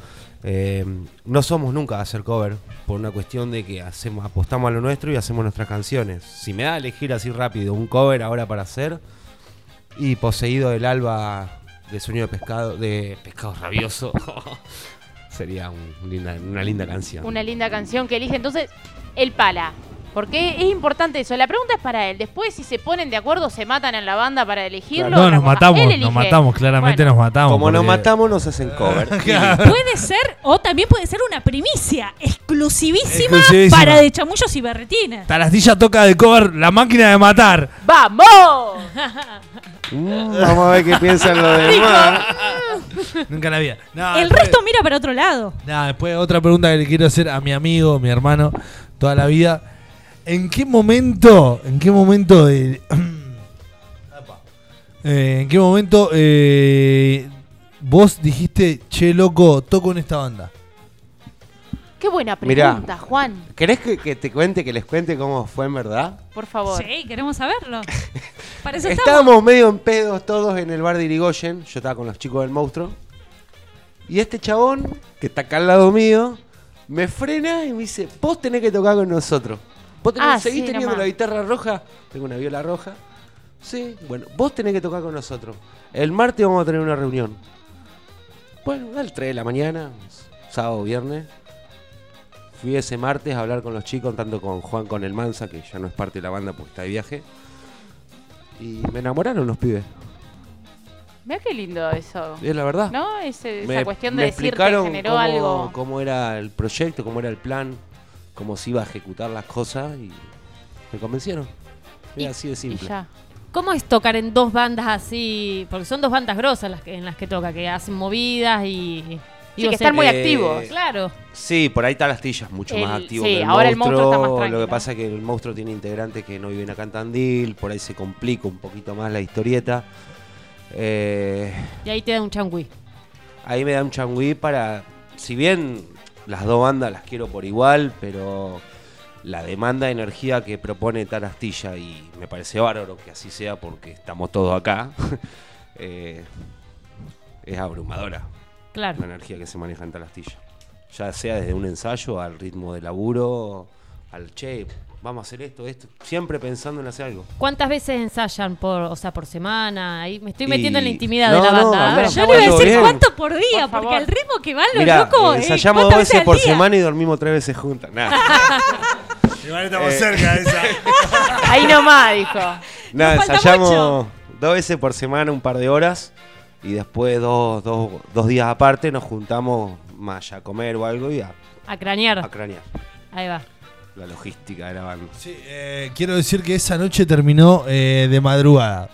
eh, no somos nunca a hacer cover por una cuestión de que hacemos apostamos a lo nuestro y hacemos nuestras canciones. Si me da a elegir así rápido un cover ahora para hacer y poseído del alba de sueño de pescado de pescado rabioso <laughs> sería un linda- una linda canción. Una linda canción que elige. Entonces, el pala. Porque es importante eso. La pregunta es para él. Después, si se ponen de acuerdo, se matan en la banda para elegirlo. No, nos matamos, nos matamos, claramente nos matamos. Como nos matamos nos hacen cover. <laughs> Puede ser, o también puede ser una primicia exclusivísima, Exclusivísima. para de chamullos y berretines. Tarastilla toca de cover la máquina de matar. ¡Vamos! <laughs> Mm, vamos a ver qué piensan los demás. Nunca la. No, el después- resto mira para otro lado. Nada, después otra pregunta que le quiero hacer a mi amigo, mi hermano, toda la vida. ¿En qué momento, en qué momento de... <clears throat> Eh, ¿En qué momento eh, vos dijiste, che, loco, toco en esta banda? Qué buena Mirá. pregunta, Juan. ¿Querés que, que te cuente, que les cuente cómo fue en verdad? Por favor. Sí, queremos saberlo. <laughs> Para eso estamos. Estábamos medio en pedos todos en el bar de Irigoyen. Yo estaba con los chicos del monstruo. Y este chabón, que está acá al lado mío, me frena y me dice: Vos tenés que tocar con nosotros. ¿Vos tenés, Ah, seguís sí, teniendo nomás. la guitarra roja? Tengo una viola roja. Sí, bueno, vos tenés que tocar con nosotros. El martes vamos a tener una reunión. Bueno, al 3 de la mañana, sábado, viernes. Fui ese martes a hablar con los chicos, tanto con Juan con el Mansa, que ya no es parte de la banda porque está de viaje. Y me enamoraron los pibes. Mira qué lindo eso. Es la verdad. ¿No? Ese- esa Me- cuestión me de decir que generó cómo, algo. cómo era el proyecto, cómo era el plan, cómo se iba a ejecutar las cosas y me convencieron. Era así de simple. ¿Cómo es tocar en dos bandas así? Porque son dos bandas grosas las que, en las que toca, que hacen movidas y. Sí, que están muy Eh, activos. Claro. Sí, por ahí está las tillas mucho más El- activo sí, que el ahora el monstruo. monstruo está más Lo que pasa es que el monstruo tiene integrantes que no viven acá en Tandil, por ahí se complica un poquito más la historieta. Eh, Y ahí te da un changüí. ahí me da un changüí para. Si bien las dos bandas las quiero por igual, pero la demanda de energía que propone Tarastilla, y me parece bárbaro que así sea porque estamos todos acá, <laughs> eh, es abrumadora. Claro. La energía que se maneja en Tarastilla. Ya sea desde un ensayo al ritmo de laburo, al che, vamos a hacer esto, esto. Siempre pensando en hacer algo. ¿Cuántas veces ensayan por, o sea, por semana? Ahí me estoy Y- metiendo en la intimidad No, de la no, banda. hablamos Yo le iba a decir bien. cuánto por día, porque al ritmo que van los locos. eh, ensayamos dos ¿cuántas veces por día? semana y dormimos tres veces juntas. Nada. <laughs> Igual estamos Eh, cerca de esa. <laughs> Ahí nomás, dijo. Nada, ensayamos dos veces por semana, un par de horas. Y después dos, dos, dos días aparte nos juntamos más a comer o algo y a, A cranear. a cranear. Ahí va. La logística de la banda. Eh, quiero decir que esa noche terminó eh, de madrugada.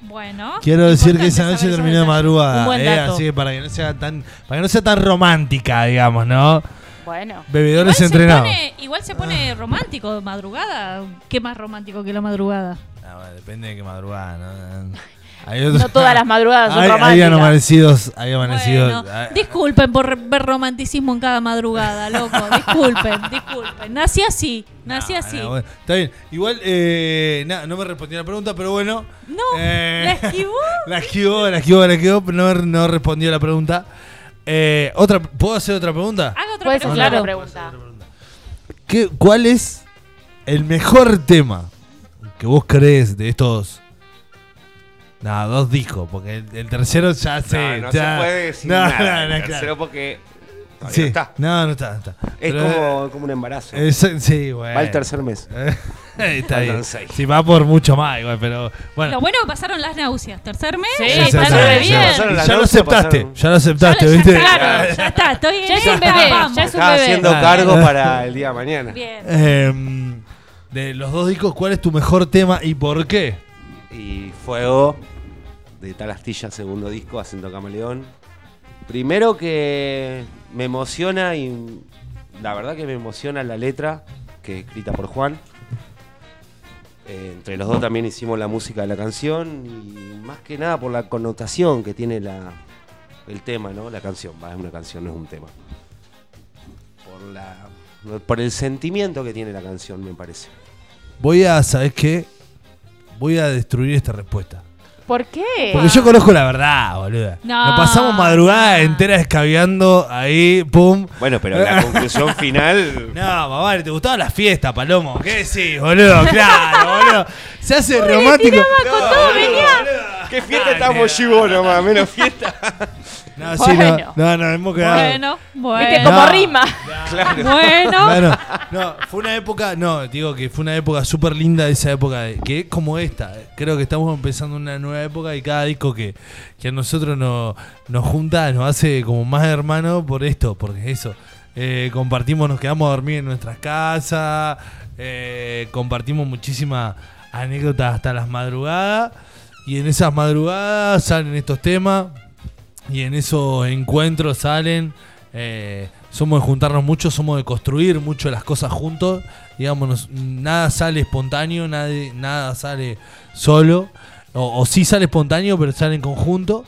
Bueno. Quiero decir que esa noche terminó de madrugada. Eh, así que para que no sea tan, para que no sea tan romántica, digamos, ¿no? Bueno. Bebedores Igual se, entrenados. pone, igual se pone romántico de madrugada. ¿Qué más romántico que la madrugada? Ah, bueno, depende de qué madrugada, ¿no? <laughs> No todas las madrugadas son hay, Hay románticas. amanecidos, hay amanecidos. Bueno, ah, disculpen por ver romanticismo en cada madrugada, loco. <laughs> Disculpen, disculpen. Nací así, nací así. bueno, está bien. Igual, eh, na- no me respondió la pregunta, pero bueno. No, Eh, la esquivó. <laughs> La esquivó, la esquivó, la esquivó, pero no, no respondió la pregunta. Eh, otra, ¿Puedo hacer otra pregunta? Haga otra pregunta. hacer otra pregunta. ¿Qué, ¿Cuál es el mejor tema que vos crees de estos? No, dos discos, porque el, el tercero ya sé. no ya- se puede decir no, nada. no, el no, tercero claro. porque Sí, no está. No, no está, no está. Es Pero, como, como un embarazo. es- sí, bueno. Va el tercer mes. <laughs> está bien. Sí, va por mucho más, igual, pero bueno. Lo bueno que pasaron las náuseas. Tercer mes. Sí, está re bien. ya- Pasaron las Ya lo aceptaste, pasaron. ya lo aceptaste, Ya- ya ¿viste? está, ya está, estoy en Ya es un bebé, ya es un Estaba bebé. haciendo cargo para el día de mañana. Bien. Em, de los dos discos, ¿cuál es tu mejor tema y por qué? Y Fuego, de Tal Astilla, segundo disco, Haciendo Camaleón. Primero que me emociona y la verdad que me emociona la letra, que es escrita por Juan. Eh, entre los dos también hicimos la música de la canción y más que nada por la connotación que tiene la, el tema, ¿no? La canción, va, es una canción, no es un tema. Por, la, por el sentimiento que tiene la canción, me parece. Voy a, ¿sabes qué? Voy a destruir esta respuesta. ¿Por qué? Porque yo conozco la verdad, boluda. No. Nos pasamos madrugada entera escabeando ahí, pum. Bueno, pero la conclusión <laughs> final... No, mamá, ¿te gustaba la fiesta, Palomo? ¿Qué decís, boludo? <laughs> Claro, boludo. Se hace romántico. con todo, venía. ¿Qué fiesta estamos chivo nomás? Menos fiesta. <laughs> No, sí, no, Bueno. no, no, hemos quedado. Bueno, bueno. Viste como No. rima. Claro. Bueno. Claro. No, fue una época, no, digo que fue una época súper linda esa época, de- que es como esta. Creo que estamos empezando una nueva época y cada disco que, que a nosotros nos, nos junta nos hace como más hermanos por esto, porque eso. eh, compartimos, nos quedamos a dormir en nuestras casas, eh, compartimos muchísimas anécdotas hasta las madrugadas y en esas madrugadas salen estos temas y en esos encuentros salen. eh, somos de juntarnos mucho, somos de construir mucho las cosas juntos. Digamos, nada sale espontáneo, nadie- nada sale solo. O, o sí sale espontáneo, pero sale en conjunto.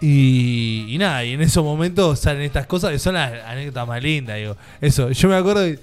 Y, nada, y en esos momentos salen estas cosas que son las anécdotas más lindas, digo. Eso, yo me acuerdo que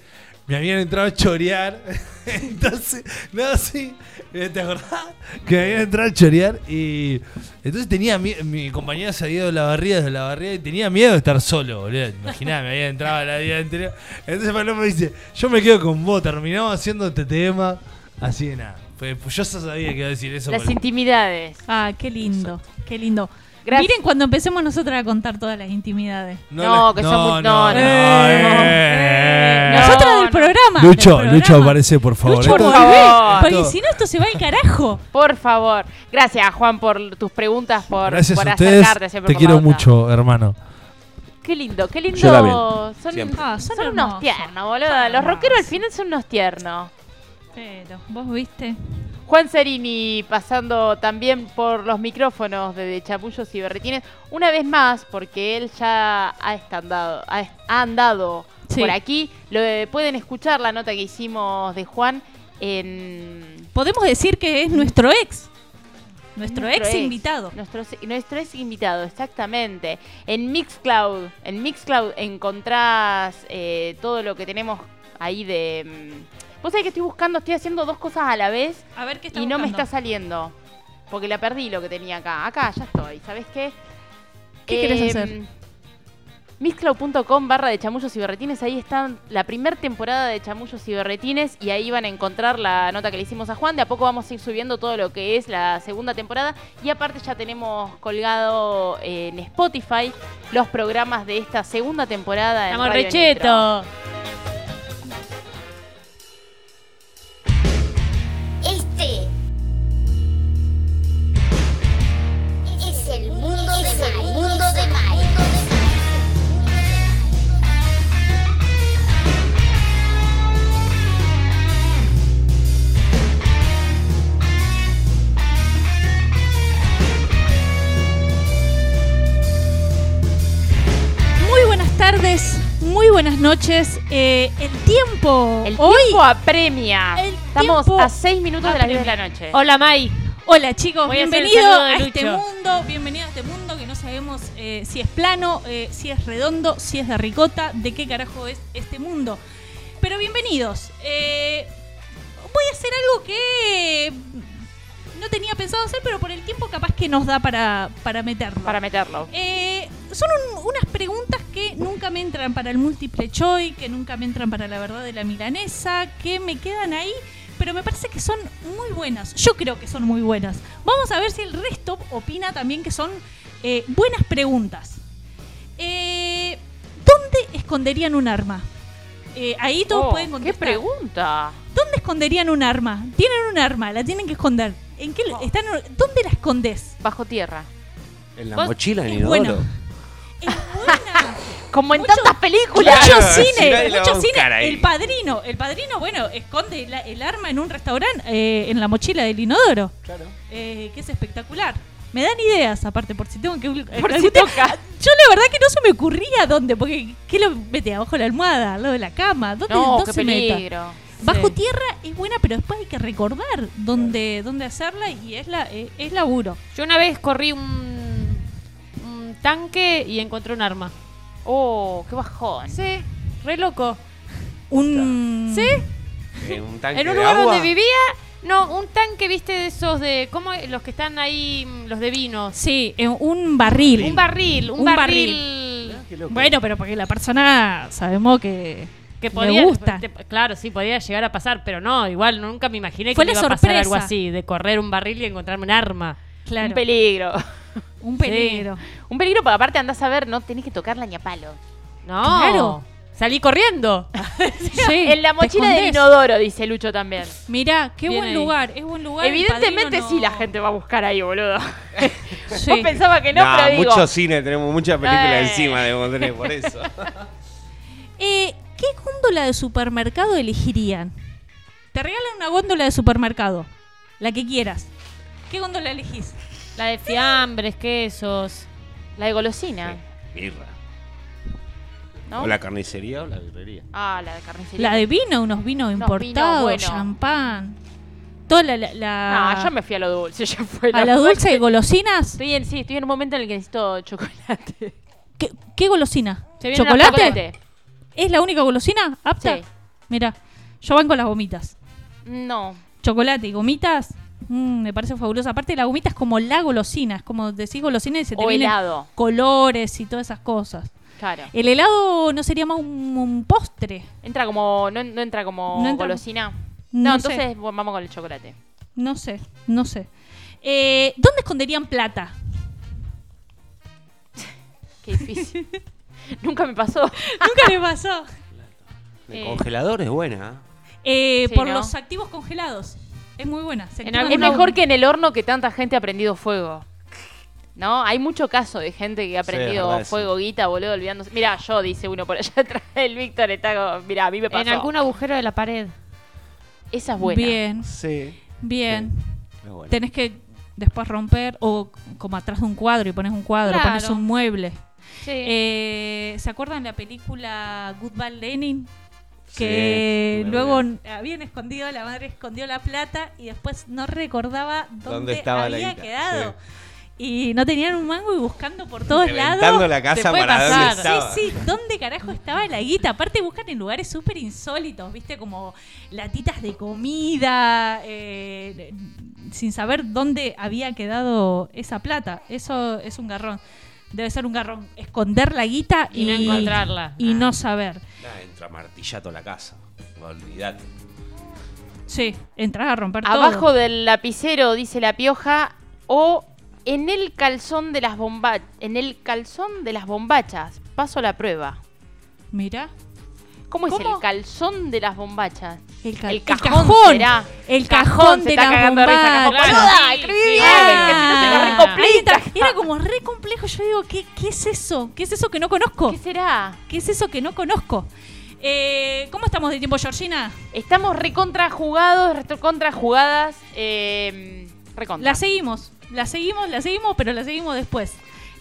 me habían entrado a chorear. <laughs> entonces, no, sí, eh, ¿te acordás? Que me habían entrado a chorear y entonces tenía mi, mi compañera se había ido de la barriga desde la barriga y tenía miedo de estar solo, boludo. Imaginá, me había entrado la vida anterior. Entonces Paloma me dice, yo me quedo con vos, terminamos haciendo este tema. Así de nada. Pues, pues yo ya sabía que iba a decir eso. Las porque- intimidades. Ah, qué lindo, qué lindo. Gracias. Miren cuando empecemos nosotros a contar todas las intimidades. No, que son muy- no, no. eh. Nosotras del programa. Lucho, del Lucho, programa. aparece, por favor. Lucho, Esto- volvé, favor. porque esto- si no esto se va al carajo. Por favor. Gracias, Juan, por tus preguntas, por, Gracias por a ustedes. acercarte siempre Te por quiero onda. mucho, hermano. Qué lindo, qué lindo. Son. Ah, son son unos tiernos, boludo. Los rockeros al final son unos tiernos. Pero, ¿vos viste? Juan Serini pasando también por los micrófonos de, Chapullos y Berretines. Una vez más, porque él ya ha, estandado, ha, andado Sí. por aquí. Lo, pueden escuchar la nota que hicimos de Juan en... Podemos decir que es nuestro ex. Nuestro, ex, invitado. Nuestro, nuestro ex invitado, exactamente. En Mixcloud, en Mixcloud encontrás eh, todo lo que tenemos ahí de... mm, Vos sabés que estoy buscando, estoy haciendo dos cosas a la vez A ver qué está y no me está saliendo. Porque la perdí lo que tenía acá. Acá, ya estoy. ¿Sabes qué? ¿Qué querés Em, hacer? Mixcloud.com barra de chamullos y berretines. Ahí está la primera temporada de chamullos y berretines. Y ahí van a encontrar la nota que le hicimos a Juan. De a poco vamos a ir subiendo todo lo que es la segunda temporada. Y aparte ya tenemos colgado en Spotify los programas de esta segunda temporada. Estamos recheto. Tardes, muy buenas noches. Eh, el tiempo El hoy. tiempo apremia. el Estamos tiempo a 6 minutos de las 10 de la noche. Hola, Mai. Hola chicos, Voy bienvenido a este mundo, bienvenido a este mundo que no sabemos eh, si es plano, eh, si es redondo, si es de ricota, de qué carajo es este mundo. Pero bienvenidos. Voy a hacer algo que no tenía pensado hacer, pero por el tiempo capaz que nos da para, para meterlo. Para meterlo. Eh, son un- unas preguntas que nunca me entran para el múltiple choice, que nunca me entran para la verdad de la milanesa, que me quedan ahí, pero me parece que son muy buenas. Yo creo que son muy buenas. Vamos a ver si el resto opina también que son eh, buenas preguntas. Eh, ¿Dónde esconderían un arma? Eh, ahí todos Oh, pueden ¿Qué contestar. pregunta? ¿Dónde esconderían un arma? Tienen un arma, la tienen que esconder. ¿En qué Oh. están? ¿Dónde la escondes? Bajo tierra. En la Vos- mochila del es inodoro. bueno. <laughs> Como en tantas películas. Mucho Claro, si cine, nadie la va mucho a buscar cine. ahí. El padrino, el padrino, bueno, esconde la- el arma en un restaurante eh, en la mochila del inodoro. Claro. Eh, que es espectacular. Me dan ideas, aparte, por si tengo que. Por si algún día- toca. Yo la verdad que no se me ocurría dónde, porque ¿qué lo mete abajo de la almohada, al lado de la cama? ¿Dónde, No, dónde qué se meta? peligro. Bajo Sí. tierra es buena, pero después hay que recordar dónde, dónde hacerla y es la eh, es laburo. Yo una vez corrí un, un tanque y encontré un arma. Oh, qué bajón. Sí, re loco. Un ¿Sí? En un tanque En un de lugar agua. donde vivía, no, un tanque, viste, de esos de. ¿Cómo? Los que están ahí, mm, los de vinos. Sí, eh, un barril. Un barril, un, Un barril. Bueno, pero porque la persona sabemos que, Que podía, gusta. te- claro, sí, podía llegar a pasar, pero no, igual nunca me imaginé Fue que la me iba a pasar sorpresa. algo así, de correr un barril y encontrarme un arma. Claro. Un peligro. Un peligro. Un peligro porque aparte andás a ver, no tenés que tocarla ni a palo. No, Claro. salí corriendo. <laughs> <laughs> Sí, en la mochila del escondés. inodoro, dice Lucho también. Mirá, qué Bien buen ahí. lugar, es buen lugar. Evidentemente sí la gente va a buscar ahí, boludo. <laughs> Sí. Vos pensabas que no, Nah, pero digo... mucho cine, tenemos muchas películas Eh. encima de tener por eso. Eh, ¿Qué góndola de supermercado elegirían? Te regalan una góndola de supermercado, la que quieras. ¿Qué góndola elegís? La de fiambres, quesos. La de golosina, Birra. ¿no? O la carnicería o la birrería. Ah, la de carnicería. La de vino, unos vinos Unos importados, champán. Toda la, la- la- No, yo me fui a lo dulce. Ya fue ¿A lo dulce y golosinas? Estoy en, sí, estoy en un momento en el que necesito chocolate. ¿Qué, qué golosina? Chocolate. ¿Es la única golosina apta? Sí. Mira, yo van con las gomitas. No. Chocolate y gomitas, mm, me parece fabuloso. Aparte, la gomita es como la golosina. Es como decís golosina y se te O vienen helado. colores y todas esas cosas. Claro. El helado no sería más un, un postre. Entra como. No, no entra como No entra- golosina. No entonces vamos con el chocolate. No sé, no sé. Eh, ¿Dónde esconderían plata? <laughs> Qué difícil. <laughs> <laughs> Nunca me pasó. <laughs> Nunca me pasó. El Eh. congelador es buena. Eh, Sí, por ¿no? los activos congelados. Es muy buena. Se En activan algún- es una- mejor que en el horno que tanta gente ha prendido fuego. ¿No? Hay mucho caso de gente que ha Sí, prendido verdad eso. fuego, guita, boludo, olvidándose. Mira, yo, dice uno por allá <laughs> atrás. El Víctor está. Mira, a mí me pasó. En algún agujero de la pared. Esa es buena. Bien, Sí. bien. Es buena. Tenés que después romper o como atrás de un cuadro y pones un cuadro, Claro. pones un mueble. Sí. Eh, ¿Se acuerdan la película Goodbye Lenin? Que luego habían escondido, la madre escondió la plata y después no recordaba dónde, ¿Dónde estaba la había guita? quedado. Y no tenían un mango y buscando por todos Reventando lados. la casa para dónde estaba. Sí, sí, ¿dónde carajo estaba la guita? Aparte buscan en lugares súper insólitos, ¿viste? Como latitas de comida, eh, sin saber dónde había quedado esa plata. Eso es un garrón. Debe ser un garrón. Esconder la guita Y no encontrarla. Y no saber. Nah, entra martillato a la casa. Olvídate. Sí, entrar a romper Abajo todo. del lapicero, dice la pioja, o en el calzón de las bombachas. En el calzón de las bombachas. Paso la prueba. Mira. ¿Cómo, es ¿Cómo? el calzón de las bombachas? El, ca- el el cajón, cajón. será. El cajón de está las cajón. bombachas. Era como re complejo. Yo digo, ¿qué, ¿qué es eso? ¿Qué es eso que no conozco? ¿Qué será? ¿Qué es eso que no conozco? Eh, ¿Cómo estamos de tiempo, Georgina? Estamos recontra jugados, recontra jugadas. Eh, recontra. La seguimos, la seguimos, la seguimos, pero la seguimos después.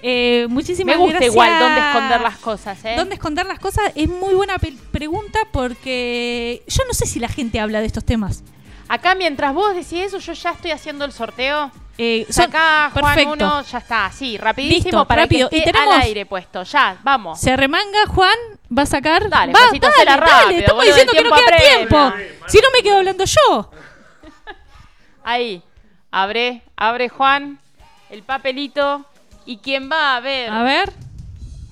Eh, muchísimas Me gusta gracias. igual dónde esconder las cosas, ¿eh? ¿Dónde esconder las cosas? Es muy buena pe- pregunta porque yo no sé si la gente habla de estos temas. Acá mientras vos decís eso, yo ya estoy haciendo el sorteo. Eh, son- Acá Juan perfecto. uno ya está, sí, rapidísimo Listo, para rápido. que Y esté tenemos- al aire puesto. Ya, vamos. Se arremanga, Juan, va a sacar. Dale, va, Juancito, dale, dale, rápido, estamos diciendo que no queda tiempo. Si no me quedo hablando yo. <laughs> Ahí. Abre, abre Juan el papelito. ¿Y quién va a ver? A ver.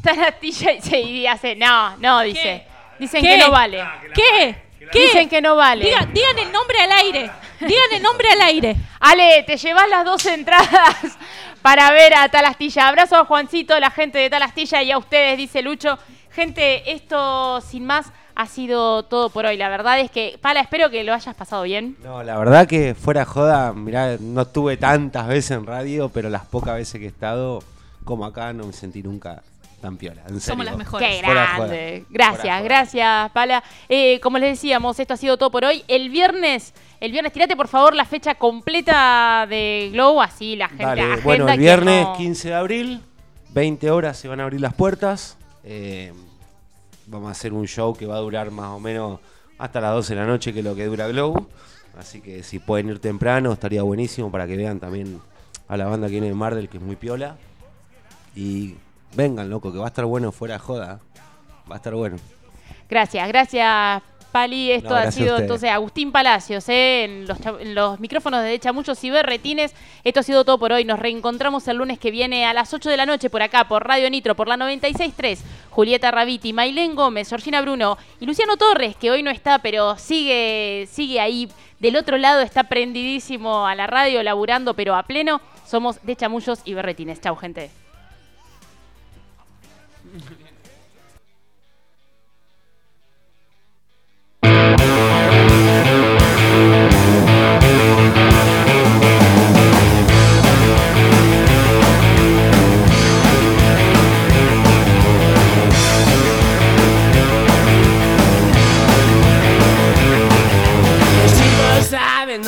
Tarastilla y se y hace, no, no, dice. Dicen ¿Qué? que no vale. ¿Qué? ¿Qué? Dicen que no vale. Diga- digan el nombre al aire. Digan el nombre al aire. Ale, te llevas las dos entradas <laughs> para ver a Talastilla. Abrazo a Juancito, la gente de Talastilla y a ustedes, dice Lucho. Gente, esto sin más ha sido todo por hoy. La verdad es que, Pala, espero que lo hayas pasado bien. No, la verdad que fuera joda, mirá, no estuve tantas veces en radio, pero las pocas veces que he estado, como acá, no me sentí nunca tan piola. En serio. las mejores. Qué grande. Gracias, gracias, Pala. Eh, como les decíamos, esto ha sido todo por hoy. El viernes, el viernes, tirate por favor la fecha completa de Glow, así la gente Dale, agenda bueno, el viernes no- 15 de abril, 20 horas se van a abrir las puertas. Eh, vamos a hacer un show que va a durar más o menos hasta las 12 de la noche, que lo que dura Glow. Así que si pueden ir temprano, estaría buenísimo para que vean también a la banda que viene de Mardel, que es muy piola. Y vengan, loco, que va a estar bueno fuera de joda. Va a estar bueno. Gracias, gracias, Pali. Esto No, ha sido entonces Agustín Palacios, ¿eh? en, los, cha- en los micrófonos de Chamuchos y Berretines. Esto ha sido todo por hoy. Nos reencontramos el lunes que viene a las 8 de la noche por acá, por Radio Nitro, por la 96.3. Julieta Raviti, Mailén Gómez, Georgina Bruno y Luciano Torres, que hoy no está, pero sigue, sigue ahí. Del otro lado está prendidísimo a la radio, laburando, pero a pleno. Somos de Chamullos y Berretines. Chau, gente.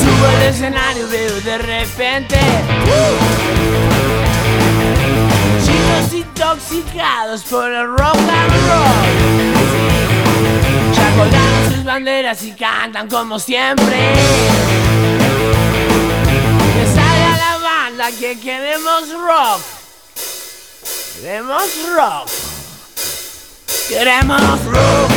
Subo al escenario, y veo de repente. Chicos intoxicados por el rock and roll. Chacolan sus banderas y cantan como siempre. Que salga la banda que queremos rock. Queremos rock. Queremos rock.